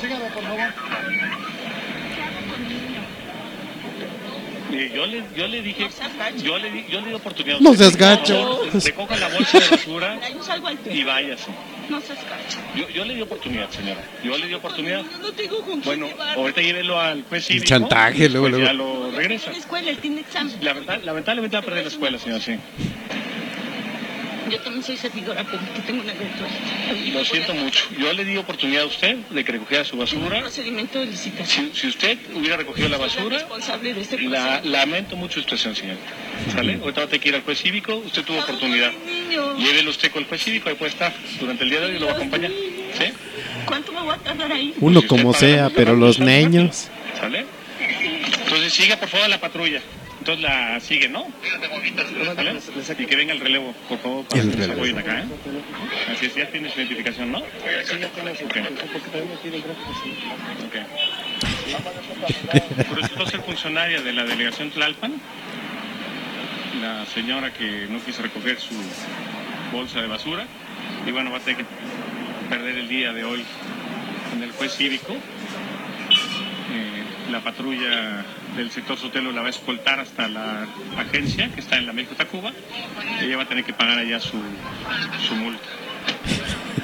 Sígame, por favor. Mire, yo le, yo le dije, yo le, di, yo le di oportunidad. a No seas gacho. Recoja la bolsa de basura *laughs* yo y váyase. No seas gacho. Yo, yo le di oportunidad, señora. Yo le di oportunidad. No, no tengo con Bueno, ahorita llévelo al juez cívico. chantaje, luego, pues luego. ya lo regresa. La escuela, él tiene examen. Lamentablemente va a perder la escuela, señor, sí. Yo también soy servidora pública, tengo una virtualidad. Lo siento mucho. Yo le di oportunidad a usted de que recogiera su Un basura. procedimiento de licitación. Si, si usted hubiera recogido la basura, responsable de este la, lamento mucho su situación, señor. ¿Sale? Ahorita va a tener que ir al juez cívico. Usted tuvo oportunidad. Llévelo usted con el juez cívico, ahí puede estar. Durante el día de hoy lo va a acompañar. ¿Sí? ¿Cuánto me voy a tardar ahí? Uno Pues si como sea, pero los niños. ¿Sale? Entonces siga por favor la patrulla. Entonces la sigue, ¿no? ¿Sale? Y que venga el relevo, por favor, para El que relevo. apoyen acá, ¿eh? Así es, ya tiene su identificación, ¿no? Sí, ya tengo porque también me piden. Ok. Resultó ser funcionaria de la delegación Tlalpan, la señora que no quiso recoger su bolsa de basura, y bueno, va a tener que perder el día de hoy en el juez cívico. Eh, la patrulla del sector Sotelo la va a escoltar hasta la agencia que está en la México Tacuba. Ella va a tener que pagar allá su, su multa.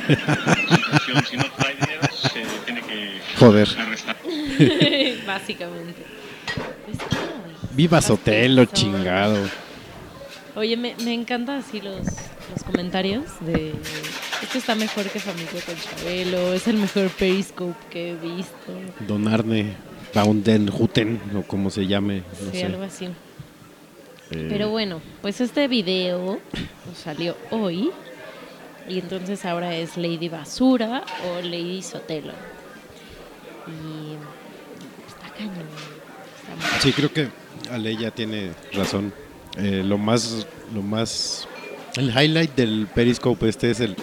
*laughs* Si no trae dinero, se tiene que Joder. arrestar. *laughs* Básicamente. Viva Sotelo, chingado. Oye, me, me encanta así los, los comentarios de esto está mejor que Familia con Chabelo, es el mejor Periscope que he visto. Don Arne Baundenhuten, o como se llame. No sí, sé. algo así. Eh, Pero bueno, pues este video salió hoy y entonces ahora es Lady Basura o Lady Sotelo. Y está cañón. Está Sí, creo que Aleya tiene razón. Eh, lo más, lo más, el highlight del Periscope este es el,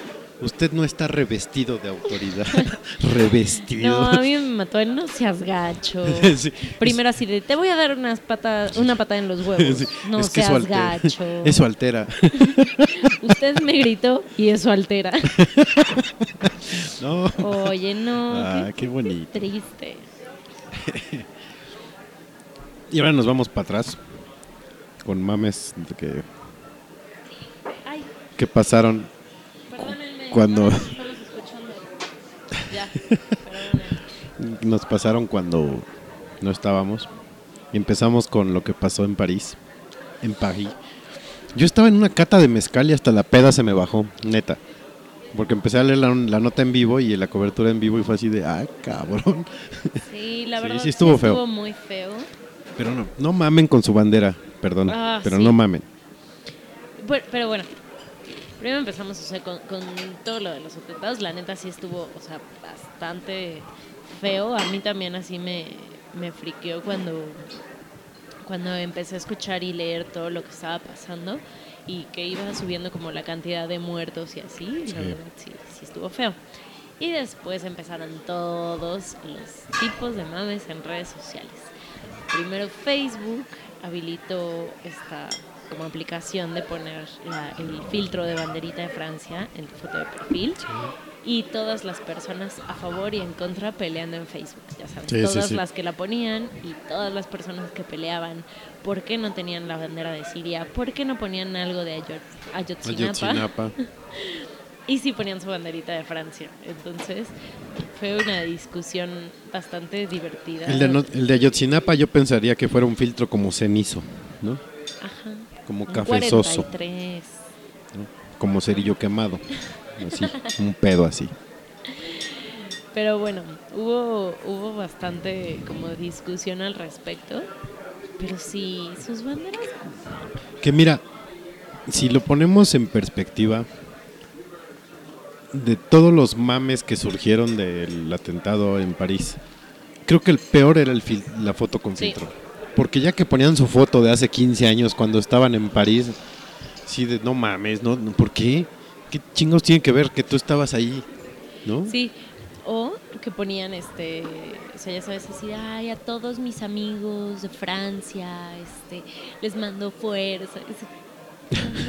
usted no está revestido de autoridad, *laughs* revestido. No, a mí me mató el no seas gacho. *laughs* Sí. Primero así de, te voy a dar unas patas, una patada en los huevos. Sí, No es que eso seas altera. gacho. Eso altera. *laughs* Usted me gritó y eso altera. No. Oye, no. Ah, qué bonito. Triste. Y ahora nos vamos para atrás con mames que, que pasaron. Cuando-. Ya, *laughs* nos pasaron cuando no estábamos. Empezamos con lo que pasó en París, en París. Yo estaba en una cata de mezcal y hasta la peda se me bajó, neta. Porque empecé a leer la, la nota en vivo y la cobertura en vivo y fue así de, ah, cabrón. Sí, *laughs* la verdad sí estuvo feo. estuvo muy feo. Pero no, no mamen con su bandera, perdón. Ah, pero no mamen. Pero, pero bueno, primero empezamos o sea, con, con todo lo de los atentados. La neta sí estuvo, o sea, bastante feo. A mí también así me, me friqueó cuando, cuando empecé a escuchar y leer todo lo que estaba pasando y que iba subiendo como la cantidad de muertos y así. La verdad sí, sí estuvo feo. Y después empezaron todos los tipos de mames en redes sociales. Primero Facebook habilitó esta como aplicación de poner la- el filtro de banderita de Francia en tu foto de perfil y todas las personas a favor y en contra peleando en Facebook, ya sabes, sí, todas sí. las que la ponían y todas las personas que peleaban, ¿por qué no tenían la bandera de Siria? ¿Por qué no ponían algo de Ayot- Ayotzinapa? Ayotzinapa. *laughs* Y sí ponían su banderita de Francia. Entonces fue una discusión bastante divertida. El de, no- el de Ayotzinapa yo pensaría que fuera un filtro como cenizo, ¿no? Ajá. Como cafezoso, 43. como cerillo quemado. Así, *laughs* un pedo así. Pero bueno, hubo, hubo bastante como discusión al respecto. Pero sí, sus banderas. Que mira, si lo ponemos en perspectiva, de todos los mames que surgieron del atentado en París, creo que el peor era el la foto con Sí. filtro. Porque ya que ponían su foto de hace 15 años cuando estaban en París, sí, de no mames, ¿no? ¿Por qué? ¿Qué chingos tiene que ver que tú estabas ahí? ¿No? Sí. O que ponían este, o sea, ya sabes, así, ay, a todos mis amigos de Francia, este, les mando fuerza.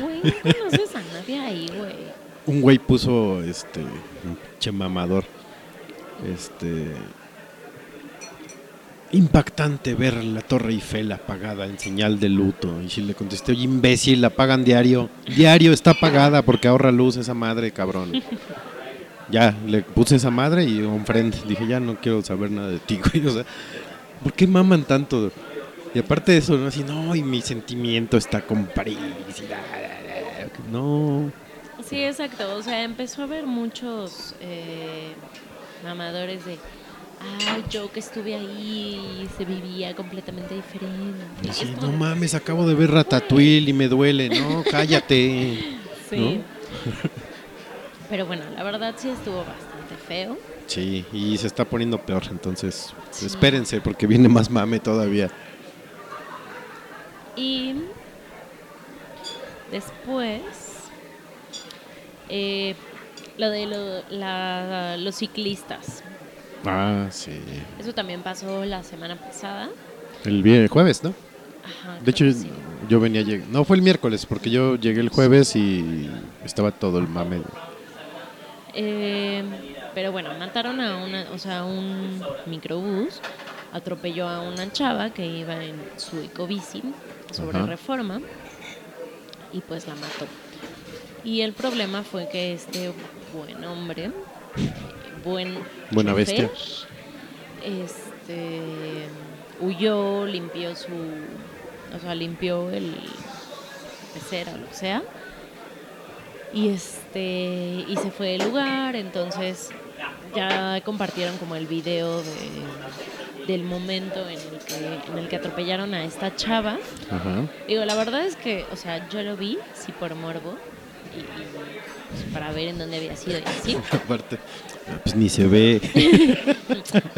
Güey, no conoces a nadie ahí, güey. Un güey puso, este, che mamador, este... Impactante ver la Torre Eiffel apagada en señal de luto. Y si le contesté, oye imbécil, la apagan diario. Diario está apagada porque ahorra luz esa madre, cabrón. Ya, le puse esa madre y un friend. Dije, ya no quiero saber nada de ti, *laughs* güey. O sea, ¿por qué maman tanto? Y aparte de eso, ¿no? Así, no, y mi sentimiento está con París. y la, la, la". No. Sí, exacto. O sea, empezó a haber muchos eh, mamadores de. Ay, yo que estuve ahí y se vivía completamente diferente. No de, mames, acabo de ver Ratatouille y me duele. No, *laughs* cállate. Sí. *laughs* Pero bueno, la verdad sí estuvo bastante feo. Sí, y se está poniendo peor, entonces espérense porque viene más mame todavía. Y después, eh, lo de lo- la- los ciclistas. Ah, sí. Eso también pasó la semana pasada. El, vie- el jueves, ¿no? Ajá, De hecho, sí. yo venía lleg- No, fue el miércoles, porque yo llegué el jueves y estaba todo el mame. Eh, pero bueno, mataron a una, o sea, un microbús atropelló a una chava que iba en su ecobici sobre Ajá. reforma y pues la mató. Y el problema fue que este buen hombre, buen Buena chofer, bestia. este huyó, limpió su, o sea, limpió el pecera o lo que sea y este y se fue del lugar entonces ya compartieron como el video de, del momento en el que en el que atropellaron a esta chava Ajá. digo la verdad es que o sea yo lo vi sí por morbo y, y, pues, para ver en dónde había sido y así *laughs* Aparte, pues ni se ve.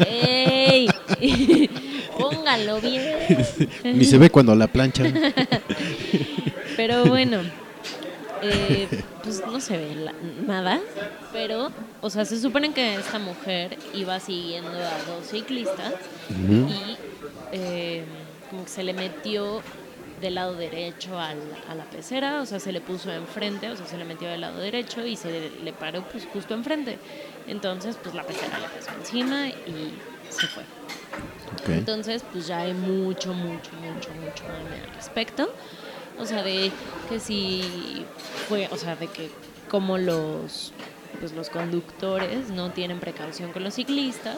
¡Ey! *laughs* póngalo bien ni se ve cuando la planchan. Pero bueno, eh, pues no se ve la- nada. Pero, o sea, se supone que esta mujer iba siguiendo a dos ciclistas y eh, como que se le metió del lado derecho al- a la pecera, o sea, se le puso enfrente, o sea, se le metió del lado derecho y se le, le paró pues justo enfrente. Entonces, pues la pecera le pasó encima y se fue. Entonces, pues ya hay mucho, mucho, mucho, mucho al respecto. O sea, de que si fue, o sea, de que como los pues los conductores no tienen precaución con los ciclistas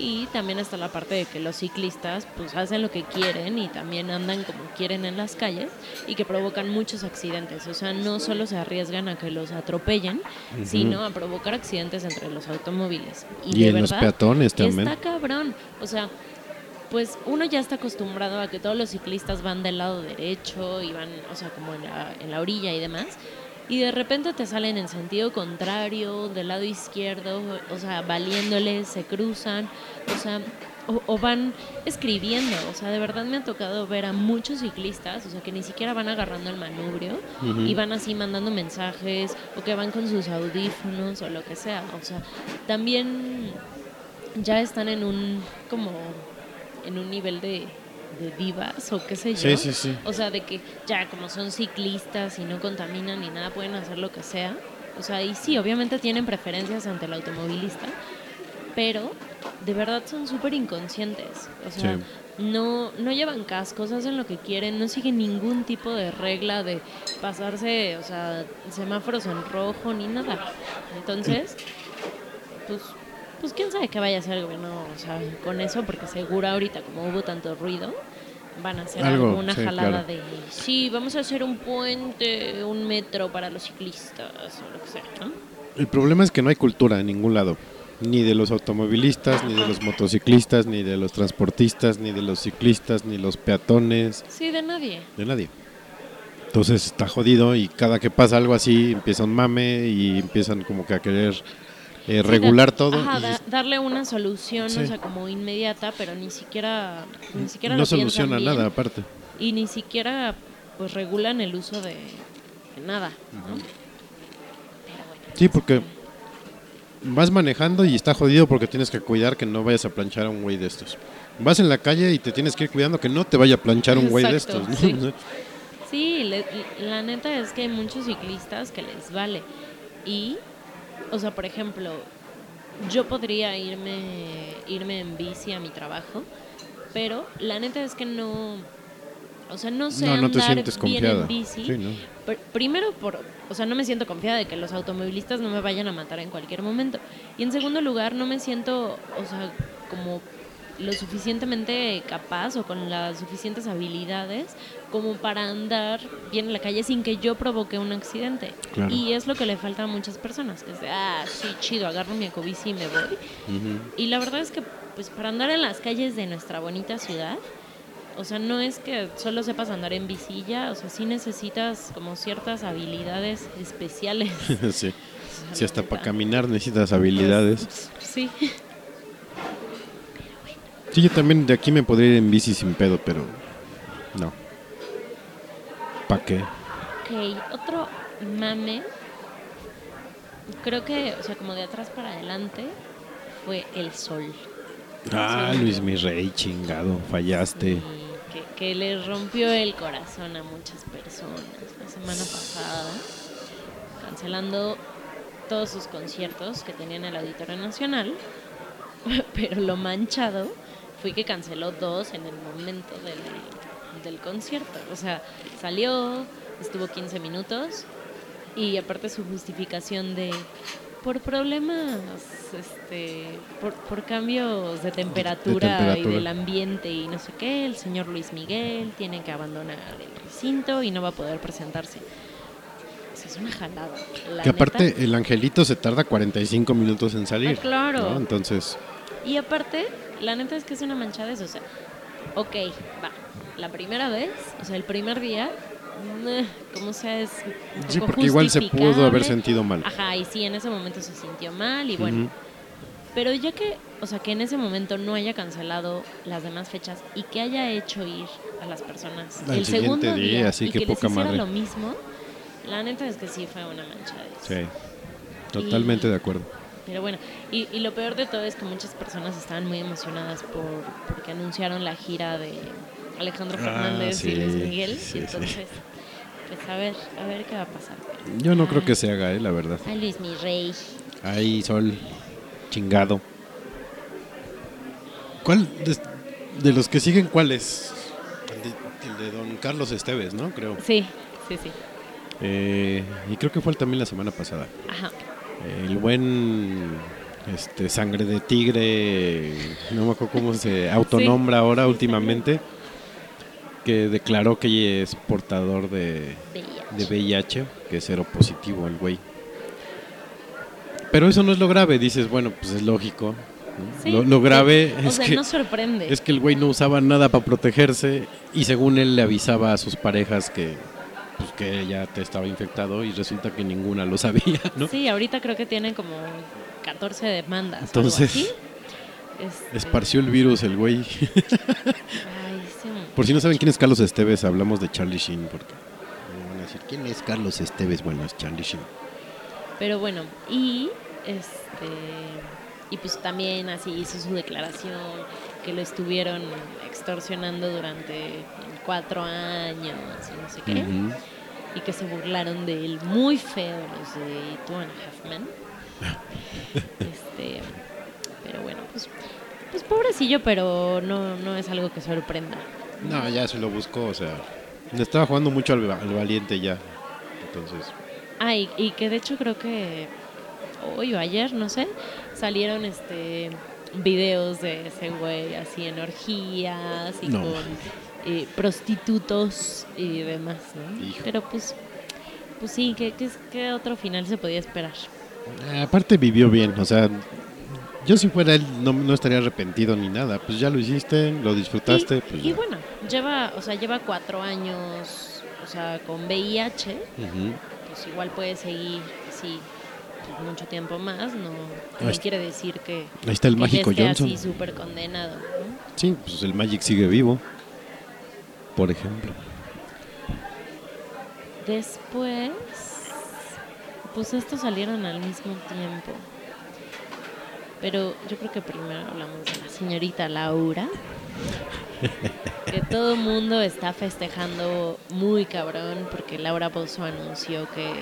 y también está la parte de que los ciclistas pues hacen lo que quieren y también andan como quieren en las calles y que provocan muchos accidentes, o sea, no solo se arriesgan a que los atropellen, sino a provocar accidentes entre los automóviles. Y, Y de en los peatones también. Está cabrón, o sea, pues uno ya está acostumbrado a que todos los ciclistas van del lado derecho y van, o sea, como en la, en la orilla y demás. Y de repente te salen en sentido contrario, del lado izquierdo, o sea, valiéndoles, se cruzan, o sea, o, o van escribiendo. O sea, de verdad me ha tocado ver a muchos ciclistas, o sea, que ni siquiera van agarrando el manubrio y van así mandando mensajes, o que van con sus audífonos, o lo que sea. O sea, también ya están en un, como, en un nivel de, de divas o qué sé yo. Sí, sí, sí. O sea, de que ya como son ciclistas y no contaminan ni nada, pueden hacer lo que sea. O sea, y sí, obviamente tienen preferencias ante el automovilista, pero de verdad son súper inconscientes. O sea, Sí. no, no llevan cascos, hacen lo que quieren, no siguen ningún tipo de regla de pasarse, o sea, semáforos en rojo ni nada. Entonces, pues, pues quién sabe qué vaya a hacer el gobierno o sea, con eso, porque seguro ahorita, como hubo tanto ruido, van a hacer Algo, alguna sí, jalada claro. de sí, vamos a hacer un puente, un metro para los ciclistas o lo que sea, ¿no? El problema es que no hay cultura en ningún lado. Ni de los automovilistas, ni de los motociclistas, ni de los transportistas, ni de los ciclistas, ni los peatones, Sí, de nadie. de nadie. Entonces está jodido y cada que pasa algo así empieza un mame y empiezan como que a querer eh, regular Sí, todo. ajá, y da- darle una solución, Sí. o sea, como inmediata, pero ni siquiera, ni siquiera no soluciona bien, nada aparte. Y ni siquiera, pues, regulan el uso de, de nada, ¿no? Sí, porque vas manejando y está jodido porque tienes que cuidar que no vayas a planchar a un güey de estos. Vas en la calle y te tienes que ir cuidando que no te vaya a planchar un güey de estos. ¿no? sí. *laughs* Sí, le- la neta es que hay muchos ciclistas que les vale. Y, o sea, por ejemplo, yo podría irme, irme en bici a mi trabajo, pero la neta es que no, o sea, no sé No, no te andar sientes bien confiada. en bici. Sí, ¿no? Pr- primero, por, o sea, no me siento confiada de que los automovilistas no me vayan a matar en cualquier momento. Y en segundo lugar, no me siento, o sea, como lo suficientemente capaz o con las suficientes habilidades como para andar bien en la calle sin que yo provoque un accidente. Claro. Y es lo que le falta a muchas personas, que es de, ah, sí, chido, agarro mi ecobici y me voy. Y la verdad es que, pues, para andar en las calles de nuestra bonita ciudad, o sea, no es que solo sepas andar en bicilla, o sea, sí necesitas como ciertas habilidades especiales. *laughs* sí. Si hasta para caminar necesitas habilidades. Sí. Sí, yo también de aquí me podría ir en bici sin pedo, pero no. ¿Para qué? Ok, otro mame, creo que, o sea, como de atrás para adelante, fue el sol. Ah, Sí. Luis mi rey, chingado, fallaste. Que, que le rompió el corazón a muchas personas la semana pasada, cancelando todos sus conciertos que tenía en el Auditorio Nacional, *laughs* pero lo manchado fue que canceló dos en el momento del, del concierto. O sea, salió, estuvo 15 minutos y aparte su justificación de por problemas, este, por, por cambios de temperatura, y temperatura. del ambiente y no sé qué, el señor Luis Miguel tiene que abandonar el recinto y no va a poder presentarse. O sea, es una jalada. la Que aparte el angelito se tarda 45 minutos en salir. Ah, claro. ¿no? Entonces, Y aparte, la neta es que es una manchada de eso. O sea, ok, va. La primera vez, o sea, el primer día, meh, como sea, es. un sí, poco porque igual se pudo haber sentido mal. Ajá, y sí, en ese momento se sintió mal y bueno. Ujú. Pero ya que, o sea, que en ese momento no haya cancelado las demás fechas y que haya hecho ir a las personas el siguiente segundo día, día, así y que que, les poca hiciera madre. lo mismo, la neta es que sí fue una manchada. Sí, totalmente Y- de acuerdo. Pero bueno, y, y lo peor de todo es que muchas personas estaban muy emocionadas por porque anunciaron la gira de Alejandro Ah, Fernández sí, y Luis Miguel. sí, y sí. entonces, pues a ver, a ver qué va a pasar. Yo no creo Ay, que se haga, eh, la verdad. Ay, Luis, mi rey. Ahí, sol, chingado. ¿Cuál de, de los que siguen, cuál es? El de, el de don Carlos Esteves, ¿no? Creo. Sí, sí, sí. Eh, y creo que fue también la semana pasada. Ajá. El buen este sangre de tigre, no me acuerdo cómo se autonombra ahora últimamente, que declaró que es portador de, VIH. de VIH, que es positivo el güey. Pero eso no es lo grave, dices, bueno, pues es lógico. ¿no? Sí, lo, lo grave es, sea, que, no sorprende. es que el güey no usaba nada para protegerse y según él le avisaba a sus parejas que, pues, que ya te estaba infectado y resulta que ninguna lo sabía, ¿no? Sí, ahorita creo que tiene como 14 demandas. Entonces. *laughs* Este, Esparció el virus el güey. Ay, sí. Por si no saben quién es Carlos Esteves, hablamos de Charlie Sheen. Porque van a decir, ¿quién es Carlos Esteves? Bueno, es Charlie Sheen. Pero bueno, y este y pues también así hizo su declaración que lo estuvieron extorsionando durante cuatro años y no sé qué. Ujú. Y que se burlaron de él muy feo los de Two and a Half Men. *laughs* este, pero bueno, pues, pues pobrecillo, pero no, no es algo que sorprenda. No, ya se lo buscó, o sea. Le estaba jugando mucho al, al valiente ya. Entonces, Ah, y, y que de hecho creo que hoy o ayer, no sé, salieron este videos de ese güey así en orgías y No. con eh, prostitutos y demás, ¿no? Hijo. Pero pues, pues sí, ¿qué, qué, qué otro final se podía esperar? eh, aparte vivió bien, o sea. Yo si fuera él no, no estaría arrepentido ni nada. Pues ya lo hiciste, lo disfrutaste. y, pues y bueno, lleva, o sea, lleva cuatro años, o sea, con VIH, pues igual puede seguir así pues, mucho tiempo más, no, no está. quiere decir que, Ahí está el que mágico esté Johnson. así súper condenado, ¿no? Sí, pues el Magic sigue vivo. Por ejemplo. Después, pues estos salieron al mismo tiempo. Pero yo creo que primero hablamos de la señorita Laura. que *laughs* todo el mundo está festejando muy cabrón porque Laura Bozo anunció que,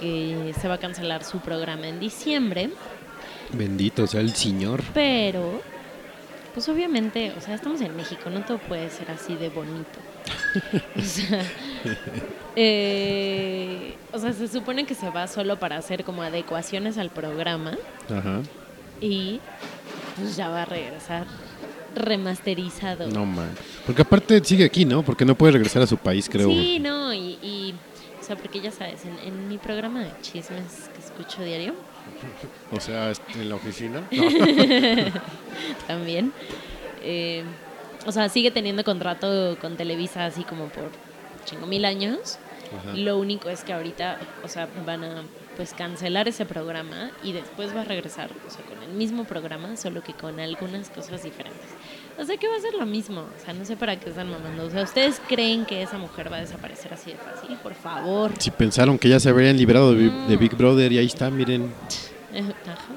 que se va a cancelar su programa en diciembre. Bendito sea el señor. Pero, pues obviamente, o sea, estamos en México, no todo puede ser así de bonito. *laughs* o, sea, eh, o sea, se supone que se va solo para hacer como adecuaciones al programa Ajá. y pues ya va a regresar remasterizado. No man. Porque aparte sigue aquí, ¿no? Porque no puede regresar a su país, creo. Sí, no, y, y, o sea, porque ya sabes, en, en mi programa de chismes que escucho diario, O sea, en la oficina. *laughs* también. eh, o sea, sigue teniendo contrato con Televisa así como por chingo mil años. Ajá. Lo único es que ahorita, o sea, van a pues cancelar ese programa y después va a regresar, o sea, con el mismo programa, solo que con algunas cosas diferentes. O sea, que va a ser lo mismo. O sea, no sé para qué están mamando. O sea, ¿ustedes creen que esa mujer va a desaparecer así de fácil? Por favor. Si pensaron que ya se habrían librado de, de Big Brother y ahí está, miren. Ajá.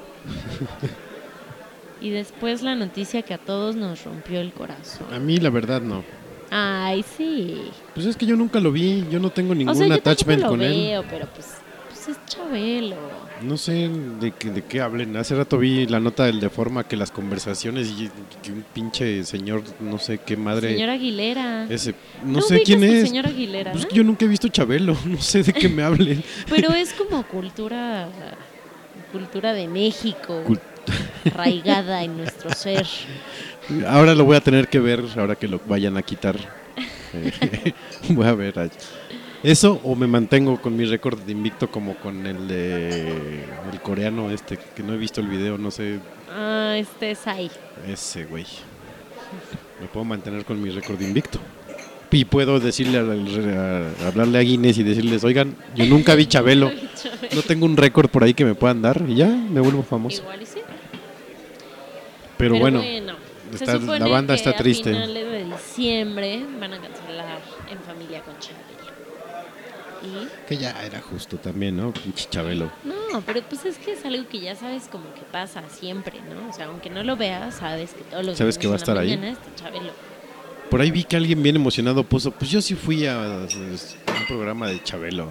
Y después la noticia que a todos nos rompió el corazón. A mí la verdad no. Ay, sí. Pues es que yo nunca lo vi, yo no tengo ningún o sea, yo attachment tampoco con lo él. veo, pero pues, pues es Chabelo. No sé de qué, de qué hablen. Hace rato vi la nota del Deforma que las conversaciones y que un pinche señor, no sé qué madre. Señor Aguilera. Ese, no, ¿No sé quién es. señor Aguilera? Pues yo nunca he visto Chabelo, *laughs* no sé de qué me hablen. Pero es como cultura cultura de México, Cul- arraigada en nuestro ser. Ahora lo voy a tener que ver, ahora que lo vayan a quitar. *laughs* Eh, *laughs* voy a ver. a- Eso o me mantengo con mi récord de invicto como con el de el coreano este, que no he visto el video, no sé, Ah, este es ahí. ese güey. Me puedo mantener con mi récord de invicto. Y puedo decirle a, hablarle a Guinness y decirles, oigan, yo nunca vi *laughs* Chabelo, no tengo un récord por ahí que me puedan dar y ya me vuelvo famoso. Igual y sí. Pero, bueno, está- la banda que está triste. A finales de diciembre van a cancelar En Familia con Chabelo. Y que ya era justo también, ¿no? Pinche Chabelo. no, pero pues es que es algo que ya sabes como que pasa siempre, ¿no? O sea, aunque no lo veas, sabes que todos los Sabes que va a estar ahí. está Chabelo. Por ahí vi que alguien bien emocionado puso, pues yo sí fui a, a un programa de Chabelo.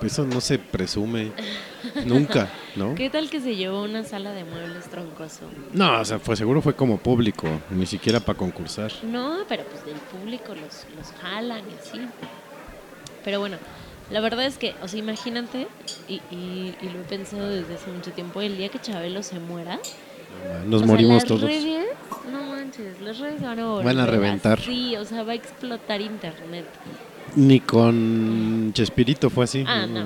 Eso no se presume *laughs* nunca, ¿no? ¿Qué tal que se llevó una sala de muebles troncoso? No, o sea, fue seguro fue como público, ni siquiera para concursar. No, pero pues del público los, los jalan y así. Pero bueno, la verdad es que, o sea, imagínate, y, y, y lo he pensado desde hace mucho tiempo, el día que Chabelo se muera, Nos o sea, morimos las todos. redes, no manches, las redes van a volver Van a reventar. Sí, o sea, va a explotar internet. Ni con Chespirito fue así. Ah, no.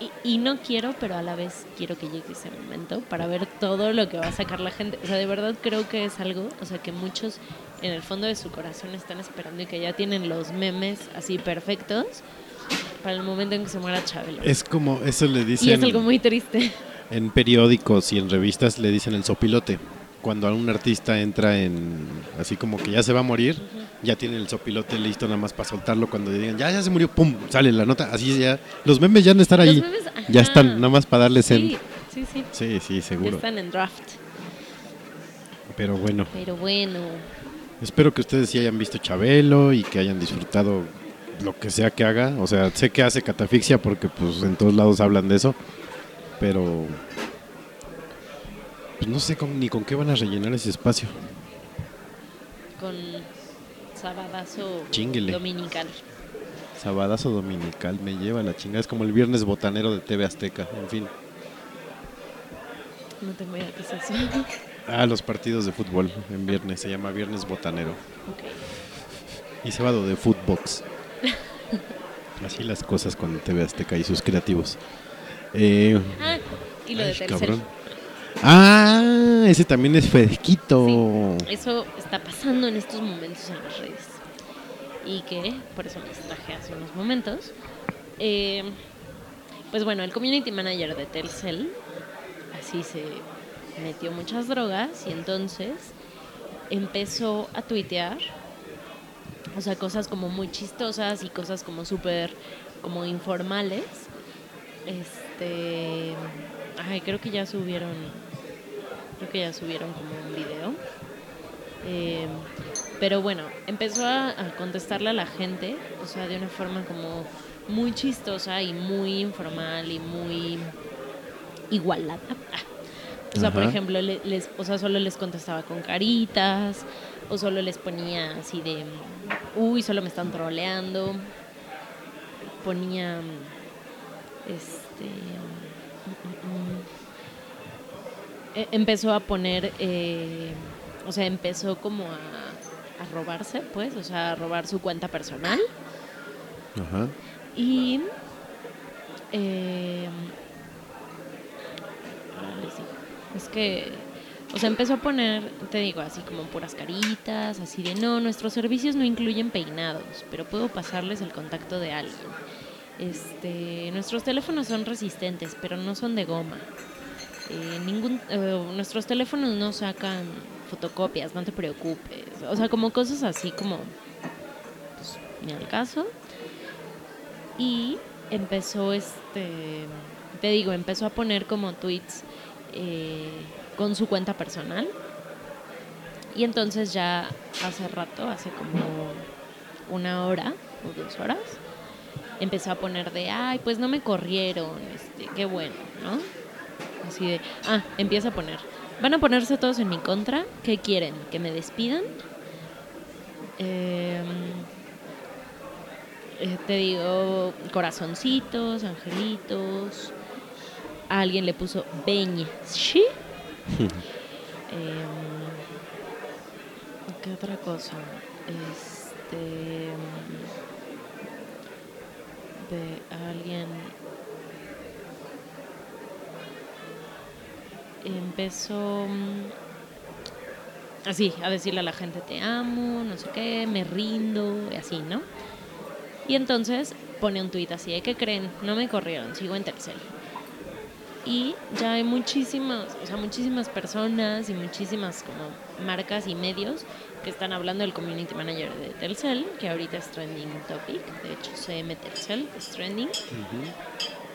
Y, y no quiero, pero a la vez quiero que llegue ese momento para ver todo lo que va a sacar la gente. O sea, de verdad creo que es algo, o sea, que muchos en el fondo de su corazón están esperando y que ya tienen los memes así perfectos para el momento en que se muera Chabelo. Es como, eso le y dicen es algo muy triste. en periódicos y en revistas, le dicen el sopilote. Cuando un artista entra en, así como que ya se va a morir, ya tiene el sopilote listo nada más para soltarlo cuando digan, ya, ya se murió, pum, sale la nota, así ya, los memes ya han de estar Los ahí, memes, ya están, nada más para darles Sí, en... sí, sí. Sí, sí, Ya seguro. están en draft. Pero bueno, Pero bueno, espero que ustedes sí hayan visto Chabelo y que hayan disfrutado lo que sea que haga. O sea, sé que hace catafixia porque pues en todos lados hablan de eso, pero pues no sé con- ni con qué van a rellenar ese espacio. con sabadazo Chinguele. dominical. Sabadazo dominical me lleva la chingada. Es como el viernes botanero de TV Azteca, en fin. No tengo idea qué es eso. *laughs* Ah, los partidos de fútbol en viernes, se llama viernes botanero. Y sábado de Footbox. *laughs* Así las cosas con TV Azteca y sus creativos. Eh, Ah, y lo de Telcel. cabrón. Ah, ese también es fresquito. Eso está pasando en estos momentos en las redes. Y que, por eso les traje hace unos momentos. Eh, pues bueno, el community manager de Telcel, así se metió muchas drogas y entonces empezó a tuitear, o sea, cosas como muy chistosas y cosas como súper, como informales. Este, ay, creo que ya subieron, creo que ya subieron como un video. Eh, pero bueno, empezó a, a contestarle a la gente, o sea, de una forma como muy chistosa y muy informal y muy igualada. O sea, por ejemplo, les, o sea, solo les contestaba con caritas, o solo les ponía así de, uy, solo me están troleando. Ponía, este, mm, mm, mm. E- empezó a poner, eh, o sea, empezó como a, a robarse, pues, o sea, a robar su cuenta personal. Ajá. Y. eh, es que. O sea, empezó a poner, te digo, así como puras caritas, así de no, nuestros servicios no incluyen peinados, pero puedo pasarles el contacto de alguien. Este, nuestros teléfonos son resistentes, pero no son de goma. Eh, ningún, eh, nuestros teléfonos no sacan fotocopias, no te preocupes. O sea, como cosas así como, pues, ni al caso. Y empezó, este, te digo, empezó a poner como tweets eh, con su cuenta personal. Y entonces ya hace rato, hace como una hora o dos horas, empezó a poner de, ay, pues no me corrieron, este, qué bueno, ¿no? Así de, ah, empieza a poner, van a ponerse todos en mi contra, ¿qué quieren? ¿Que me despidan? Em, eh, te digo, corazoncitos, angelitos. A alguien le puso beñe. ¿Sí? *laughs* Em, ¿Qué otra cosa? Este. De alguien. Empezó. mm, Así, a decirle a la gente te amo, no sé qué, me rindo, así, ¿no? Y entonces pone un tuit así de ¿qué creen? No me corrieron, sigo en Telcel. Y ya hay muchísimas, o sea, muchísimas personas y muchísimas como marcas y medios que están hablando del community manager de Telcel, que ahorita es trending topic, de hecho CM Telcel es trending.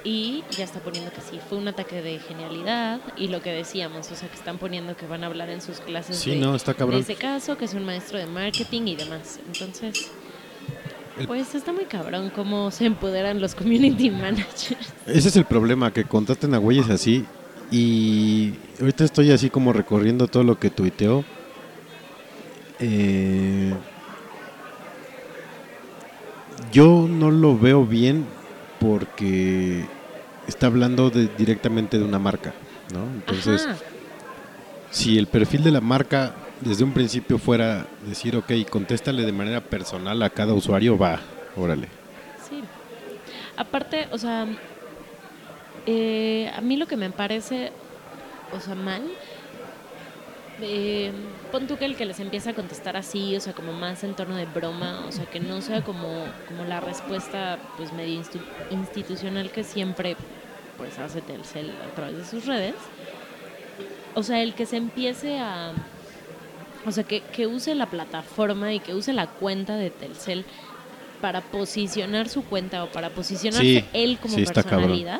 Y ya está poniendo que sí, fue un ataque de genialidad y lo que decíamos, o sea, que están poniendo que van a hablar en sus clases Sí, de, no, está cabrón. de ese caso, que es un maestro de marketing y demás. Entonces, El- pues está muy cabrón cómo se empoderan los community *laughs* managers. Ese es el problema, que contraten a güeyes así. Y ahorita estoy así como recorriendo todo lo que tuiteó. Eh, yo no lo veo bien porque está hablando de- directamente de una marca, ¿no? Entonces, Ajá. si el perfil de la marca desde un principio fuera decir, ok, contéstale de manera personal a cada usuario, va, órale. Sí. Aparte, o sea, eh, a mí lo que me parece, o sea, mal, eh, pon tú que el que les empieza a contestar así, o sea, como más en tono de broma, o sea, que no sea como, como la respuesta, pues, medio institucional que siempre, pues, hace Telcel a través de sus redes. O sea, el que se empiece a... O sea, que, que use la plataforma y que use la cuenta de Telcel para posicionar su cuenta o para posicionarse Sí, él como sí, está cabrón. personalidad.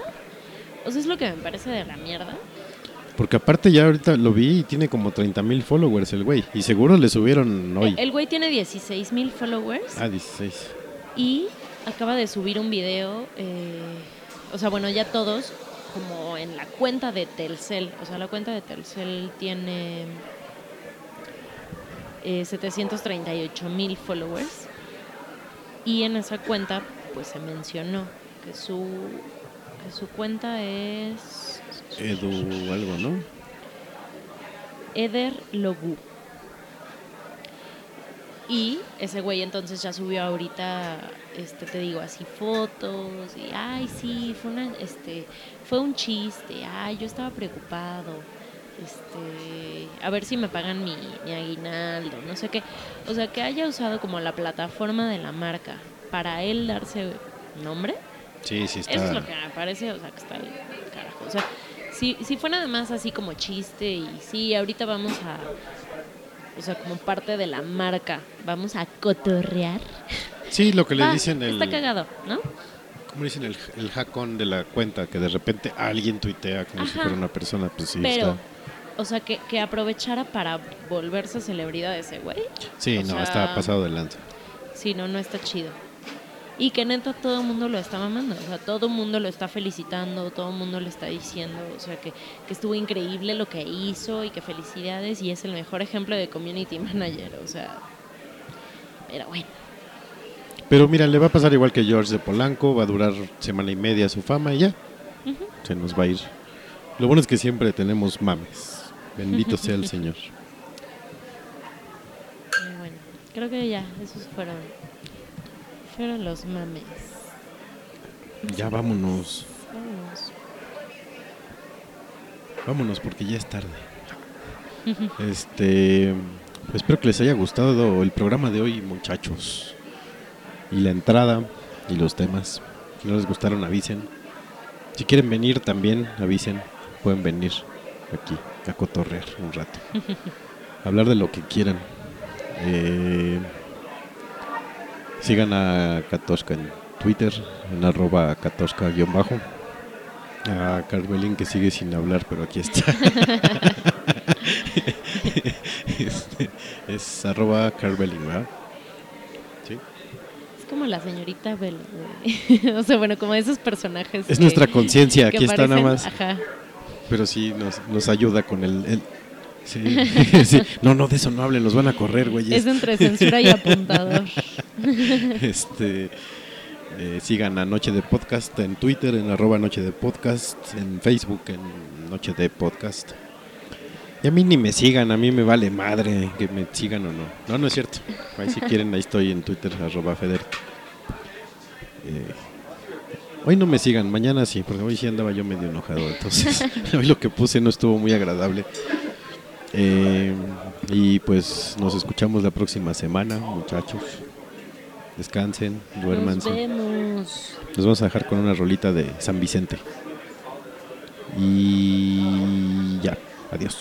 O sea, es lo que me parece de la mierda. Porque aparte ya ahorita lo vi y tiene como 30 mil followers el güey. Y seguro le subieron hoy. El güey tiene 16 mil followers Ah, 16. y acaba de subir un video, eh, o sea, bueno, ya todos, como en la cuenta de Telcel. O sea, la cuenta de Telcel tiene eh, 738 mil followers. Y en esa cuenta, pues se mencionó que su, que su cuenta es Edu algo, ¿no? Eder Logu. Y ese güey entonces ya subió ahorita, este, te digo, así fotos y, ay, sí, fue una, este, fue un chiste, ay, yo estaba preocupado, este, a ver si me pagan mi, mi aguinaldo, no sé qué. O sea, que haya usado como la plataforma de la marca para él darse nombre, Sí, sí está. eso es lo que me parece, o sea, que está el carajo. O sea, si, si fue nada más así como chiste y sí, ahorita vamos a, o sea, como parte de la marca, vamos a cotorrear. Sí, lo que le *laughs* dicen el. Está cagado, ¿no? ¿Cómo dicen el, el hackón de la cuenta? Que de repente alguien tuitea como si Ajá. fuera una persona. Pues sí, Pero, está. O sea, que, que aprovechara para volverse celebridad ese güey. Sí, O no, sea, está pasado de lanza. Sí, no, no está chido. Y que neta todo el mundo lo está mamando, o sea, todo el mundo lo está felicitando, todo el mundo le está diciendo, o sea, que, que estuvo increíble lo que hizo y que felicidades y es el mejor ejemplo de community *laughs* manager, o sea, pero bueno, Pero mira, le va a pasar igual que George de Polanco, va a durar semana y media su fama y ya. Se nos va a ir. Lo bueno es que siempre tenemos mames. Bendito sea el Señor. bueno, creo que ya, esos fueron, fueron los mames. Ya vámonos. Vámonos. Vámonos porque ya es tarde. Este, espero que les haya gustado el programa de hoy, muchachos. Y la entrada y los temas. Si no les gustaron, avisen. Si quieren venir también, avisen. Pueden venir aquí a cotorrear un rato. *laughs* Hablar de lo que quieran. Eh, sigan a Katoshka en Twitter, en arroba Katoshka-bajo. A Carvelin que sigue sin hablar, pero aquí está. *laughs* Este, es arroba Carvelin, ¿verdad? Como la señorita Bell, *laughs* o sea, bueno, como esos personajes. Es que- nuestra conciencia, aquí está nada más. Ajá. Pero sí nos, nos ayuda con el... el- sí, *laughs* sí. *laughs* No, no, de eso no hablen, nos van a correr, güey. Es entre censura y apuntador. *laughs* este, eh, sigan a Noche de Podcast en Twitter, en arroba Noche de Podcast, en Facebook, en Noche de Podcast. Y a mí ni me sigan, a mí me vale madre que me sigan o no. No, no es cierto. Ahí si quieren, ahí estoy en Twitter, arroba Feder. Eh, hoy no me sigan, mañana sí, porque hoy sí andaba yo medio enojado. Entonces, *laughs* *laughs* hoy lo que puse no estuvo muy agradable. Eh, y pues nos escuchamos la próxima semana, muchachos. Descansen, Nos duérmanse. vemos. Nos vamos a dejar con una rolita de San Vicente. Y ya, adiós.